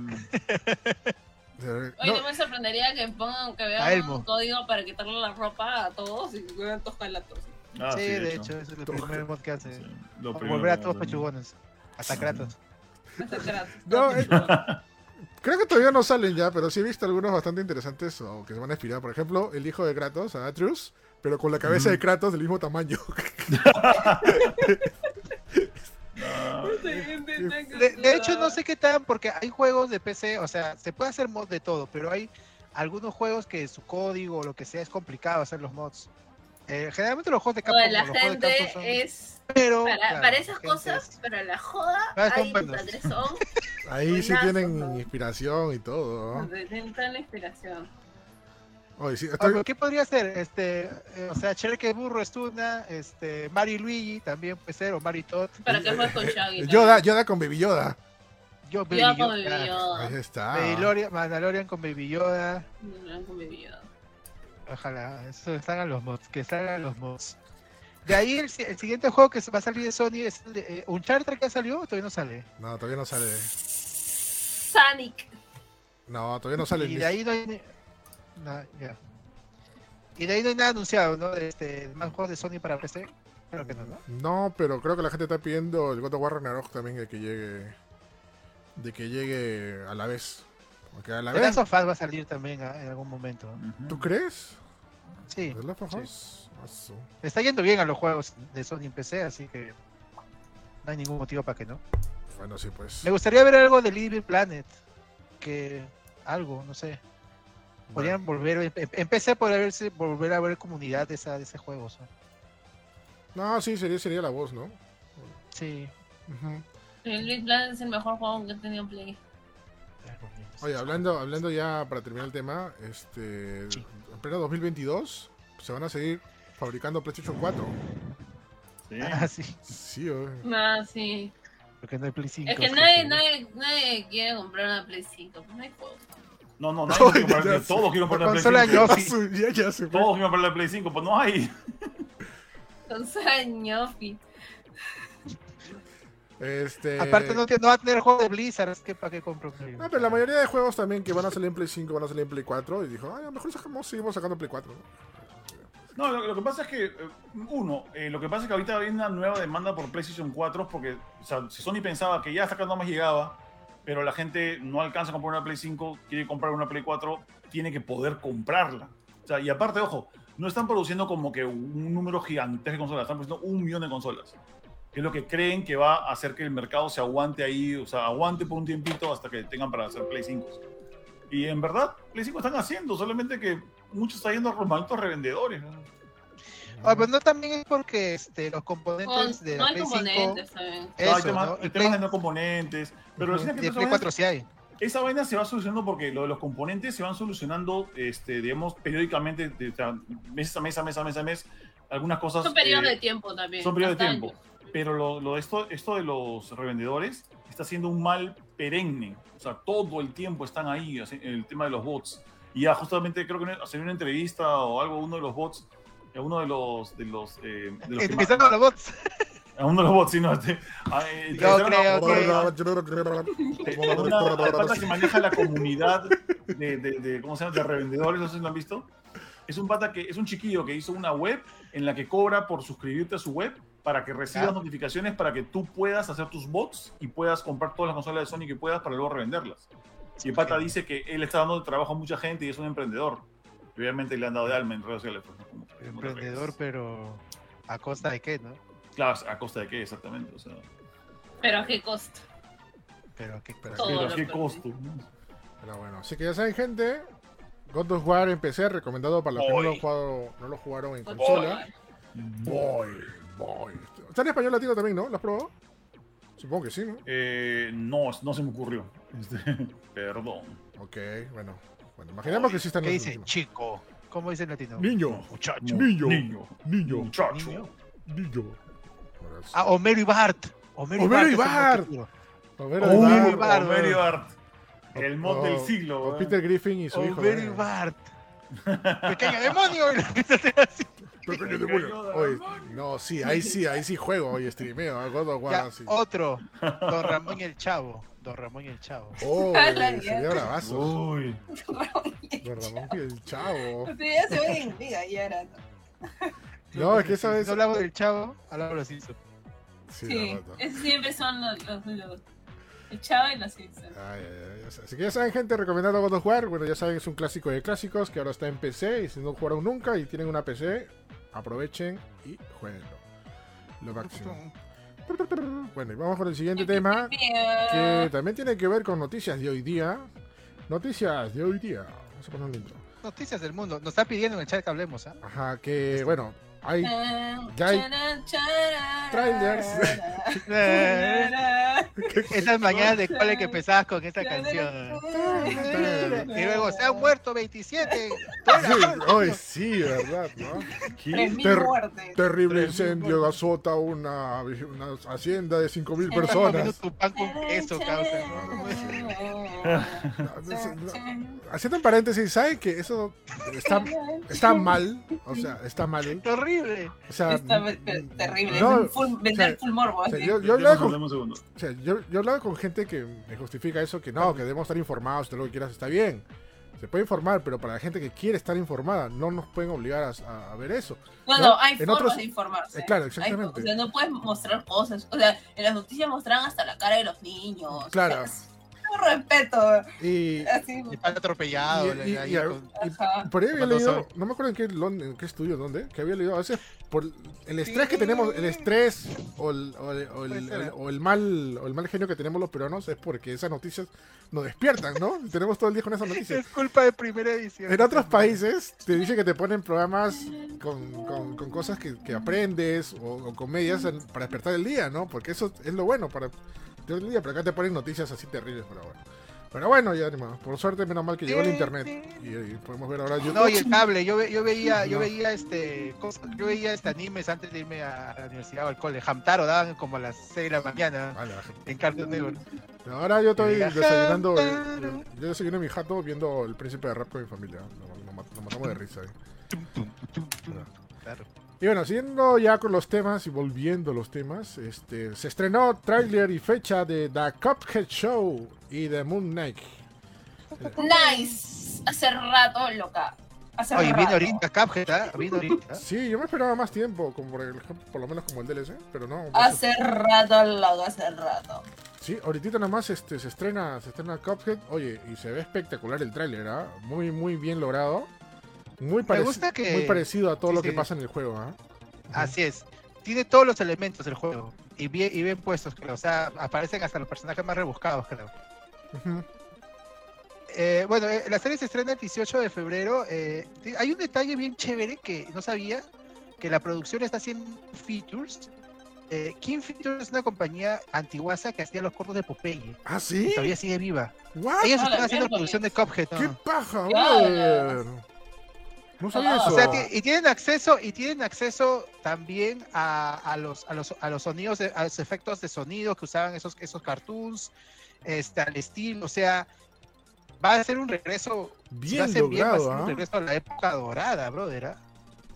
Mm. Oye, No, no me sorprendería que pongan que vean un código para quitarle la ropa a todos y vean todos calatos. Ah, sí, de hecho, ese es el Todo. primer mod que hace. Sí, lo primero Volver a todos pechugones. Hasta Kratos. Hasta Kratos. <laughs> No, eh, creo que todavía no salen ya, pero sí he visto algunos bastante interesantes o que se van a inspirar. Por ejemplo, el hijo de Kratos, a Atreus, pero con la cabeza de Kratos del mismo tamaño. <laughs> De, de hecho, no sé qué tan, porque hay juegos de PC, o sea, se puede hacer mod de todo, pero hay algunos juegos que su código o lo que sea es complicado hacer los mods. Eh, generalmente los juegos de Capcom, la los juegos de gente Capcom son- es pero, para, claro, para esas cosas, es- pero la joda, Ah, tres son, <laughs> Ahí sí tienen ¿no? inspiración y todo. tienen toda la inspiración. Oye, sí, estoy- ¿Qué podría ser? Este, eh, o sea, Cherke Burro es una, este, Mario Luigi también puede ser, o Mario Todd. Para que juegues con Shaggy. eh, Yoda, Yoda con Baby Yoda. Yo, Baby Yoda con Yoda. Baby Yoda. Ahí está. Mandalorian, Mandalorian con Baby Yoda. Yoda con Baby Yoda. Ojalá, eso salgan los mods, que salgan los mods. De ahí el, si- el siguiente juego que va a salir de Sony es el de, eh, Uncharted que ha salido, todavía no sale. No, todavía no sale. Sonic. No, todavía no sale. y de ahí no hay no, ya. Y de ahí no hay nada anunciado, ¿no? De este, más juegos de Sony para PC. Creo que no, ¿no? No, pero creo que la gente está pidiendo el God of War Ragnarok también de que llegue. De que llegue a la vez. Porque a la The vez. Last of Us va a salir también ah, en algún momento. ¿Tú crees? Sí, ¿The Last of. Us? Está yendo bien a los juegos de Sony en PC, así que no hay ningún motivo para que no. Bueno, sí, pues. Me gustaría ver algo de Little Planet. Que algo, no sé. Podrían volver, em- em- empecé por verse, volver a ver comunidad de, esa, de ese juego. ¿no? No, sí, sería, sería la voz, ¿no? Sí. El Big Planet es el mejor juego que he tenido en Play. Oye, hablando, hablando ya para terminar el tema, este, Sí. en pleno 2022 se van a seguir fabricando PlayStation 4. Sí. Ah, sí. Sí, oye. Ah, sí. Porque no hay Play 5. Es que nadie, nadie, nadie quiere comprar una Play 5. Pues no hay juegos. No, no, <laughs> nadie quiere comprar- Ya sé. todos quieren comprar la Play Consola 5. Yofi. ya, ya. Todos quieren comprar la Play 5, pues no hay. Consola ñofi. Este, Aparte no, no va a tener juego de Blizzard, es que para qué compro Play? No, pero la mayoría de juegos también que van a salir en Play 5 van a salir en Play 4 y dijo, ay, a lo mejor sacamos, seguimos sacando Play 4. ¿no? No, lo, lo que pasa es que, eh, uno, eh, lo que pasa es que ahorita hay una nueva demanda por PlayStation 4 porque, o sea, si Sony pensaba que ya hasta acá no más llegaba, pero la gente no alcanza a comprar una Play 5, quiere comprar una Play 4, tiene que poder comprarla. O sea, y aparte, ojo, no están produciendo como que un número gigantesco de consolas, están produciendo un millón de consolas. Que es lo que creen que va a hacer que el mercado se aguante ahí, o sea, aguante por un tiempito hasta que tengan para hacer Play 5. Y en verdad, Play 5 están haciendo, solamente que muchos están yendo a los malditos revendedores. ¿no? Ah, pero no también es porque este, los componentes de no la hay Play 5... componentes también. No, hay Eso, temas, ¿no? hay Y temas Play- de no componentes, pero Ujú, recién que esa Play vaina- 4 sí hay. esa vaina se va solucionando porque lo de los componentes se van solucionando, este, digamos, periódicamente, de, o sea, mes a mes, a mes, a mes, a mes. Algunas cosas. Son periodos eh, de tiempo también. son periodos de tiempo. años. Pero lo, lo esto, esto de los revendedores está siendo un mal perenne. O sea, todo el tiempo están ahí, el tema de los bots. Y ya justamente creo que hacer una entrevista o algo uno de los bots, a uno de los... De los, eh, de los que los bots. <laughs> a uno de los bots, sino este, a- eh, Yo creo una, que maneja la comunidad de, de, de- ¿cómo se llama? de revendedores, no sé si lo han visto. Es un pata que es un chiquillo que hizo una web en la que cobra por suscribirte a su web para que recibas Ah. notificaciones para que tú puedas hacer tus bots y puedas comprar todas las consolas de Sony que puedas para luego revenderlas. Y el pata dice que él está dando trabajo a mucha gente y es un emprendedor. Obviamente le han dado de alma en redes sociales. pues, Emprendedor, pero a costa de qué, ¿no? Claro, ¿a costa de qué exactamente? O sea, Pero a qué costo. Pero qué Pero- pero ¿a qué costo? no? Pero bueno, así que ya saben, gente. God of War en PC, recomendado para los que no lo, jugado- no lo jugaron en Boy. consola. Boy, boy. Está en español latino también, ¿no? ¿Lo has probado? Supongo que sí, ¿no? Eh, no, no se me ocurrió. Este, <laughs> perdón. Ok, bueno. Bueno, imaginemos que sí está en ¿Qué dice? Chico. ¿Cómo dice en latino? Niño, Muchacho. Niño. Niño. niño, Muchacho. Niño. Ah, Homero y Bart. Homero, Homero y Bart. Oh, va. y Bart. Homero y Bart. El mod del siglo. o ¿verdad? Peter Griffin y su hijo. Homero <laughs> <laughs> y ¿eh? Bart. ¡Pequeño demonio! Y. Pequeño demonio. Oye, no, sí, ahí sí, ahí sí juego, oye, streameo. God of War, Ya, así. otro, Don <laughs> Ramón y el Chavo. Don Ramón y el Chavo. Oh, <laughs> sería bravazo. Uy. Don Ramón y el chavo. Ustedes ya se ven en vida, ya era. ¿no? No, es que esa vez. No hablamos del Chavo, hablamos de los Simpsons. Sí, Sí, esos siempre son los, los, los- el chavo y los Simpsons. Ay, ay, ay, ya sé. Así que ya saben, gente, recomendando God of War. Bueno, ya saben, es un clásico de clásicos que ahora está en PC. Y si no jugaron nunca y tienen una PC, aprovechen y jueguenlo. Lo máximo. Bueno, y vamos con el siguiente tema. Que también tiene que ver con noticias de hoy día. Noticias de hoy día. Vamos a poner un intro. Noticias del mundo. Nos está pidiendo en el chat que hablemos, ¿ah? Ajá, que bueno, hay. Ya hay trailers. <laughs> Esas mañanas de cole que empezabas con esta canción. Y luego se han muerto 27. Sí, hoy sí, ¿verdad? ¿no? Ter-. Terrible incendio azota una, una hacienda de 5.000 personas. Tu pan con queso, causa. Haciendo un paréntesis, ¿saben que eso está, está mal? O sea, está mal. Horrible. O sea, terrible. no, es un full, o vender sea, full morbo. o sea, así. yo, yo hablaba con, hablamos un segundo. o sea, yo, yo hablaba con gente que me justifica eso, que no, que debemos estar informados, todo lo que quieras está bien. Se puede informar, pero para la gente que quiere estar informada, no nos pueden obligar a, a- a ver eso. No, ¿no? no, hay En formas otros- de informarse. Eh, claro, Hay- exactamente. o sea, no puedes mostrar cosas. O sea, en las noticias mostraban hasta la cara de los niños. Claro. O sea, respeto. Y, Así. Y pan atropellado. Y- y- y-. Por ahí había leído, no me acuerdo en qué, en qué estudio, dónde, que había leído, a veces por el estrés que tenemos, el estrés o el, o el, o el- o el mal o el mal genio que tenemos los peruanos es porque esas noticias nos despiertan, ¿no? Tenemos todo el día con esas noticias. Es culpa de primera edición. En otros países te dicen que te ponen programas con, con- con cosas que, que aprendes o, o comedias para despertar el día, ¿no? Porque eso es lo bueno para día, pero acá te ponen noticias así terribles, pero bueno. Pero bueno, ya ni más. Por suerte, menos mal que llegó el internet y, y podemos ver ahora YouTube. No, y el cable, yo, ve- yo veía, <laughs> yo veía este cosas- yo veía este animes antes de irme a la universidad o al cole. Hamtaro daban como a las 6 de la mañana en Cartoon Network. Ahora yo estoy desayunando. Hamtaro. Yo desayuno en mi jato viendo el príncipe de rap con mi familia. Nos matamos de risa. eh. Claro. Y bueno, siguiendo ya con los temas y volviendo a los temas, este, se estrenó tráiler y fecha de The Cuphead Show y de Moon Knight. Nice. Hace rato, loca. Hace Oye, rato. viene ahorita Cuphead. Viene ahorita. Sí, yo me esperaba más tiempo, como por, ejemplo, por lo menos como el DLC, pero no. Hace rato, loco, hace rato. Sí, ahorita nada más este, se estrena se estrena Cuphead. Oye, y se ve espectacular el tráiler, ¿ah? Muy, muy bien logrado. Muy, pareci- gusta que- muy parecido a todo sí, lo que sí. pasa en el juego, ¿ah? Así es. Tiene todos los elementos del juego. Y bien, y bien puestos, creo. O sea, aparecen hasta los personajes más rebuscados, creo. Eh, bueno, eh, la serie se estrena el 18 de febrero. eh, hay un detalle bien chévere que no sabía, que la producción está haciendo features. Eh, King Features es una compañía antiguaza que hacía los cortos de Popeye. ¿Ah, y sí? todavía sigue viva. ¿What? Ellos Ah, están haciendo producción de Cuphead. ¡Qué ¿no? paja, Ya, brother! No sabía Ah. eso. O sea, y tienen acceso y tienen acceso también a, a los a los a los sonidos de- a los efectos de sonido que usaban esos esos cartoons este al estilo o sea va a ser un regreso bien hacen bien, va a logrado, ser un ¿ah? regreso a la época dorada brother ¿ah?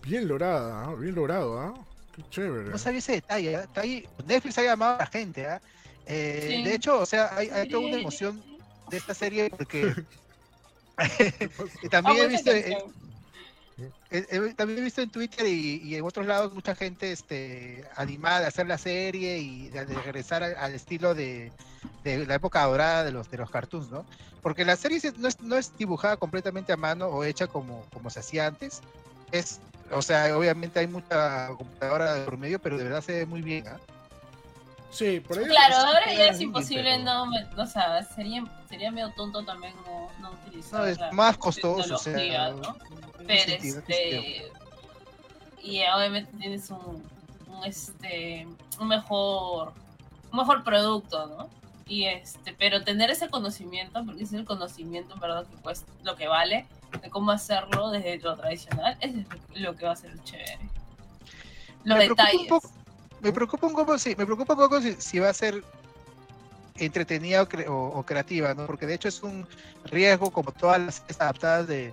Bien lograda. Bien logrado, ¿ah? Qué chévere. no sabía ese detalle. Está ahí- Netflix ha llamado a la gente ¿ah? Eh, Sí. de hecho o sea hay, hay toda una emoción de esta serie porque <laughs> <laughs> y también he visto eh, también he visto en Twitter y, y en otros lados mucha gente este, animada de hacer la serie y de, de regresar al, al estilo de, de la época dorada de los, de los cartoons, ¿no? Porque la serie se- no es, no es dibujada completamente a mano o hecha como, como se hacía antes. Es, o sea, obviamente hay mucha computadora de por medio, pero de verdad se ve muy bien, ¿ah? Sí, por ahí. Claro, ahora ya es imposible pero- no, me- o sea, sería, sería medio tonto también no, no utilizar No, es la más costoso, Pero sentido, este y obviamente tienes un, un, este un mejor un mejor producto, ¿no? Y este, pero tener ese conocimiento, porque es el conocimiento en verdad que cuesta lo que vale de cómo hacerlo desde lo tradicional, es lo que va a ser chévere. Los Me preocupa un detalles. poco- me preocupa un poco, sí, me preocupa un poco si, si va a ser entretenida o, cre- o- o creativa, ¿no? Porque de hecho es un riesgo como todas las adaptadas de,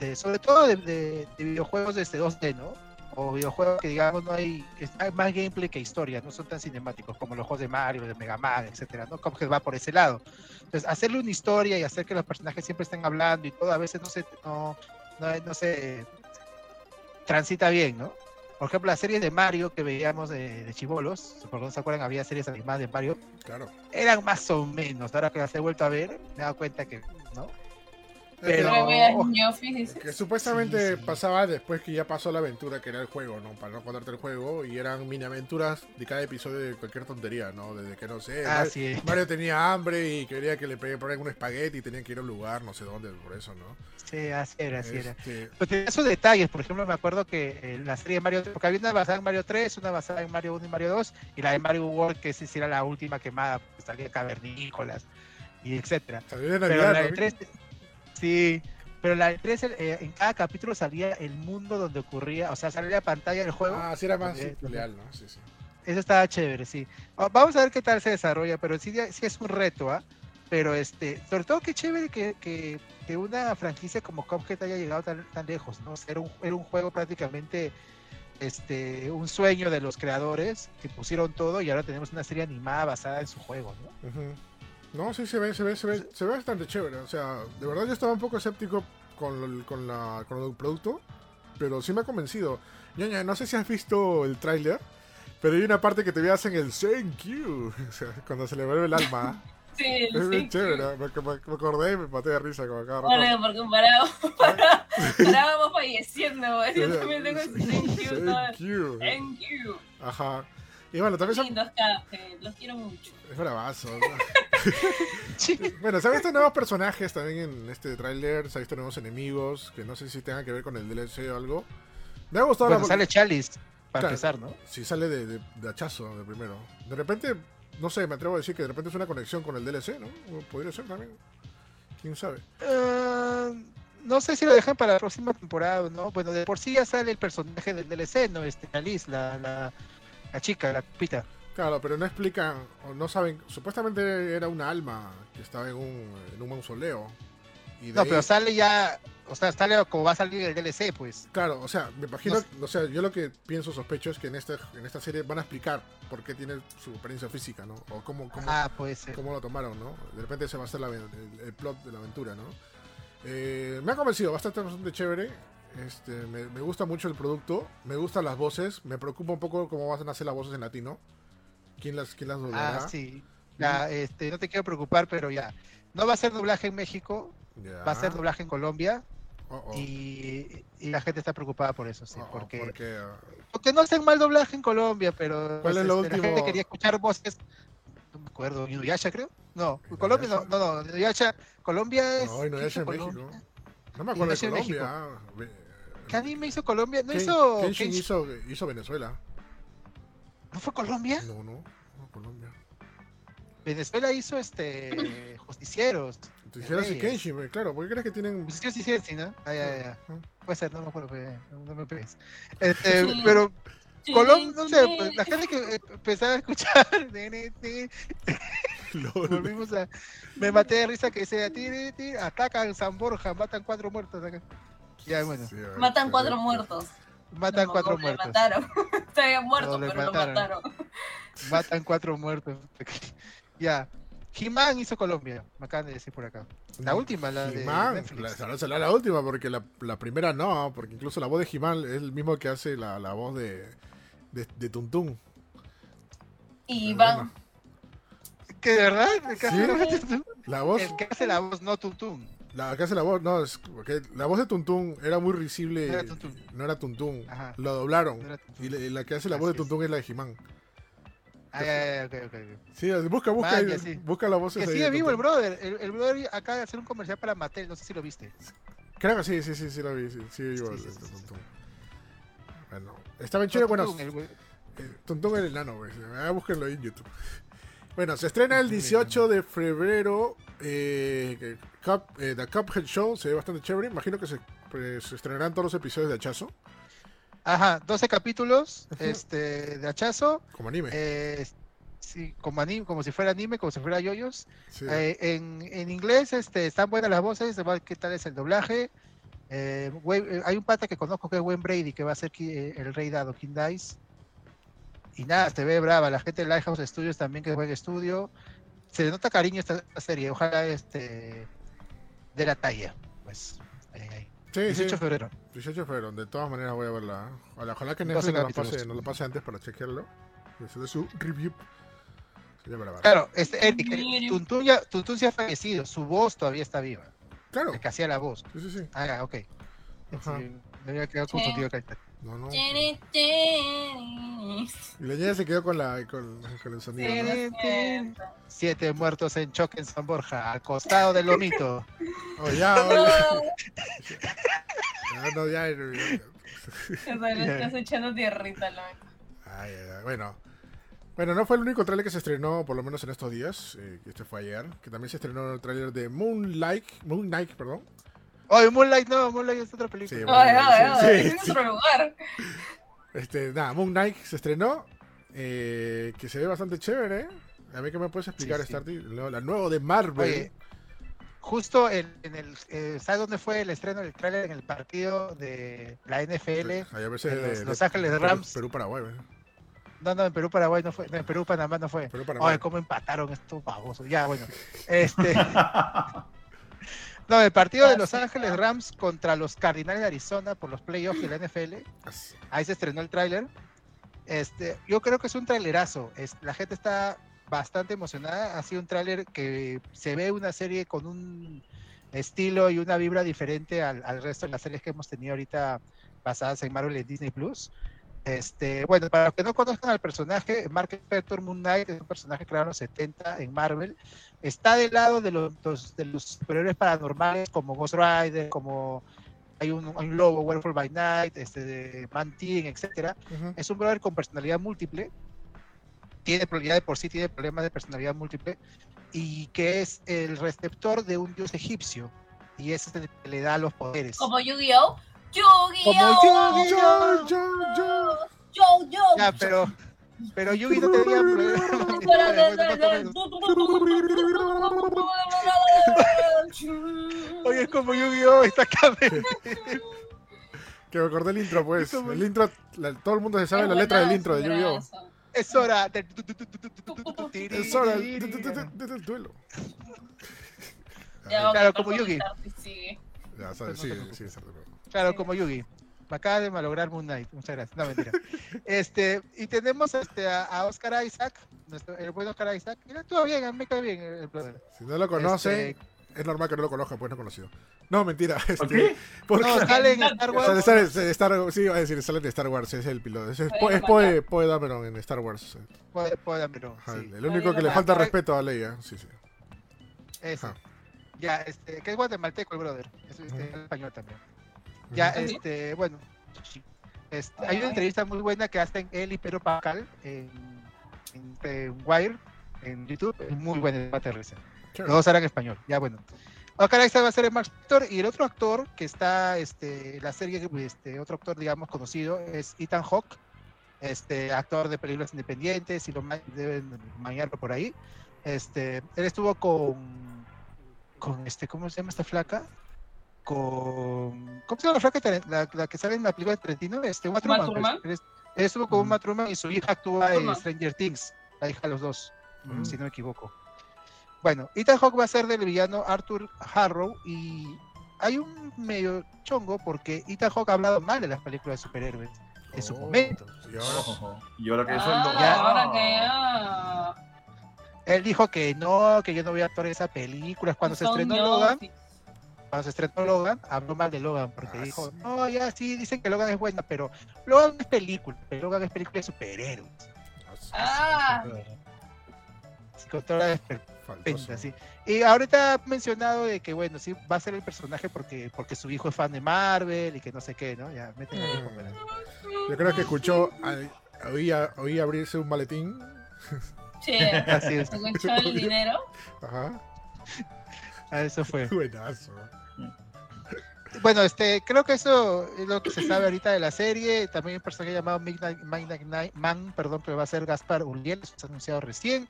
de- sobre todo de, de- de videojuegos de este 2D, ¿no? o videojuegos que digamos no hay, hay más gameplay que historia, no son tan cinemáticos como los juegos de Mario, de Mega Man, etcétera, ¿no? Cuphead va por ese lado. Entonces, hacerle una historia y hacer que los personajes siempre estén hablando y todo, a veces no se, no, no, no se transita bien, ¿no? Por ejemplo, las series de Mario que veíamos de, de chivolos, por no se acuerdan, había series animadas de Mario, Claro. eran más o menos. Ahora que las he vuelto a ver, me he dado cuenta que, ¿no? Pero. <laughs> Que supuestamente Sí, sí. pasaba después que ya pasó la aventura, que era el juego, ¿no? Para no contarte el juego, y eran mini aventuras de cada episodio de cualquier tontería, ¿no? Desde que no sé, Ah, Mario, sí. Mario tenía hambre y quería que le peguen un espagueti y tenían que ir a un lugar, no sé dónde, por eso, ¿no? Sí, así era, así era. Este, Pues tenía sus detalles, por ejemplo, me acuerdo que eh, la serie de Mario, porque había una basada en Mario 3, una basada en Mario 1 y Mario 2, y la de Mario World, que sí sí era la última quemada, pues salía cavernícolas y etcétera. Pero la de 3, sí, pero la de 3, eh, en cada capítulo salía el mundo donde ocurría, o sea, salía la pantalla del juego. Ah, sí era más leal, ¿no? Sí, sí. Eso estaba chévere, sí. Va- Vamos a ver qué tal se desarrolla, pero sí, sí es un reto, ¿ah? Pero este, sobre todo qué chévere que, que, que una franquicia como Cuphead haya llegado tan, tan lejos, ¿no? O sea, Era un, era un juego prácticamente este, un sueño de los creadores que pusieron todo y ahora tenemos una serie animada basada en su juego, ¿no? Ujú. No, sí se ve, se ve, se ve, se ve bastante chévere. O sea, de verdad yo estaba un poco escéptico con, el- con, la, con el producto, pero sí me ha convencido. No sé si has visto el tráiler, pero hay una parte que te veas en el thank you, <laughs> o sea, cuando se le vuelve el alma. <laughs> Sí, Es bien chévere, me, me- me acordé y me maté de risa como rato. Bueno, porque comparado, <laughs> parábamos falleciendo. Yo también tengo ese thank you. Thank you. Thank you. Ajá. Y bueno, también son... Lindos Cuphead, los quiero mucho. Es bravazo. ¿no? <laughs> Bueno, se han visto nuevos personajes también en este tráiler, se han visto nuevos enemigos, que no sé si tengan que ver con el DLC o algo. Me ha gustado Bueno, la- sale Chalice, para Claro. empezar, ¿no? Si sale de, de, de hachazo de primero. De repente, no sé, me atrevo a decir que de repente es una conexión con el DLC, ¿no? Podría ser también. ¿Quién sabe? Eh, no sé si lo dejan para la próxima temporada o no. Bueno, de por sí ya sale el personaje del DLC, ¿no? Este, Alice, la, la, la chica, la pita. Claro, pero no explican, o no saben, supuestamente era una alma que estaba en un, en un mausoleo. Y No, ahí- pero sale ya, o sea, sale como va a salir el DLC, pues. Claro, o sea, me imagino, No o sea, yo lo que pienso, sospecho es que en esta, en esta serie van a explicar por qué tiene su apariencia física, ¿no? O cómo, cómo, Ah, cómo lo tomaron, ¿no? De repente ese va a ser la el, el plot de la aventura, ¿no? Eh, me ha convencido, bastante, bastante chévere. Este, me, me gusta mucho el producto, me gustan las voces, me preocupa un poco cómo van a hacer las voces en latino. ¿Quién las, quién las doblará? Ah, sí. Ya, este, no te quiero preocupar, pero ya. No va a ser doblaje en México, Ya. va a ser doblaje en Colombia Oh, oh. y, y la gente está preocupada por eso, sí. Oh, oh, porque, porque, ah, porque no hacen mal doblaje en Colombia, pero ¿Cuál es lo este, la último? gente quería escuchar voces. No me acuerdo, Inuyasha creo. No, Colombia no, no, no, Inuyasha, Colombia es. no, y no ¿qué es en hizo México. Colombia? No me acuerdo de Inuyasha México. Colombia. ah, ¿Qué anime hizo Colombia? ¿No Ken- hizo. Kenshin Kenshin? hizo, hizo Venezuela. ¿No fue Colombia? No, no, no, Colombia. Venezuela hizo este. <clears throat> Justicieros. Reyes. Kenshin, eh, claro, ¿por qué crees que tienen Justicieros sí, sí, ¿no? Ah, ya, ya. Puede ser, no me acuerdo, no me pegues. Este, Sí. pero Colombia, no sé, sí. pues, la gente que eh, empezaba a escuchar, <laughs> volvimos a. Me maté de risa que decía, "Tiri, tiri, atacan San Borja, matan cuatro muertos acá. Ya, bueno, Sí, ver, Matan cuatro muertos. Matan No, cuatro le muertos. mataron. <laughs> Está bien muerto, No, le pero mataron. lo mataron. Matan cuatro muertos. <laughs> ya. He-Man hizo Colombia, me acaban de decir por acá. La última, la de He-Man, Netflix. la- será la última, porque la, la primera no, porque incluso la voz de He-Man es el mismo que hace la, la voz de, de, de Tuntún. Y van. ¿Que de verdad? ¿El que, hace Sí. la- La voz, el que hace la voz, no Tuntum. La que hace la voz, no, es la voz de Tuntún era muy risible. No era Tuntún. No era Tuntún. Ajá. Lo doblaron. No era Tuntún. y la, y la que hace la Así voz de. Tuntún es la de He-Man. Ah, ya, ya, ok, ok, ok. Sí, busca, busca, ahí, sí. busca la voz. Que sigue vivo el brother. El, el brother acaba de hacer un comercial para Mattel, no sé si lo viste. Creo que sí, sí, sí, sí lo vi, sí, vivo Sí, el- sí, Tuntún. Bueno, está bien chido, bueno, el. Eh, Tuntún el enano, güey. Ah, búsquenlo ahí en YouTube. Bueno, se estrena el 18 de febrero. Eh, Cup- eh, The Cuphead Show se ve bastante chévere. Imagino que se, pues, se estrenarán todos los episodios de hachazo, Ajá, 12 capítulos este, de hachazo. como anime. eh, sí, como, anime, como si fuera anime, como si fuera yoyos. Sí. Eh, en, en inglés este, están buenas las voces, qué tal es el doblaje. Wayne- hay un pata que conozco que es Wayne Brady, que va a ser el rey dado, King Dice. Y nada, se ve brava. La gente de Lighthouse Studios también, que es buen estudio. Se le nota cariño esta, serie. Ojalá este de la talla. Pues, ahí, ahí. Sí, 18 de sí. febrero. 18 de febrero. De todas maneras voy a verla. ¿eh? Ojalá, ojalá que 12 Netflix no lo, capítulos. pase, no lo pase antes para chequearlo. Y hacerle su review. Claro, este, Eric, Tuntún, ya, Tuntún se ha fallecido. Su voz todavía está viva. Claro. El que hacía la voz. Sí, sí, sí. Ah, ok. Ajá. Sí, me había quedado confundido acá. No, no. Y la niña se quedó con, la, con, con el sonido. ¿no? Siete muertos en choque en San Borja, al costado del lomito. <laughs> Oh, ya, oye. Ya, no, ya, ya, ya. O sea, le estás echando tierrita, la Ay, ay, ay, Bueno. Bueno, no fue el único tráiler que se estrenó, por lo menos en estos días. eh, que este fue ayer. Que también se estrenó el tráiler de Moonlight. Moon Knight, perdón. Oye, Moonlight no, Moonlight es otra película. Sí, es otro lugar. Este, nada, Moon Knight se estrenó. eh, que se ve bastante chévere. ¿eh? A mí que me puedes explicar, Sí, sí. Starty? Lo- La nuevo de Marvel. Oye, justo en, en el. eh, ¿Sabes dónde fue el estreno del tráiler? En el partido de la NFL. Ay, a veces de de- los- de- Los Ángeles Perú- Rams. Perú-Paraguay. ¿eh? No, no, en Perú, Paraguay no fue. no, en Perú, Panamá no fue. Perú-Paraguay. Oye, cómo empataron estos babosos. Ya, bueno. Este. <laughs> No, el partido de Los sí, Ángeles. Rams contra los Cardinales de Arizona por los playoffs de la NFL. Ahí se estrenó el tráiler. Este, yo creo que es un trailerazo. Es, la gente está bastante emocionada. Ha sido un tráiler que se ve una serie con un estilo y una vibra diferente al, al resto de las series que hemos tenido ahorita basadas en Marvel y Disney Plus. Este, bueno, para los que no conozcan al personaje, Mark Spector Moon Knight es un personaje creado en los 70 en Marvel. Está del lado de los, los- de los superhéroes paranormales como Ghost Rider, como hay un, un lobo, Werewolf by Night, este, de Man-Thing, etcétera. Ujú. Es un brother con personalidad múltiple. Tiene ya de por sí tiene problemas de personalidad múltiple y que es el receptor de un dios egipcio y ese es el que le da los poderes. Como Yu-Gi-Oh! Como ¡Yu-Gi-Oh! Yo, yo, yo. Yo, yo. Ya, pero pero Yugi no tenía. Oye, es como Yu-Gi-Oh! Está acá. Que me acordé el intro, pues. El intro, la- todo el mundo se sabe la letra del intro de Yu-Gi-Oh! Es hora del Es hora del duelo. Claro, como Yugi. Ya, sabes, sigue, sigue, Claro, como Yugi. Me acaba de malograr Moon Knight. Muchas gracias. No, mentira. <laughs> Este, y tenemos este, a, a Oscar Isaac, nuestro, el buen Oscar Isaac. Mira, todo bien, a mí me cae bien el, el brother. Si no lo conoce, Este, es normal que no lo conozca, pues no conocido. No, mentira. ¿Por Este, qué? porque no, <laughs> sale en Star Wars. sale- sale- Star, sí, iba a decir, sale de Star Wars, es el piloto. Es, es, es Poe. Poe Dameron en Star Wars. Dámelo, Ajá, sí. El único que le falta respeto a Leia. Sí, sí. Ese. Ajá. Ya, este, que es guatemalteco el brother. Es, este, es español también. Ya, este, bueno. Este, Ay, hay una entrevista muy buena que hacen él y Pedro Pascal en, en, en Wire, en YouTube. Es muy buena, es de risa. Chévere. Los dos hablan español, ya bueno. Oscar Isaac va a ser el Max Factor y el otro actor que está este, en la serie, este, otro actor, digamos, conocido es Ethan Hawke, este, actor de películas independientes, y lo ma- deben mañarlo por ahí. Este, él estuvo con, con este, ¿cómo se llama esta flaca? Con, ¿cómo se llama la flaca? La, la que sale en la película de Tarantino, este, Uma Uma Thurman, pues. Estuvo con. Uma Thurman y su hija actúa en. Stranger Things, la hija de los dos, Mm. si no me equivoco. Bueno, Ethan Hawke va a ser del villano Arthur Harrow y hay un medio chongo porque Ethan Hawke ha hablado mal de las películas de superhéroes en su Oh, momento. Y ahora, ahora que Ah, eso el Ya. ahora que ya. Él dijo que no, que yo no voy a actuar en esa película. Cuando se estrenó Logan. Cuando se estrenó Logan, habló mal de Logan porque Ah, dijo, sí. no, ya sí, dicen que Logan es buena, pero Logan es película, pero Logan es película de superhéroes. Ah, Así con toda la sí. Y ahorita ha mencionado de que, bueno, sí, va a ser el personaje porque, porque su hijo es fan de Marvel y que no sé qué, ¿no? Ya, meten al hijo, pero- Yo creo que escuchó, al- oí, a- oí abrirse un maletín. che. Así es. ¿Se escuchó el <laughs> dinero? Ajá. Ah, Eso fue. Buenazo. Bueno, este, creo que eso es lo que se sabe ahorita de la serie. También hay un personaje llamado Midnight, Midnight Night- Man, perdón, que va a ser Gaspar Uriel, eso se ha anunciado recién.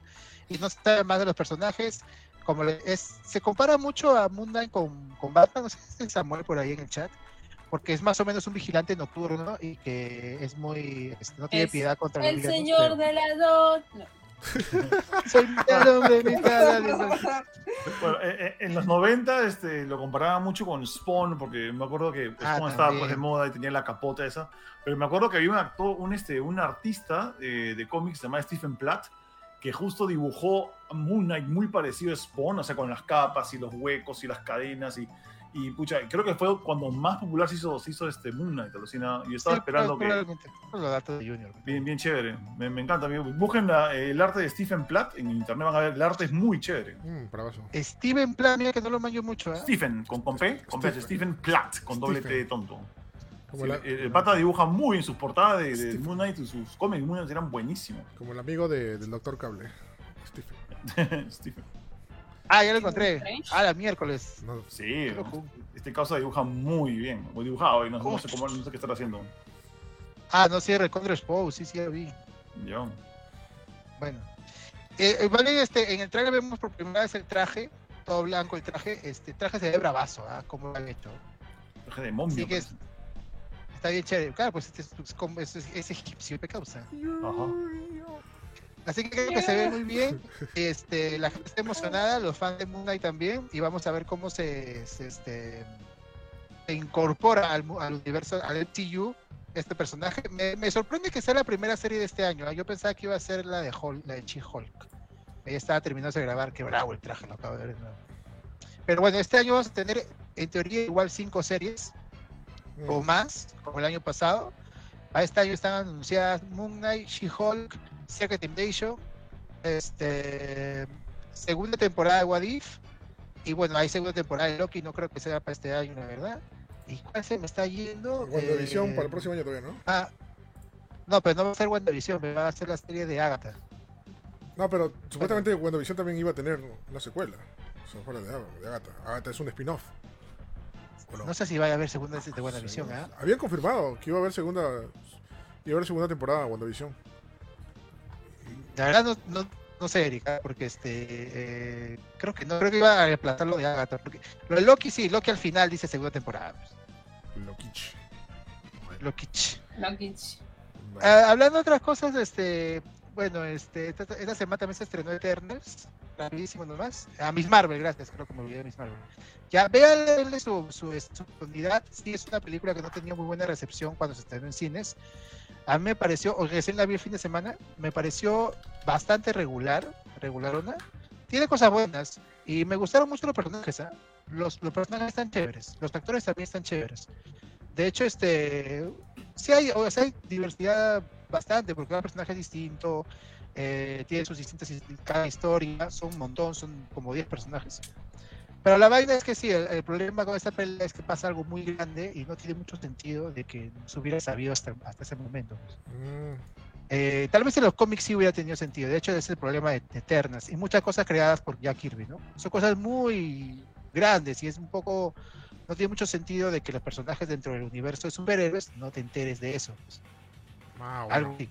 Y no se sabe más de los personajes. como es, se compara mucho a Moon Knight con, con Batman, no sé si es Samuel por ahí en el chat, porque es más o menos un vigilante nocturno y que es muy, este, no tiene Es piedad contra El villanos, señor de la dos. No. Bueno, eh, eh, en los 90 este, lo comparaba mucho con Spawn, porque me acuerdo que Ah, Spawn estaba pues, de moda y tenía la capota esa. Pero me acuerdo que había un actor, un, este, un artista eh, de cómics llamado Stephen Platt, que justo dibujó a Moon Knight muy parecido a Spawn, o sea, con las capas y los huecos y las cadenas. Y, y pucha, creo que fue cuando más popular se hizo, se hizo este Moon Knight, alucina. Y estaba Sí, esperando que. probablemente, por los datos de Junior. Bien, bien chévere. Me, me encanta. Busquen la- el arte de Stephen Platt en internet, van a ver. El arte es muy chévere. Mm. Steven Plan, mira que no lo manjo mucho, ¿eh? Stephen, con, con P, con P, Stephen. Stephen Platt, con doble T Stephen. de tonto. Como, Sí, la- el, el pata dibuja muy en sus portadas de, de Stephen. Moon Knight y sus cómics Moon Knight eran buenísimos. como el amigo de- del Doctor Cable. Stephen. <laughs> Stephen. Ah, ya lo encontré. Ah, la miércoles. No, Sí, este causa dibuja muy bien, muy dibujado y no, no sé cómo, no sé qué estar haciendo. Ah, no, sí, Recontra Expo, sí, sí, lo vi. Yo. Bueno. Eh, eh, vale, este, en el trailer vemos por primera vez el traje, todo blanco el traje, este traje se ve bravazo, ¿ah? Como lo han hecho. Traje de momia. Así que es- está bien chévere. Claro, pues este es, es- es egipcio, ¿qué causa? Ajá. Así que creo que se ve muy bien. Este, la gente está emocionada, los fans de Moon Knight también, y vamos a ver cómo se, se, este, se incorpora al, al universo, al MCU, este personaje. Me, me sorprende que sea la primera serie de este año. ¿ah? Yo pensaba que iba a ser la de Hulk, la de She-Hulk. Ella estaba terminándose de grabar, qué bravo el traje, lo acabo de ver. nuevo. Pero bueno, este año vamos a tener, en teoría, igual cinco series Mm. o más, como el año pasado. A este año están anunciadas Moon Knight, She-Hulk, Secret Invasion, este, segunda temporada de What If, y bueno, hay segunda temporada de Loki, no creo que sea para este año, la verdad. ¿Y cuál se me está yendo? WandaVision Eh, para el próximo año todavía, ¿no? Ah, no, pero no va a ser WandaVision, me va a ser la serie de Agatha. No, pero supuestamente WandaVision también iba a tener una secuela. Sea, fuera de, de Agatha. Agatha es un spin-off. ¿O no? No sé si vaya a haber segunda de WandaVision, Sí. ¿ah? Habían confirmado que iba a haber segunda iba a haber segunda temporada de WandaVision. La verdad no, no, no sé, Erika, porque este eh, creo que no creo que iba a reemplazar lo de Agatha, porque lo de Loki sí, Loki al final dice segunda temporada. pues. Loki. Lockitch. Vale. Ah, hablando de otras cosas, este, bueno, este, esta, esta semana también se estrenó Eternals, rapidísimo nomás. A Miss Marvel, gracias, creo que me olvidé de Miss Marvel. Ya, véanle su, su, su profundidad. Sí, es una película que no tenía muy buena recepción cuando se estrenó en cines. A mí me pareció, o recién la vi el fin de semana, me pareció bastante regular, regularona. Tiene cosas buenas y me gustaron mucho los personajes, ¿ah? Los, los personajes están chéveres, los actores también están chéveres. De hecho, este, sí hay, o sea, hay diversidad bastante, porque cada personaje es distinto, eh, tiene sus distintas cada historia, son un montón, son como 10 personajes. Pero la vaina es que sí, el, el problema con esta pelea es que pasa algo muy grande y no tiene mucho sentido de que se hubiera sabido hasta, hasta ese momento. pues. Mm, Eh, tal vez en los cómics sí hubiera tenido sentido. De hecho, ese es el problema de, de Eternas y muchas cosas creadas por Jack Kirby, ¿no? Son cosas muy grandes y es un poco. No tiene mucho sentido de que los personajes dentro del universo de superhéroes no te enteres de eso. pues, ah, bueno. algo así.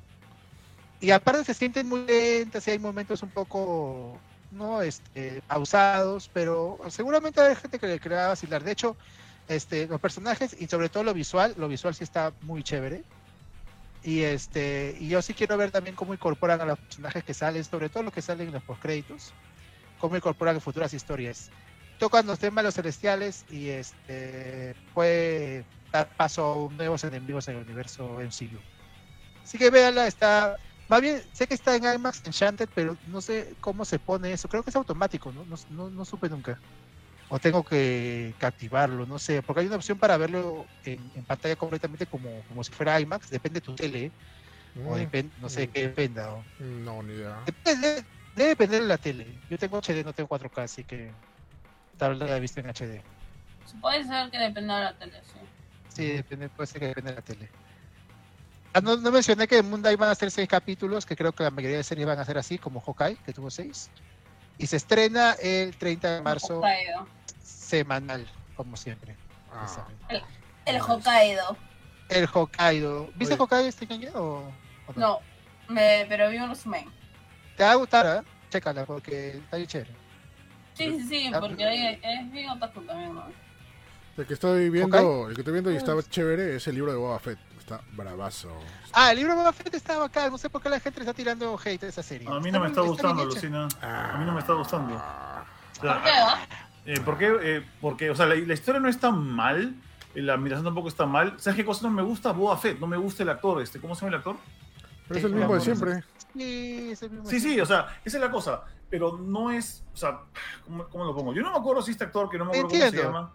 Y aparte se sienten muy lentas y hay momentos un poco no este, pausados, pero seguramente hay gente que le que le va a vacilar. De hecho, este, los personajes y sobre todo lo visual, lo visual sí está muy chévere. Y este, y yo sí quiero ver también cómo incorporan a los personajes que salen, sobre todo los que salen en los postcréditos, cómo incorporan futuras historias. Tocan los temas los celestiales y este puede dar paso a nuevos enemigos en el universo MCU. Así que véanla, está. Más bien, sé que está en IMAX Enchanted, pero no sé cómo se pone eso. Creo que es automático, ¿no? No, no, no supe nunca. O tengo que, activarlo, no sé. Porque hay una opción para verlo en, en pantalla completamente como, como si fuera IMAX. Depende de tu tele, o Mm, depende, no sé mm. qué dependa. o- No, ni idea. Depende, debe, debe depender de la tele. Yo tengo HD, no tengo 4K, así que tal vez la he visto en HD. Se puede saber que depende de la tele, sí. Sí, depende, puede ser que depende de la tele. Ah, no, no mencioné que en Mundo van a ser seis capítulos, que creo que la mayoría de series van a ser así, como Hawkeye, que tuvo seis. Y se estrena el 30 de marzo, Hokkaido. semanal, como siempre. Ah, saben. El Hokkaido. El Hokkaido. ¿Viste Oye. Hokkaido este año o, o no? No, me, pero vi un resumen. Te va a gustar, ¿eh? Chécala, porque está bien chévere. Sí, sí, sí, porque es bien otaku también, ¿no? El que estoy viendo, el que estoy viendo y estaba chévere es el libro de Boba Fett. Está bravazo. Ah, el libro de Boba Fett estaba acá. No sé por qué la gente le está tirando hate a esa serie. A mí no me está gustando. Lucina. A mí no me está gustando. O sea, ¿Por qué? Eh, ¿Por qué? Eh, porque, o sea, la, la historia no está mal, la admiración tampoco está mal. ¿Sabes qué cosa no me gusta? Boba Fett, no me gusta el actor, este, ¿cómo se llama el actor? Pero es el mismo de siempre. Sí, es el mismo Sí, sí, o sea, esa es la cosa, pero no es, o sea, ¿cómo, cómo lo pongo? Yo no me acuerdo si este actor, que no me acuerdo cómo se Entiendo. llama,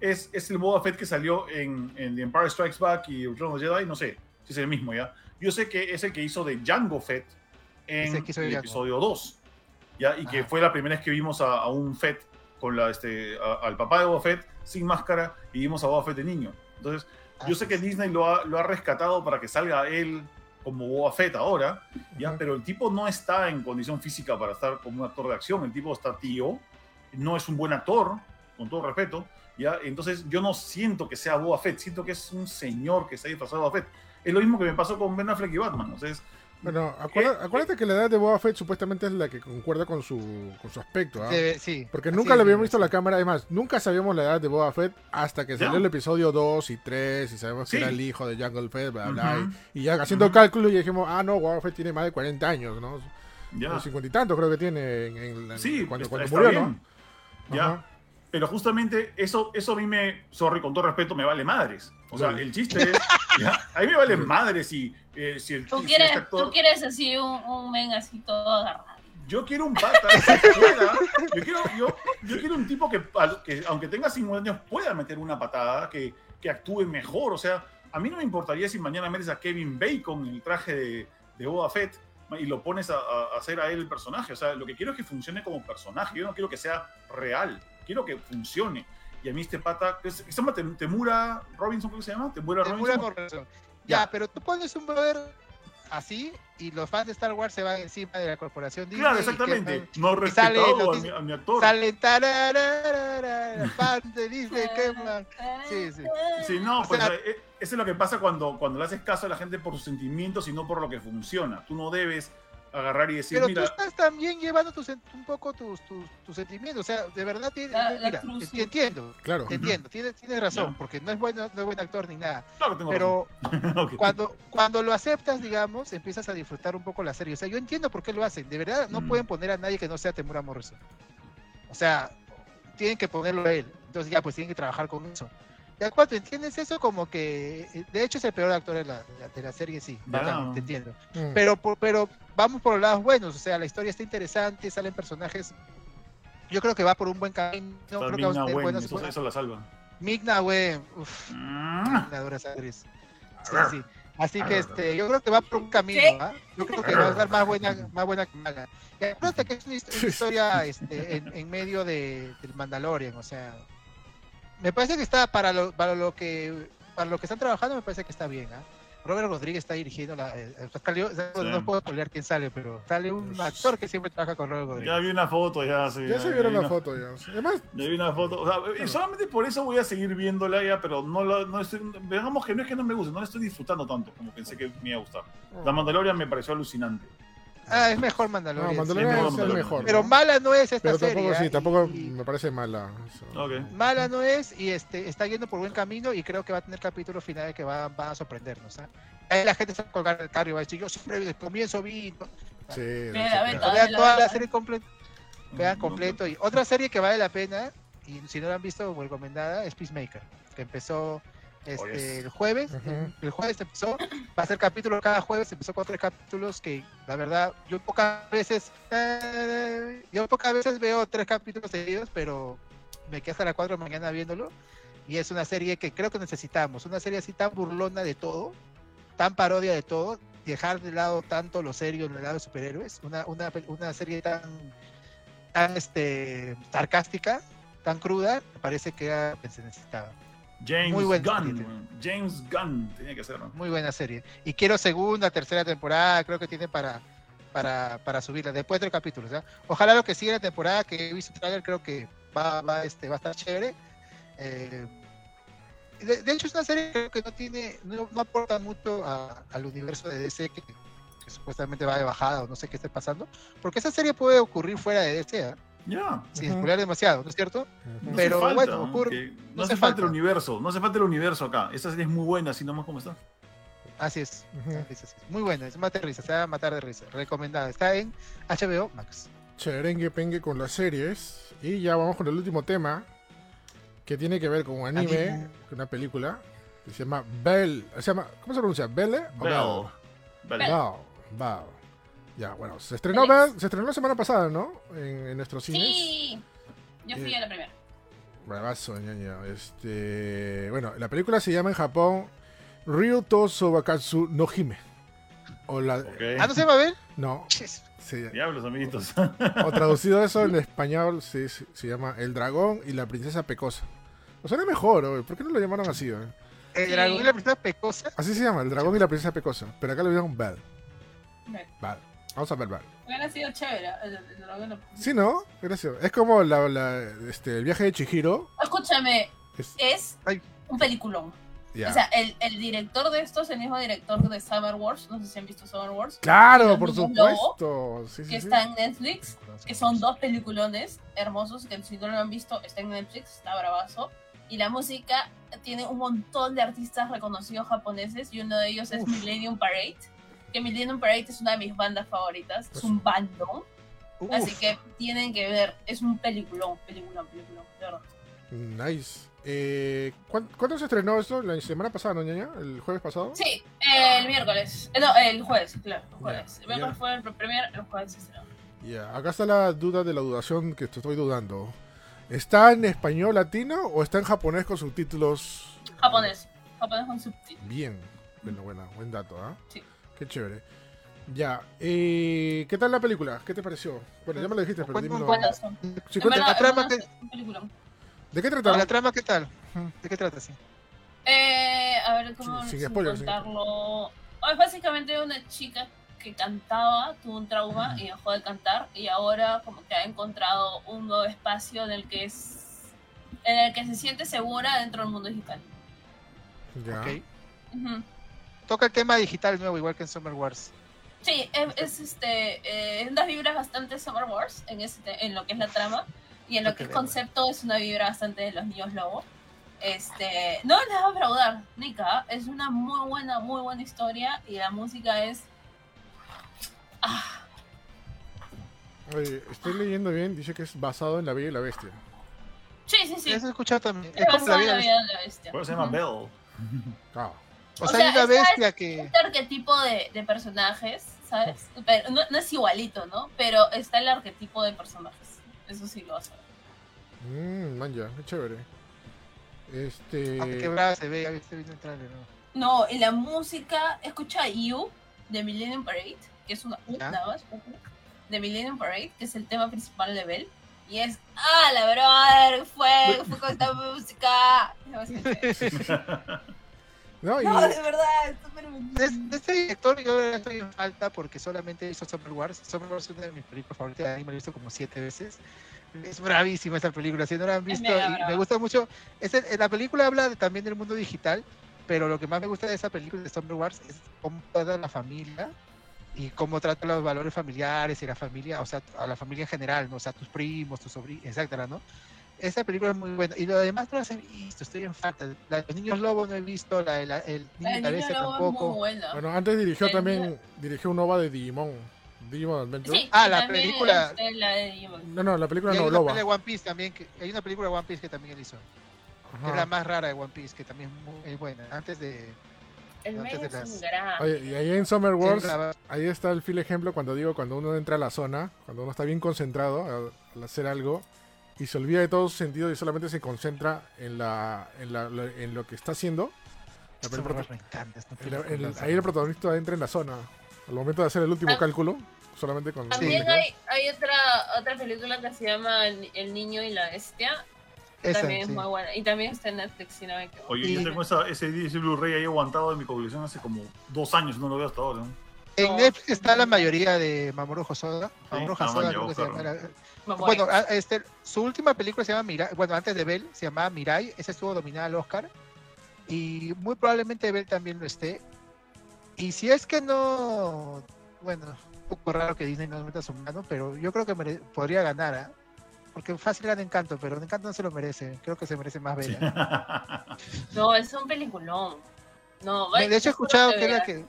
es, es el Boba Fett que salió en, en The Empire Strikes Back y Return of the Jedi, no sé si es el mismo ya. Yo sé que es el que hizo de Django Fett en el episodio 2, ya, y que fue la primera vez que vimos a, a un Fett con la, este, a- al papá de Boba Fett sin máscara y vimos a Boba Fett de niño. Entonces, yo sé que Disney lo ha, lo ha rescatado para que salga él como Boba Fett ahora, ya, pero el tipo no está en condición física para estar como un actor de acción. El tipo está tío, no es un buen actor, con todo respeto, ya. Entonces, yo no siento que sea Boba Fett, siento que es un señor que está disfrazado de Boba Fett. Es lo mismo que me pasó con Ben Affleck y Batman. Entonces, Bueno, acuerda- acuérdate que la edad de Boba Fett supuestamente es la que concuerda con su, con su aspecto. ¿ah? Sí. Porque nunca le habíamos visto la cámara. Además, nunca sabíamos la edad de Boba Fett hasta que Ya. salió el episodio 2 y 3 y sabemos Sí. que era el hijo de Jungle Fett, bla, y, y ya haciendo Ujú. cálculo y dijimos, ah, no, Boba Fett tiene más de 40 años, ¿no? ya. 50 y tantos creo que tiene en, en la- Sí, cuando, está, cuando está murió, bien. ¿no? Ya. Ajá. Pero justamente eso, eso a mí me, sorry, con todo respeto, me vale madres. O sea, el chiste es, ya, a mí me vale madres si, eh, si el Tú si quieres, este actor... tú quieres así un, un men así todo agarrado. Yo quiero un pata que pueda, yo quiero, yo, yo quiero un tipo que, aunque tenga 50 años, pueda meter una patada, que, que actúe mejor. O sea, a mí no me importaría si mañana metes a Kevin Bacon en el traje de, de Boba Fett y lo pones a hacer a él el personaje. O sea, lo que quiero es que funcione como personaje. Yo no quiero que sea real. Quiero que funcione. Y a mí este pata, que se llama Temura Robinson, ¿cómo se llama? Temura Temura Robinson. Ya. Ya, pero tú pones un brother así y los fans de Star Wars se van encima de la corporación Disney. Claro, exactamente. que No y sale respetado a mi, actor. Salen fans de Disney, qué mal. Sí, sí. Sí, no, O pues sea- eh, eso es lo que pasa cuando, cuando le haces caso a la gente por sus sentimientos y no por lo que funciona. Tú no debes agarrar y decir, Pero tú mira, estás también llevando tus un poco tus, tus, tus sentimientos. O sea, de verdad, tienes, La- la mira, cruz, te, entiendo, Claro. te entiendo, tienes, tienes razón, porque no es, bueno, no es buen actor ni nada. claro que tengo Pero razón. <laughs> Ok. cuando, cuando lo aceptas, digamos, empiezas a disfrutar un poco la serie. O sea, yo entiendo por qué lo hacen. De verdad, no Mm. pueden poner a nadie que no sea Temura Morrison. O sea, tienen que ponerlo a él. Entonces ya, pues tienen que trabajar con eso. Ya cuando entiendes eso, como que, eh, de hecho es el peor actor de la, de la, serie, sí, bacán, te entiendo. Mm. Pero, por- pero vamos por los lados buenos, o sea, la historia está interesante, salen personajes. Yo creo que va por un buen camino. Está creo que Ming vamos a Na tener Wen, buenas. eso, eso la salva. Migna, güey. Uf, Mm. Sí, sí. Así que este, yo creo que va por un camino. ¿ah? Yo creo que va a estar más buena, más buena que mala. Y acuérdate que es una <laughs> historia este, en, en medio de, del Mandalorian, o sea. Me parece que está para lo, para lo que para lo que están trabajando, me parece que está bien, ¿ah? Robert Rodríguez está dirigiendo la. eh, eh, salió- no puedo spoilear quién sale, pero sale un actor que siempre trabaja con Robert Rodríguez. Ya vi una foto, ya. Sí, Ya se vieron vi la una- foto ya. Además, Ya vi una foto. O sea, y solamente por eso voy a seguir viéndola ya, pero no la, no estoy, digamos que no es que no me guste, no la estoy disfrutando tanto como pensé que me iba a gustar. La Mandalorian me pareció alucinante. Ah, es mejor no, Mandalorian. sí. Mandalorian sí, es el Mandalorian. mejor. Pero ¿no? mala no es esta Pero serie. tampoco, ¿ah? sí, tampoco Y- me parece mala. eso. Ok. Mala no es y este está yendo por buen camino y creo que va a tener capítulos finales que van, van a sorprendernos. ¿ah? Ahí la gente se va a colgar del carro y va a decir, yo siempre desde el comienzo vi. ¿no? Sí, Mira, sí, vete, claro. Vean toda la verdad. serie completa. Vean completo. Y otra serie que vale la pena, y si no la han visto recomendada, es Peacemaker, que empezó este, Oh, yes. el jueves. El, el jueves empezó, va a ser capítulo cada jueves, empezó con tres capítulos que la verdad, yo pocas veces, eh, yo pocas veces veo tres capítulos seguidos, pero me quedé hasta las 4 de la mañana viéndolo. Y es una serie que creo que necesitamos, una serie así tan burlona de todo, tan parodia de todo, dejar de lado tanto lo serio en el lado de superhéroes, una, una, una serie tan, tan este, sarcástica, tan cruda, me parece que era lo que se necesitaba. James Muy buen Gunn. serie. James Gunn tenía que ser, ¿no? Muy buena serie. Y quiero segunda, tercera temporada, creo que tiene para, para, para subirla, después del capítulo. ¿ya? Ojalá lo que siga la temporada, que he visto trailer, creo que va, va, este, va a estar chévere. Eh, de, de hecho, es una serie creo que no tiene, no, no aporta mucho a- al universo de DC que, que supuestamente va de bajada o no sé qué esté pasando, porque esa serie puede ocurrir fuera de DC. ¿ah? Ya. sin Ujú. spoilear demasiado, ¿no es cierto? No Pero falta, bueno, ¿no? no no hace hace falta el universo, no hace falta el universo acá. Esta serie es muy buena, así nomás como está. Así es. Ujú. así es, así es. Muy buena, es mate de risa, se va a matar de risa. Recomendada. Está en HBO Max. Cherengue pengue con las series. Y ya vamos con el último tema. Que tiene que ver con un anime, Anime. con una película. Que se llama Bell. Se llama, ¿Cómo se pronuncia? ¿Belle? o Bell. Bell. Bell. Bell. Ya, bueno, se estrenó se estrenó la semana pasada, ¿no? En, en nuestros cines. Sí. Yo fui Eh, a la primera. Bravazo, ñaña. Este, bueno, la película se llama en Japón Ryuto Sobakatsu no Hime. O la, Ok. Ah, ¿no se va a ver? no, se- Diablos, amiguitos. o traducido eso en <laughs> español se, se- se llama El dragón y la princesa pecosa. O suena mejor, oye, ¿por qué no lo llamaron así? oye? El dragón y la princesa pecosa. Así se llama, El dragón y la princesa pecosa. Pero acá le dieron Bell. Bell. Vamos a ver Bell. Hubiera sido chévere. el- el- el dragón no- Sí, ¿no? Gracias. Es como la, la- este, el viaje de Chihiro. Escúchame, Es, es un peliculón. ya. O sea, el, el director de esto es el mismo director de Summer Wars. No sé si han visto Summer Wars. claro, por supuesto. Sí, sí, Que sí. está en Netflix. Que son dos peliculones hermosos. Que si no lo han visto, está en Netflix. Está bravazo. Y la música tiene un montón de artistas reconocidos japoneses. Y uno de ellos es Uf. Millennium Parade. Que Millennium Parade es una de mis bandas favoritas. Es un bandón. Uf, Así que tienen que ver. Es un peliculón, peliculón, peliculón. De verdad. Nice. Eh, ¿cuán- ¿Cuándo se estrenó esto? ¿La semana pasada, no, ñaña? ¿El jueves pasado? Sí, el miércoles. Eh, No, el jueves, claro, el jueves. El miércoles fue el premier, el jueves se estrenó. Ya, acá está la duda de la dudación que te estoy dudando. ¿Está en español latino o está en japonés con subtítulos? Japonés, japonés con subtítulos. Bien. Bueno, bueno, buen dato, ¿ah? Sí. Qué chévere. Ya, eh, ¿qué tal la película? ¿Qué te pareció? Bueno, ya me lo dijiste, pero dímelo. Sí, la trama que-. ¿De qué ¿La trata? trama qué tal? ¿De qué trata? Sí. Eh, a ver, ¿cómo Sin- sin sin contarlo? Es básicamente una chica que cantaba, tuvo un trauma y dejó de cantar y ahora como que ha encontrado un nuevo espacio en el que es en el que se siente segura dentro del mundo digital. Ya. Ok. Ujú. Toca el tema digital nuevo, igual que en Summer Wars. Sí, es, es, este, eh, unas vibras bastante Summer Wars en, este, en lo que es la trama y en lo que es Ok. concepto es una vibra bastante de los niños lobo. Este, no les va a fraudar, Nika, es una muy buena, muy buena historia y la música es... Ah, Oye, estoy leyendo bien, dice que es basado en La Bella y la Bestia. sí, sí, sí. Eso he escuchado también. Es Es como la en vida. la bestia. Por eso se llama. Bell. Ah, O O sea, sea, hay una esta es- bestia que. Este arquetipo de, de personajes, ¿sabes? Pero no, no es igualito, ¿no? Pero está el arquetipo de personajes. Eso sí lo hace. mmm, man, ya, qué chévere. Este. Aunque quebrada se ve, ya viste bien el trailer, ¿no? No, y la música, escucha You de Millennium Parade, que es una nada más, U, U, de Millennium Parade, que es el tema principal de Bell. Y es, ¡ah, la brother! Fue, fue con esta <laughs> música. No, <laughs> No, y, no, de verdad, es súper De, de este director yo estoy en falta porque solamente hizo Summer Wars. Summer Wars es una de mis películas favoritas, a mí me la he visto como siete veces. Es bravísima esa película, si no la han visto, y me gusta mucho. Es el- la película habla de- también del mundo digital, pero lo que más me gusta de esa película de Summer Wars es cómo trata la familia y cómo trata los valores familiares y la familia, o sea, a la familia en general, ¿no? o sea, tus primos, tus sobrinos, etcétera, ¿no? Esa película es muy buena. Y lo demás no las he visto, estoy en falta. La de los niños lobos no he visto, la de la- el niño El la niño bestia lobo es muy tampoco. buena. bueno, antes dirigió El también, dirigió un OVA de Digimon. Digimon Adventure. Sí, Ah, la película- la de Digimon. No, no, la película Y no, Loba. de One Piece también, que, hay una película de One Piece que también él hizo. que Ajá. es la más rara de One Piece, que también es muy es buena. Antes de... El Antes de las- gran. Oye, y ahí en Summer Wars, la- ahí está el fiel ejemplo cuando digo, cuando uno entra a la zona, cuando uno está bien concentrado al hacer algo y se olvida de todos sus sentidos y solamente se concentra en, la, en, la- lo- en lo que está haciendo. la- Wars me encanta. esta el- el- película. ahí el protagonista entra en la zona. Al momento de hacer el último Ah. cálculo, solamente con... También hay, hay otra, otra película que se llama El, niño y la bestia. Esa, también sí. es muy buena. Y también está en Netflix, si no me equivoco. Oye, Y- yo tengo esa, ese, ese Blu-ray ahí aguantado en mi colección hace como dos años, no lo veo hasta ahora. ¿no? En Netflix está la mayoría de Mamoru Hosoda. Mamoru ah, Hosoda, creo que se llama muero. Bueno, a- este, su última película se llama Mirai, bueno, antes de Bell, se llamaba Mirai, esa estuvo dominada al Oscar, y muy probablemente Bell también lo esté. Y si es que no, bueno, un poco raro que Disney no meta su mano, pero yo creo que mere- podría ganar, ¿ah? porque fácil gana Encanto, pero Encanto no se lo merece. Creo que se merece más Bella. <laughs> No, es un peliculón. No, de hecho, he escuchado que vean, que.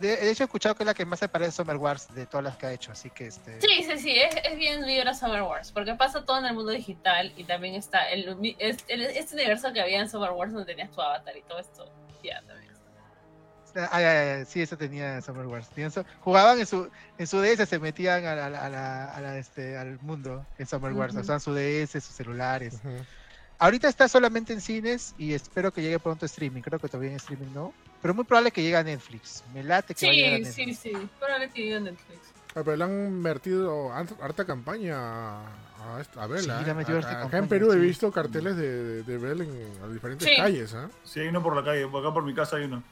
De, de hecho, he escuchado que es la que más se parece a Summer Wars de todas las que ha hecho, así que este. Sí, sí, sí, es, es bien vibra Summer Wars, porque pasa todo en el mundo digital y también está el, uni- es- el- este universo que había en Summer Wars donde tenías tu avatar y todo esto. Ya, también. Ah, ay, ay, ay, sí, eso tenía Summer Wars. Jugaban en su, en su DS, se metían a la, a la- a la, este, al mundo en Summer Wars. Ujú. Usaban su DS, sus celulares. Ahorita está solamente en cines y espero que llegue pronto a streaming. Creo que todavía en streaming no. Pero muy probable que llegue a Netflix. Me late que va a llegar a Sí, Netflix. sí, sí, probablemente vive en Netflix. Ah, pero le han metido hart- harta campaña a, a, esta- a Bell. Sí, han metido A- harta Acá en campaña, Perú he sí. visto carteles de, de, de Bell en diferentes Sí. calles. ¿ah? Sí, hay uno por la calle, acá por mi casa hay uno.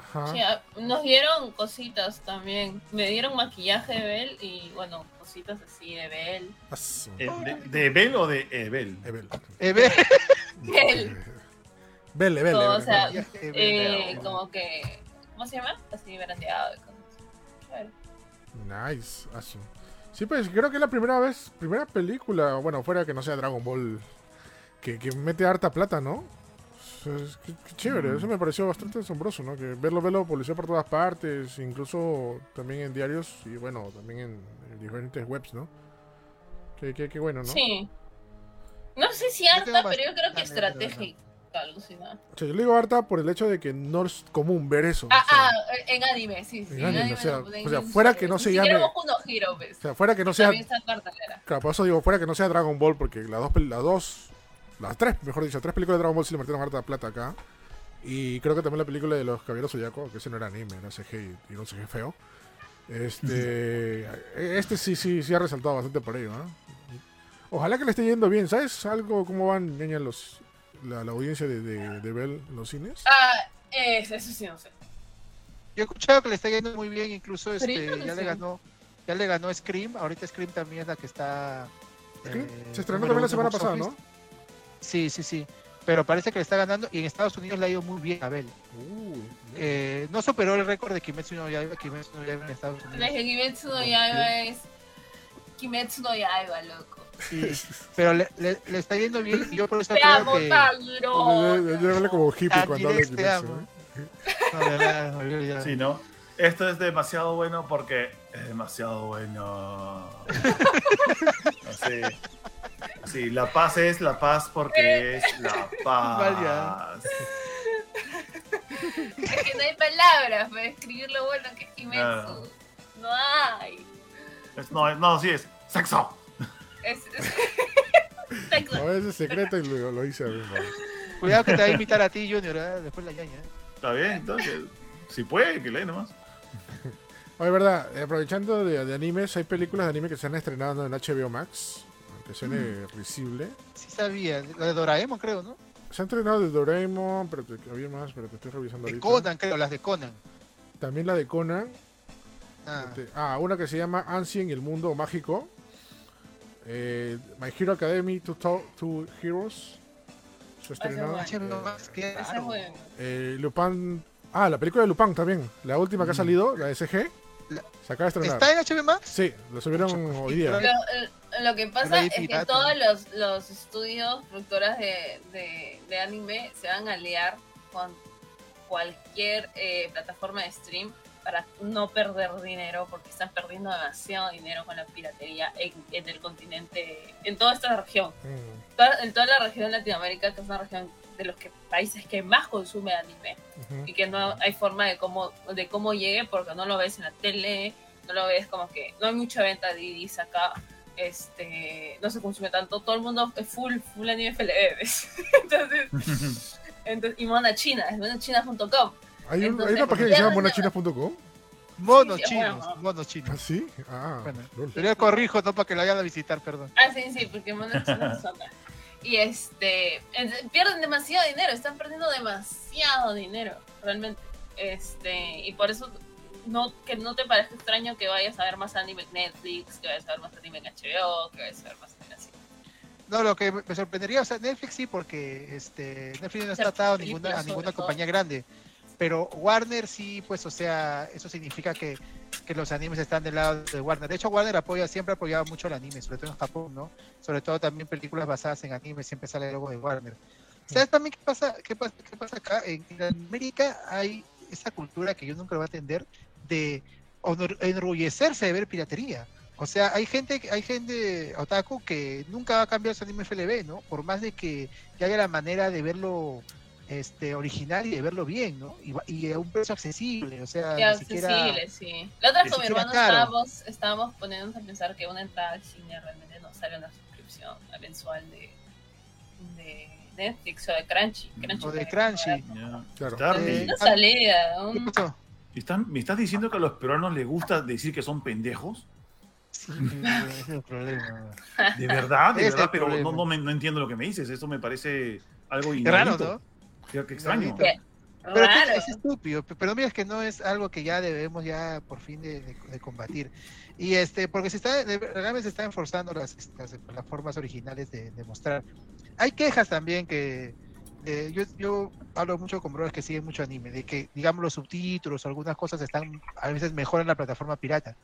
Ajá. Sí, ah, nos dieron cositas también. Me dieron maquillaje de Belle y, bueno, cositas así de Belle. Asu. Eh, ¿De, de Bell o de Ebel? <laughs> Bell. Eh, ve- Belle. Bell, Bell, No, o Bell. sea, eh, como que, ¿cómo se llama? Así brandeado y cosas así. Chévere. Nice. asu. Sí, pues creo que es la primera vez, primera película, bueno, fuera que no sea Dragon Ball, que, que mete harta plata, ¿no? O sea, es- qué, qué chévere, Mm. eso me pareció bastante asombroso, ¿no? Que verlo, verlo publicado por todas partes, incluso también en diarios y bueno, también en, en diferentes webs, ¿no? Qué, qué, qué bueno, ¿no? Sí. No sé si harta, pero yo creo que estratégica, alucina. O sea, yo le digo harta por el hecho de que no es común ver eso. Ah, o sea, ah, en anime, sí, sí. En anime, o sea, no, o sea, fuera que no se llame- Boku no Hero, pues. o sea, fuera que no sea También está en cartelera. Claro, por eso digo, fuera que no sea Dragon Ball, porque las dos, pel- las dos, las tres, mejor dicho, tres películas de Dragon Ball sí le metieron harta plata acá. Y creo que también la película de los Caballeros Zodiaco, que ese no era anime, era CG y, y no CG feo. Este, <laughs> este sí, sí, sí ha resaltado bastante por ello, ¿ah? Ojalá que le esté yendo bien, ¿sabes algo cómo van, ñaña, los, la, la audiencia de, de, de Bell en los cines? Ah, es- eso sí, no sé. Yo he escuchado que le está yendo muy bien, incluso este, ya le ganó, ya le ganó Scream, ahorita Scream también es la que está. Scream, eh, Se estrenó también la semana pasada, office. ¿no? Sí, sí, sí. Pero parece que le está ganando y en Estados Unidos le ha ido muy bien a Bell. Uh, Eh, no superó el récord de Kimetsu no Yaiba, Kimetsu no Yaiba en Estados Unidos. Desde Kimetsu no Yaiba es Kimetsu no Yaiba, loco. Sí, pero le, le- le está yendo bien y yo por eso Te creo amo, que... Yo yo hablé como hippie cuando habla de Kimetsu. ¿eh? <laughs> No, de verdad, no, yo ya- Sí, ¿no? Esto es demasiado bueno porque es demasiado bueno. <laughs> Sí. Sí, la paz es la paz porque es la <laughs> paz. Es que no hay palabras para describir lo bueno que es Kimetsu. No hay. Es- no, no, sí es sexo. Es, es... <laughs> Sexo. No, ese es secreto y lo, lo hice a ver, ¿no? Cuidado que te va a invitar a ti, Junior, ¿eh? después la ñaña. ¿eh? Está bien, entonces. Si puede, que lee nomás. Oye, verdad, eh, aprovechando de, de animes, hay películas de anime que se han estrenado en HBO Max, aunque suene Mm. risible. Sí sabía, la de Doraemon creo, ¿no? Se han estrenado de Doraemon, pero te, había más, pero te estoy revisando De ahorita. Conan, creo, las de Conan. También la de Conan. Ah, Este, Ah, una que se llama Ancien y el mundo mágico. Eh, My Hero Academy, Two, To- Two Heroes. Se estrenó. Bueno. Eh, Lupin. Ah, la película de Lupin también. La última que ha Mm. salido, la de CG. La- Se acaba de estrenar. ¿Está en HBO Max? Sí, lo subieron hoy día. Pero- Lo, que pasa es que todos los, los estudios, productoras de, de, de anime se van a aliar con cualquier eh, plataforma de stream para no perder dinero, porque están perdiendo demasiado dinero con la piratería en, en el continente, en toda esta región. Mm, Toda- en toda la región de Latinoamérica, que es una región de los que, países que más consume anime y que no hay forma de cómo de cómo llegue porque no lo ves en la tele no lo ves como que no hay mucha venta de DVDs acá este no se consume tanto todo el mundo es full full anime FLV ¿ves? <laughs> entonces, <laughs> entonces y mona china es monachina.com Hay, un- hay una página que se llama monachina.com. Monos Sí, sí, chinos, bueno. monos chinos. ¿Ah, sí? Ah, Bueno, yo corrijo, no para que lo vayan a visitar, perdón. ah sí sí porque mona china es otra. y este en- pierden demasiado dinero están perdiendo demasiado dinero realmente este y por eso no que no te parezca extraño que vayas a ver más anime en Netflix que vayas a ver más anime en HBO que vayas a ver más anime así No, lo que me sorprendería, o sea, Netflix sí, porque este Netflix no ha tratado a ninguna, a ninguna todo. compañía grande. Pero Warner sí, pues, o sea, eso significa que, que los animes están del lado de Warner. De hecho, Warner apoya, siempre ha apoyado mucho el anime, sobre todo en Japón, ¿no? Sobre todo también películas basadas en anime, siempre sale el logo de Warner. ¿Sabes también qué pasa, qué pasa, qué pasa acá? En, en América hay esa cultura que yo nunca lo voy a entender de honor- enorgullecerse de ver piratería. O sea, hay gente, hay gente otaku que nunca va a cambiar su anime FLB, ¿no? Por más de que, que haya la manera de verlo este original y de verlo bien, ¿no? Y, a un precio accesible, o sea, siquiera... accesible, sí. La otra vez con mi hermano estábamos, estábamos poniéndonos a pensar que una entrada al cine realmente no sale una suscripción mensual de, de Netflix o de Crunchy. Crunchy O de Crunchy. Claro. Eh, Una salida, ¿Qué un- pasó? ¿Están- ¿Me estás diciendo que a los peruanos les gusta decir que son pendejos? Sí, ese es el problema. De verdad, de es verdad, pero no, no, me- no entiendo lo que me dices. Eso me parece algo Qué raro. ¿no? Qué, extraño. Qué Pero raro. es estúpido, pe- pero mira, es que no es algo que ya debemos ya por fin de, de- de combatir. Y este, porque se está, realmente se están forzando las, las, las formas originales de, de mostrar. Hay quejas también que eh, yo, hablo mucho con brothers que siguen mucho anime, de que digamos los subtítulos algunas cosas están a veces mejor en la plataforma pirata.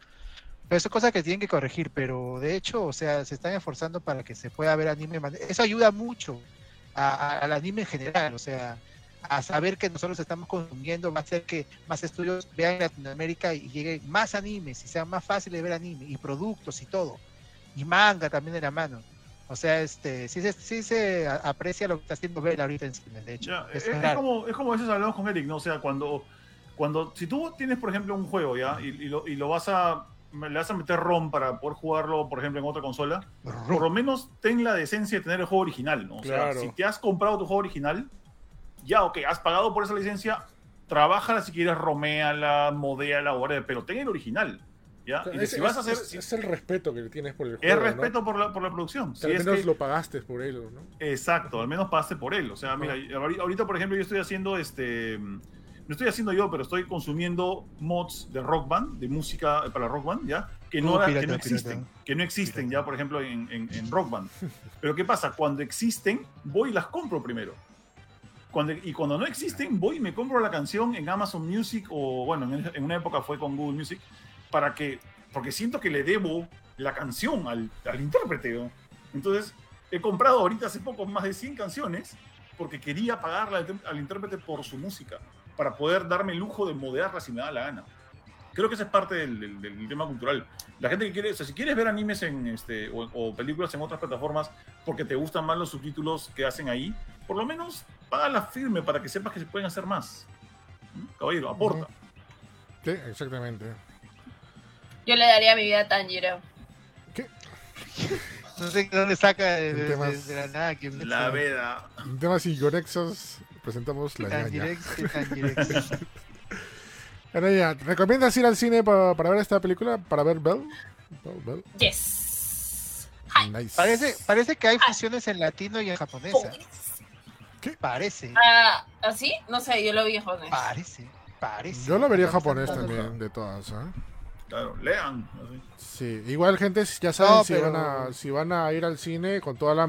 Pero son cosas que tienen que corregir, pero de hecho, o sea, se están esforzando para que se pueda ver anime. Eso ayuda mucho a- al anime en general, o sea, a saber que nosotros estamos consumiendo va a hacer que más estudios vean Latinoamérica y lleguen más animes y sea más fácil de ver anime y productos y todo y manga también de la mano o sea este sí se, sí se a- aprecia lo que está haciendo Bell ahorita en cine de hecho Ya, es, es es como, es como a veces hablamos con Eric, ¿no? O sea, cuando, cuando si tú tienes, por ejemplo, un juego, ¿ya? Y, y lo, y lo vas a, le vas a meter ROM para poder jugarlo, por ejemplo, en otra consola, por lo menos ten la decencia de tener el juego original, ¿no? O sea, Claro. si te has comprado tu juego original, ya, ok, has pagado por esa licencia, trabájala si quieres, roméala, modéala, whatever, pero ten el original, ¿ya? Y Es, si vas a hacer... es- es el respeto que le tienes por el es juego. ¿no? respeto por, la, por la producción. Si al es menos que- lo pagaste por él, ¿no? Exacto, al menos pase por él. O sea, mira, ahori- ahorita, por ejemplo, yo estoy haciendo este. No estoy haciendo yo, pero estoy consumiendo mods de Rock Band, de música para Rock Band, ¿ya? Que no, era- pirata, que no pirata. existen. Que no existen Pirata. ya, por ejemplo, en, en- en Rock Band. Pero ¿qué pasa? Cuando existen, voy y las compro primero. Cuando, y cuando no existen, voy y me compro la canción en Amazon Music o, bueno, en, en una época fue con Google Music, para que, porque siento que le debo la canción al, al intérprete. ¿no? Entonces, he comprado ahorita hace poco más de 100 canciones porque quería pagarle al, al intérprete por su música, para poder darme el lujo de modearla si me da la gana. Creo que esa es parte del, del- del tema cultural. La gente que quiere, o sea, si quieres ver animes en este, o, o películas en otras plataformas porque te gustan más los subtítulos que hacen ahí, por lo menos págala firme para que sepas que se pueden hacer más. ¿Mm? Caballero, aporta. Sí, exactamente. Yo le daría mi vida a Tanjiro. <laughs> no sé de dónde saca de, de- temas- de la nada que La veda. En temas inconexos, presentamos la tan ñaña. directo, <laughs> tan directo. Ahora ya, ¿recomiendas ir al cine pa- para ver esta película? ¿Para ver Bell? Bell, Bell. Yes. Nice. parece parece que hay fusiones en latino y en japonesa parece Ah, ¿así? No sé, yo lo vi en japonés. parece parece Yo lo vería en japonés también, de todas. ¿eh? Claro, lean. así. Sí, igual gente, ya saben No, si, pero- van a, si van a ir al cine con toda la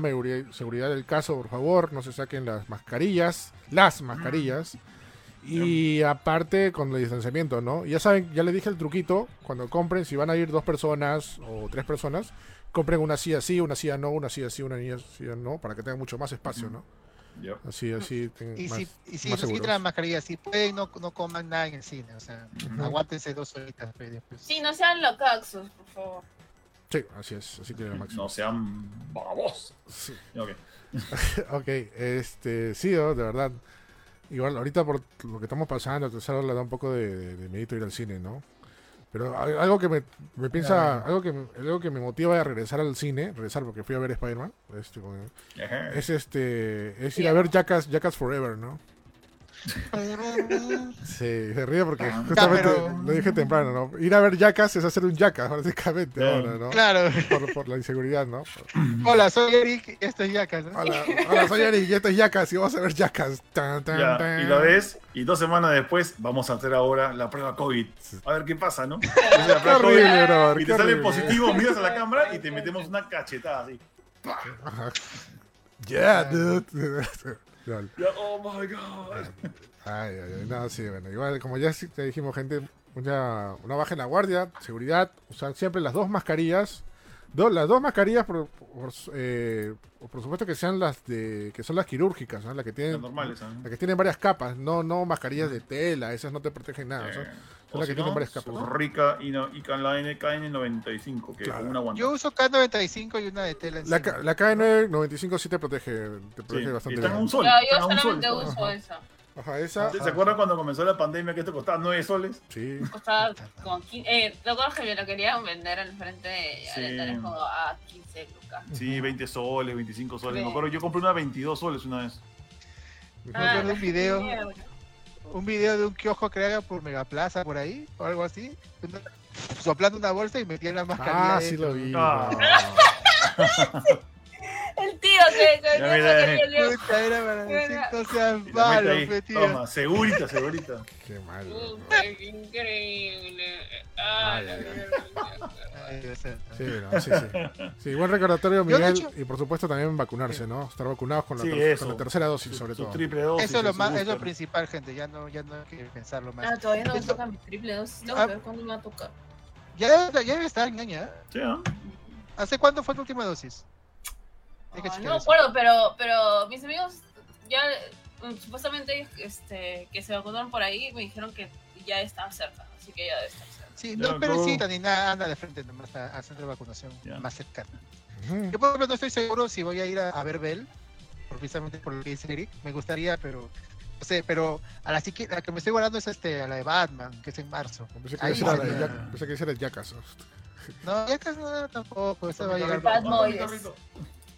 seguridad del caso, por favor, no se saquen las mascarillas, las mascarillas. Y aparte con el distanciamiento, ¿no? Ya saben, ya les dije el truquito, cuando compren, si van a ir dos personas o tres personas, compren una silla así, una silla no, una silla así, una silla no, para que tengan mucho más espacio, ¿no? Así, así, y más, si, y si más no se quitan seguros. las mascarillas, si pueden, no, no coman nada en el cine. O sea, Ujú. aguántense dos horitas. pues, después. Sí, no sean locaxos, por favor. Sí, así es, así la máxima. No sean babos. Sí. Ok. <laughs> ok, este, sí, ¿no? de verdad. Igual, ahorita por lo que estamos pasando, Tesoro le da un poco de, de, de miedito ir al cine, ¿no? Pero al- algo que me, me piensa, algo que, me- algo que me motiva a regresar al cine, regresar porque fui a ver Spider-Man, este, es este, es ir a ver Jackass, Jackass Forever, ¿no? Sí, se ríe porque Ah. justamente pero- lo dije temprano, ¿no? Ir a ver Jackass es hacer un Jackass, <laughs> básicamente, ahora, ¿no? Claro. Por, por la inseguridad, ¿no? <clears throat> Hola, soy Eric. Esto es Yaka, ¿no? Hola, hola, soy Eric y esto es Jackass y vamos a ver Jackass. Tan, tan, Ya, tan. y lo ves, y dos semanas después vamos a hacer ahora la prueba COVID. A ver qué pasa, ¿no? <laughs> Haces la prueba horrible, COVID, brother, y te sale horrible. positivo, <laughs> miras a la cámara y te metemos una cachetada así. Yeah, dude. Lol. Oh my god. Ay, ay, ay, no, sí, bueno, igual, como ya te dijimos, gente, una, una baja en la guardia, seguridad, usar siempre las dos mascarillas. Do- las dos mascarillas, por, por, eh, por supuesto que sean las de que son las quirúrgicas, ¿no? las que Las tienen normales, ¿ah? las que tienen varias capas, no no mascarillas de tela, esas no te protegen nada. Eh, son o que si tienen no, varias capas. su rica y, no, y con la N- KN95, que Claro. una aguanta. Yo uso K95 y una de tela La, la KN95 sí te protege, te Sí, protege bastante están a bien. un sol. No, yo un sol. solamente uso Ajá. esa. Ajá, esa. ¿Se ah, se acuerdan cuando comenzó la pandemia que esto costaba 9 soles? Sí. Costaba como 15. Eh, recuerdo que me la querían vender al frente de Sí. A 15 lucas. Sí, 20 soles, 25 soles. Sí. Me acuerdo, yo compré una 22 soles una vez. Me acuerdo Ah, un video, mierda. Un video de un kiosco que haga por Megaplaza, por ahí, o algo así. una- soplando una bolsa y metía la mascarilla. Ah, sí lo vi. Ah. <laughs> El tío que, que, eh. Puta, era para decir, no seas malo, tío. Toma, segurita, segurita. Qué mal. Puta, qué increíble. Ah, Sí, no, sí, sí. Sí, buen recordatorio, Miguel. hecho- Y por supuesto también vacunarse, ¿no? Estar vacunados con la, Sí, ter- eso. con la tercera dosis, Su- sobre su todo. triple dosis. Eso es lo más, es lo principal, gente. Ya no, ya no hay que pensarlo más. Ah, todavía no me toca mi triple dosis. Tengo Ah. que ver cuándo me va a tocar. Ya, ya debe estar año, ¿eh? Sí, ¿ah? ¿Hace cuándo fue tu última dosis? Chequear no me eso. acuerdo, pero, pero mis amigos ya mm, supuestamente este, que se vacunaron por ahí me dijeron que ya estaba cerca, así que ya debe estar cerca. Sí, Ya, no esperes cita ni nada, anda de frente nomás a- al centro de vacunación Ya. más cercano. Ujú. Yo por ejemplo no estoy seguro si voy a ir a, a ver Bell, precisamente por lo que dice Eric. Me gustaría, pero no sé, pero a la, que, la que me estoy guardando es este, a la de Batman, que es en marzo. Pensé que Ahí era sería- el Jack- pensé que ese era el Jackass. No, ya casi no tampoco, esa va a llegar. Carrito.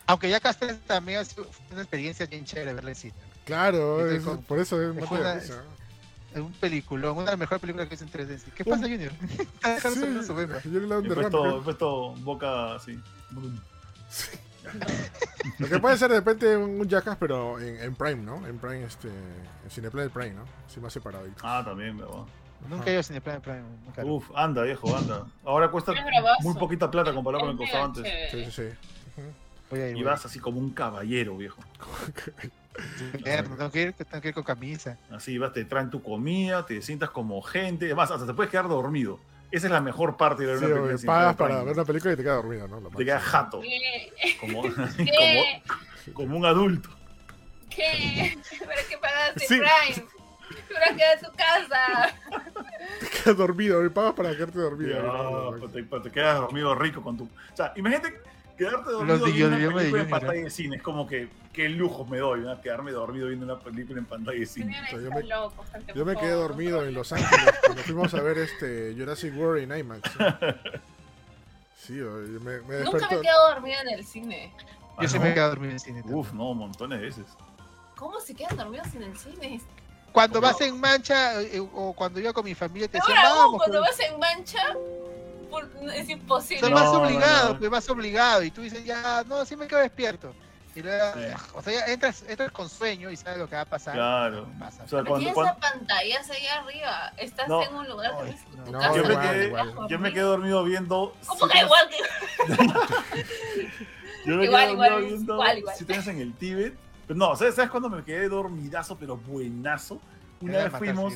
Aunque ya Castel también ha sido una experiencia bien chévere verla en cine. Claro, es- con- por eso es fue de una-. Es un peliculón, una de las mejores películas que hice en 3D. ¿Qué pasa, Junior? <laughs> Está dejando Sí, su- beba. yo le un He puesto, he creo. puesto boca así. Lo que puede ser de repente un Jackass, pero en, en Prime, ¿no? En Prime, este. En Cineplay Prime, ¿no? Sí, más separadito. Ah, también, ¿verdad? Nunca he ido a Cineplan Prime. Nunca. Uf, anda, viejo, anda. Ahora cuesta Es muy poquita plata comparado con lo que Es costaba antes. Sí, sí, sí. A ir. Y voy a vas así como un caballero, viejo. <laughs> ir. Tengo que ir, tengo que ir con camisa. Así vas, te traen tu comida, te sientas como gente. Además, hasta te puedes quedar dormido. Esa es la mejor parte de ver Sí, una película. pagas para ver una película y te quedas dormido, ¿no? Lo Te quedas jato, ¿Qué? como, <laughs> <laughs> como, como un adulto. ¿Qué? ¿Pero qué pagaste Sí. Prime? Pero queda en su casa. Te quedas dormido, y pagas para quedarte dormido. Ya, ¿no? pues te, pues te quedas dormido rico con tu. O sea, imagínate quedarte dormido Los viendo una yo me película en pantalla de cine. Es como que, qué lujo me doy, ¿no? Quedarme dormido viendo una película en pantalla de cine. Yo están me- gente, Yo me quedé dormido en Los Ángeles cuando fuimos a ver este Jurassic World en IMAX. <laughs> Sí, me, me Nunca me quedado dormida en el cine. Yo sí me he quedado dormido en cine. también. Uf, no, montones de veces. ¿Cómo se quedan dormidos en el cine? Cuando No. vas en mancha eh, o cuando iba con mi familia te aún vamos. cuando pues". vas en mancha, por- es imposible. No, más no, obligado, no. pues vas obligado. Y tú dices, ya, no, sí me quedo despierto. Y luego, Sí. o sea, ya entras, entras con sueño y sabes lo que va a pasar. Claro. Pasa. O sea, cuando, tienes cuando- esa pantalla ahí arriba. Estás No. en un lugar que Ay, tu no. casa. No, yo, me igual, quedé, igual. yo me quedé dormido viendo. ¿Cómo si que igual que <laughs> Yo me Igual, quedé igual, dormido viendo igual, igual. si tienes en el Tíbet. Pero no, ¿sabes, ¿sabes cuándo me quedé dormidazo, pero buenazo? Una vez fuimos,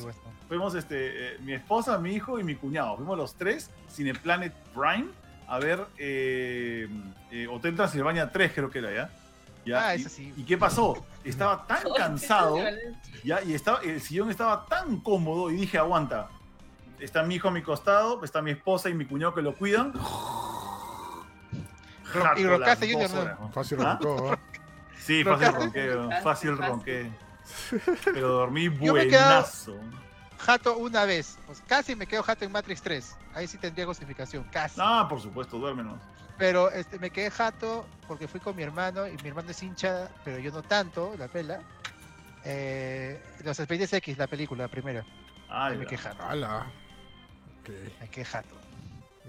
fuimos este, eh, mi esposa, mi hijo y mi cuñado. Fuimos los tres, Cineplanet Prime, a ver eh, eh, Hotel Transilvania 3, creo que era, ¿ya? ¿Ya? Ah, y, ese sí. ¿Y qué pasó? Estaba <laughs> tan cansado, ¿ya? Y estaba, el sillón estaba tan cómodo y dije, aguanta. Está mi hijo a mi costado, está mi esposa y mi cuñado que lo cuidan. Jato y rocaste, ¿no? Fácil ¿Ah? roncó, ¿eh? Sí, fácil ronqué, weón, Fácil, ronqué. <laughs> Pero dormí buenazo. Jato una vez. Pues casi me quedo jato en Matrix 3. Ahí sí tendría justificación, casi. Ah, por supuesto, duérmenos. Pero este, me quedé jato porque fui con mi hermano y mi hermano es hincha, pero yo no tanto, la pela. Eh, los Expedientes X, la película, la primera. Ah, me quedé jato. Me quedé jato.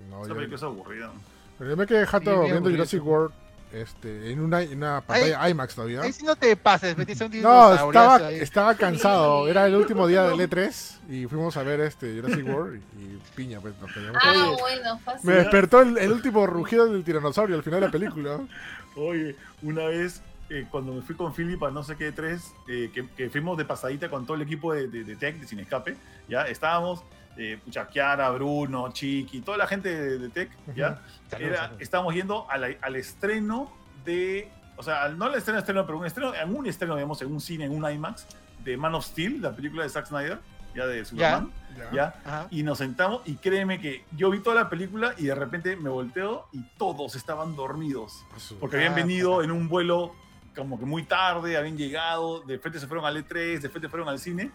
No, Esa yo, película es aburrida. pero yo me quedé jato Sí, viendo aburrido. Jurassic World este, en una, en una pantalla IMAX todavía. Ahí sí no te pases, metiste un No, estaba, estaba cansado. <laughs> Era el último día del E3 y fuimos a ver este Jurassic World y, y piña, pues nos. Ah, Oye, bueno, fácil. me despertó el, el último rugido del tiranosaurio al final de la película. <laughs> Oye, una vez eh, cuando me fui con Philip a no sé qué tres, eh, que, que fuimos de pasadita con todo el equipo de, de, de Tech, de Sin Escape, ya estábamos, eh, pucha, Kiara, Bruno, Chiqui, toda la gente de, de Tech, ya, era- saludos. estábamos yendo la- al estreno de, o sea, no al estreno, estreno, pero un estreno, en un estreno, digamos, en un cine, en un IMAX, de Man of Steel, la película de Zack Snyder, ya de Superman, Ya. ya, Ajá. y nos sentamos y créeme que yo vi toda la película y de repente me volteo y todos estaban dormidos. Porque habían Ah, venido en un vuelo como que muy tarde, habían llegado, de frente se fueron al E3, de frente fueron al cine.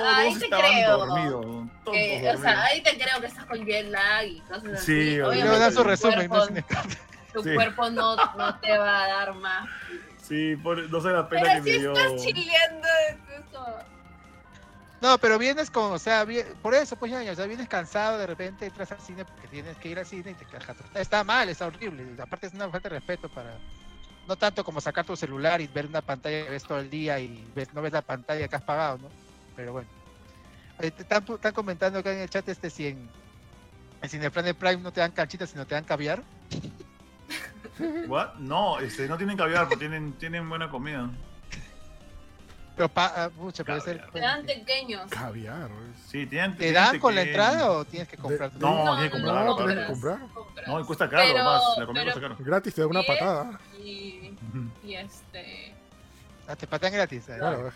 Todos Ahí te estaban creo. dormidos. Todos o dormidos. sea, ahí te creo que estás con jet lag y cosas Sí, así. obviamente. Luego dan su tu resumen, ¿no? cuerpo- <laughs> escape. Tu Sí. cuerpo no, no te va a dar más. Sí, por- no sé la pena Pero que si me dio. estás chileando, es como- No, pero vienes con, o sea, vie- por eso, pues ya, o sea, vienes cansado, de repente entras al cine porque tienes que ir al cine y te cajas. Está mal, está horrible. Aparte es una falta de respeto para. No tanto como sacar tu celular y ver una pantalla que ves todo el día y ves, no ves la pantalla que has pagado, ¿no? Pero bueno. Eh, Están, están comentando acá en el chat este si en, en Cineplan de Prime no te dan canchitas, sino te dan caviar. <laughs> What? No, este, no tienen caviar, pero tienen, tienen buena comida. Pero pa, pucha, puede ser. Te dan pequeños. Caviar. Sí, tienen, ¿Te tienen dan con la entrada o tienes que comprar? de- No, tiene que comprar, No, tenés que comprar. No, y cuesta caro Pero- más. La comida pero- cuesta caro. Gratis te da una patada. Y, y este. Ah, te patean gratis. ah. Claro.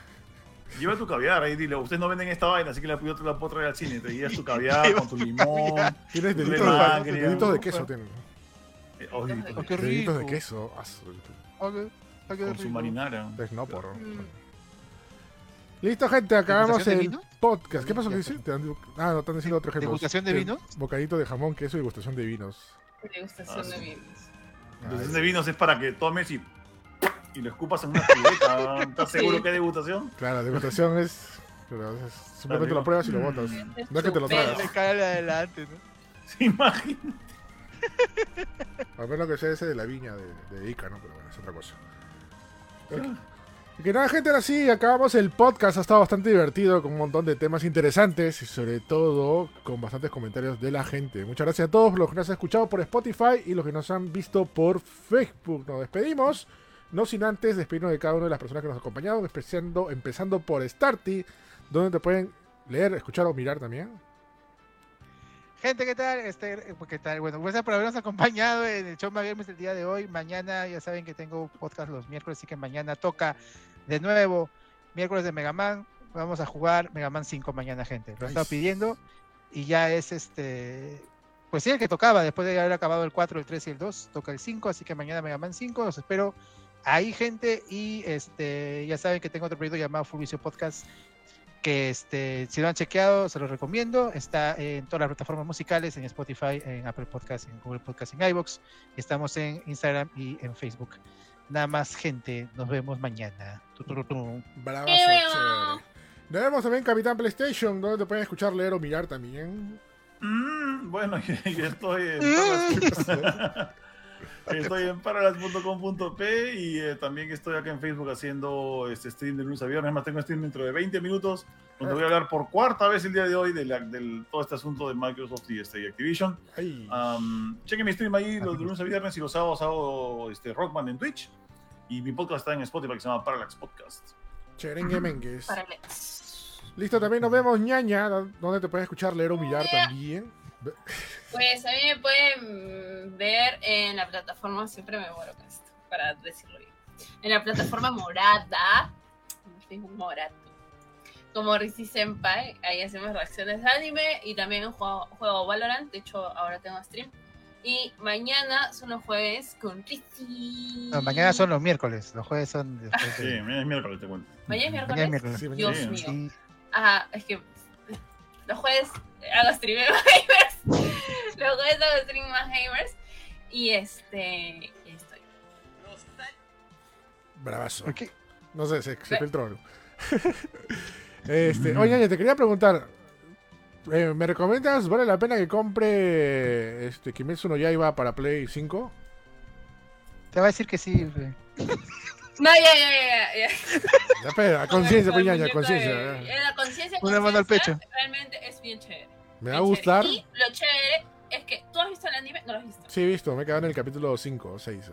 Lleva tu caviar ahí, dile, ustedes no venden esta vaina, así que la, yo te la puedo traer al cine. Te llevas tu <laughs> caviar con tu limón. Tienes De deditos, de, de queso. Tienes. eh, oye, Oh, qué Deditos de rico. queso. Con su rico. marinara. Es no por. Mm. Listo, gente, acabamos ¿Degustación de el vino? podcast. ¿Qué pasó dice? Te dan- Ah, no, están diciendo otro ejemplo. ¿Degustación de Eh, vino? Bocadito de jamón, queso y degustación de vinos. Degustación Ah, de vinos. Degustación de vinos es para que tomes y, y lo escupas en una cubeta. <laughs> ¿Estás Sí. seguro que hay degustación? Claro, degustación es. pero es- simplemente lo pruebas y lo botas. No es que te lo tragas. Le cae la adelante, ¿no? <laughs> ¿Se imagina? A menos que sea ese de la viña de, de Ica, ¿no? Pero bueno, es otra cosa. Y que nada, gente, ahora sí, acabamos el podcast. Ha estado bastante divertido, con un montón de temas interesantes y sobre todo con bastantes comentarios de la gente. Muchas gracias a todos los que nos han escuchado por Spotify y los que nos han visto por Facebook. Nos despedimos, no sin antes despedirnos de cada una de las personas que nos acompañaron, empezando, empezando por Starty, donde te pueden leer, escuchar o mirar también. Gente, ¿qué tal? Este, ¿qué tal? Bueno, gracias por habernos acompañado en el show Games el día de hoy. Mañana ya saben que tengo podcast los miércoles, así que mañana toca de nuevo miércoles de Mega Man. Vamos a jugar Mega Man 5 mañana, gente. Lo he estado pidiendo y ya es este. Pues sí, el que tocaba después de haber acabado el 4, el 3 y el 2, toca el 5, así que mañana Mega Man 5. Los espero ahí, gente. Y este ya saben que tengo otro proyecto llamado Full Vicio Podcast que este, si lo han chequeado, se los recomiendo. Está en todas las plataformas musicales, en Spotify, en Apple Podcasts, en Google Podcasts, en iVoox. Estamos en Instagram y en Facebook. Nada más, gente. Nos vemos mañana. Bravazo. Nos vemos también Capitán PlayStation, donde te pueden escuchar, leer o mirar también. Mm, bueno, <laughs> yo estoy en Paralas- <laughs> <laughs> estoy en paralas.com.p y eh, también estoy acá en Facebook haciendo este stream de lunes a viernes. Más tengo stream dentro de 20 minutos, donde voy a hablar por cuarta vez el día de hoy de la- del todo este asunto de Microsoft y, este, y Activision. Um, chequen mi stream ahí los de lunes a viernes y los sábados hago este, Rockman en Twitch. Y mi podcast está en Spotify que se llama Parallax Podcast. cherengue mengues. Listo, también nos vemos ñaña, donde te pueden escuchar, leer o mirar también. Pues a mí me pueden ver en la plataforma, siempre me muero con esto, para decirlo bien. En la plataforma <laughs> morada, en Facebook morado, como Rizzy Senpai, ahí hacemos reacciones de anime y también juego, juego Valorant, de hecho ahora tengo stream. Y mañana son los jueves con Rizzy. No, mañana son los miércoles. Los jueves son después Sí, de- es miércoles, te cuento. Mañana es Mañana es miércoles. Dios Sí, mío. Sí. Ajá, es que los jueves hago stream <laughs> de. <laughs> los jueves hago stream más gamers. Y este. y estoy. Bravazo. Ok. No sé, se, se filtró algo. <laughs> este, oye, ñaña, te quería preguntar. eh, ¿Me recomiendas, vale la pena que compre este Kimetsu no Yaiba para Play 5? Te va a decir que sí. <laughs> No, ya, ya, ya, ya. Ya, espera, a conciencia, Con pues conciencia. la conciencia. Una mano al pecho. Realmente es bien chévere. Me va a gustar. Y lo chévere es que tú has visto el anime, no lo has visto. Sí, he visto, me he quedado en el capítulo 5 o 6.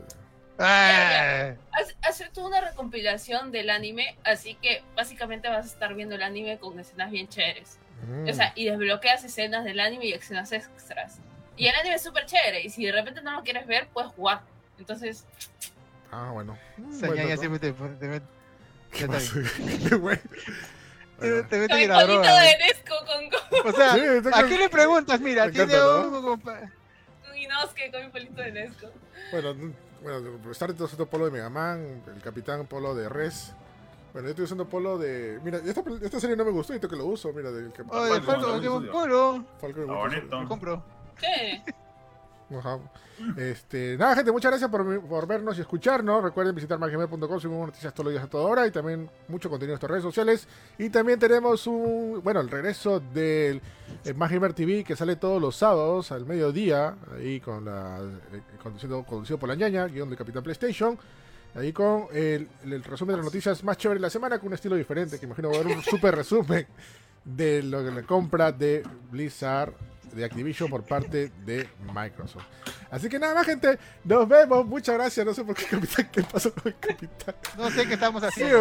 Ah, Hace- Hacer toda una recompilación del anime, así que básicamente vas a estar viendo el anime con escenas bien chéveres. Mm. O sea, y desbloqueas escenas del anime y escenas extras. Y el anime es súper chévere, y si de repente no lo quieres ver, puedes jugar. Entonces, Ah, bueno. Mm, esa bueno, ñaña ¿no? siempre te, te, met- ¿Qué <laughs> está te, te meten con en el la droga. de Nesco con, O sea, Sí, está ¿a con- qué le preguntas? Mira, Me tiene encanta, ¿no? un Inosuke, con mi pelito de Nesco. Bueno, bueno, estar estoy usando polo de Mega Man, el capitán polo de Res. Bueno, yo estoy usando polo de. Mira, esta, esta serie no me gustó y tengo que lo uso. Mira, del que Oye, Bueno, Falco, bueno, qué eso buen ya. polo. Falcon y Este, nada, gente, muchas gracias por, vernos y escucharnos. Recuerden visitar magimel.com, subimos noticias todos los días a toda hora y también mucho contenido en nuestras redes sociales. Y también tenemos un, bueno, el regreso del eh, Magimer TV que sale todos los sábados al mediodía, ahí con la, eh, conducido, por la ñaña, guion de Capitán PlayStation. Ahí con el, el resumen de las noticias más chévere de la semana con un estilo diferente, que imagino va a haber un super resumen de lo que la compra de Blizzard de Activision por parte de Microsoft. Así que nada más, gente. Nos vemos. Muchas gracias. No sé por qué, capitán. ¿Qué pasó con el capitán? No sé qué estamos haciendo.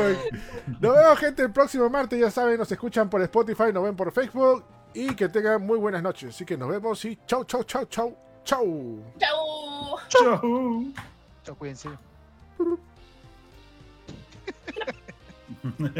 Nos vemos, gente, el próximo martes. Ya saben, nos escuchan por Spotify, nos ven por Facebook. Y que tengan muy buenas noches. Así que nos vemos y chau, chau, chau, chau, chau. ¡Chao! Chao. Chao, cuídense. <laughs>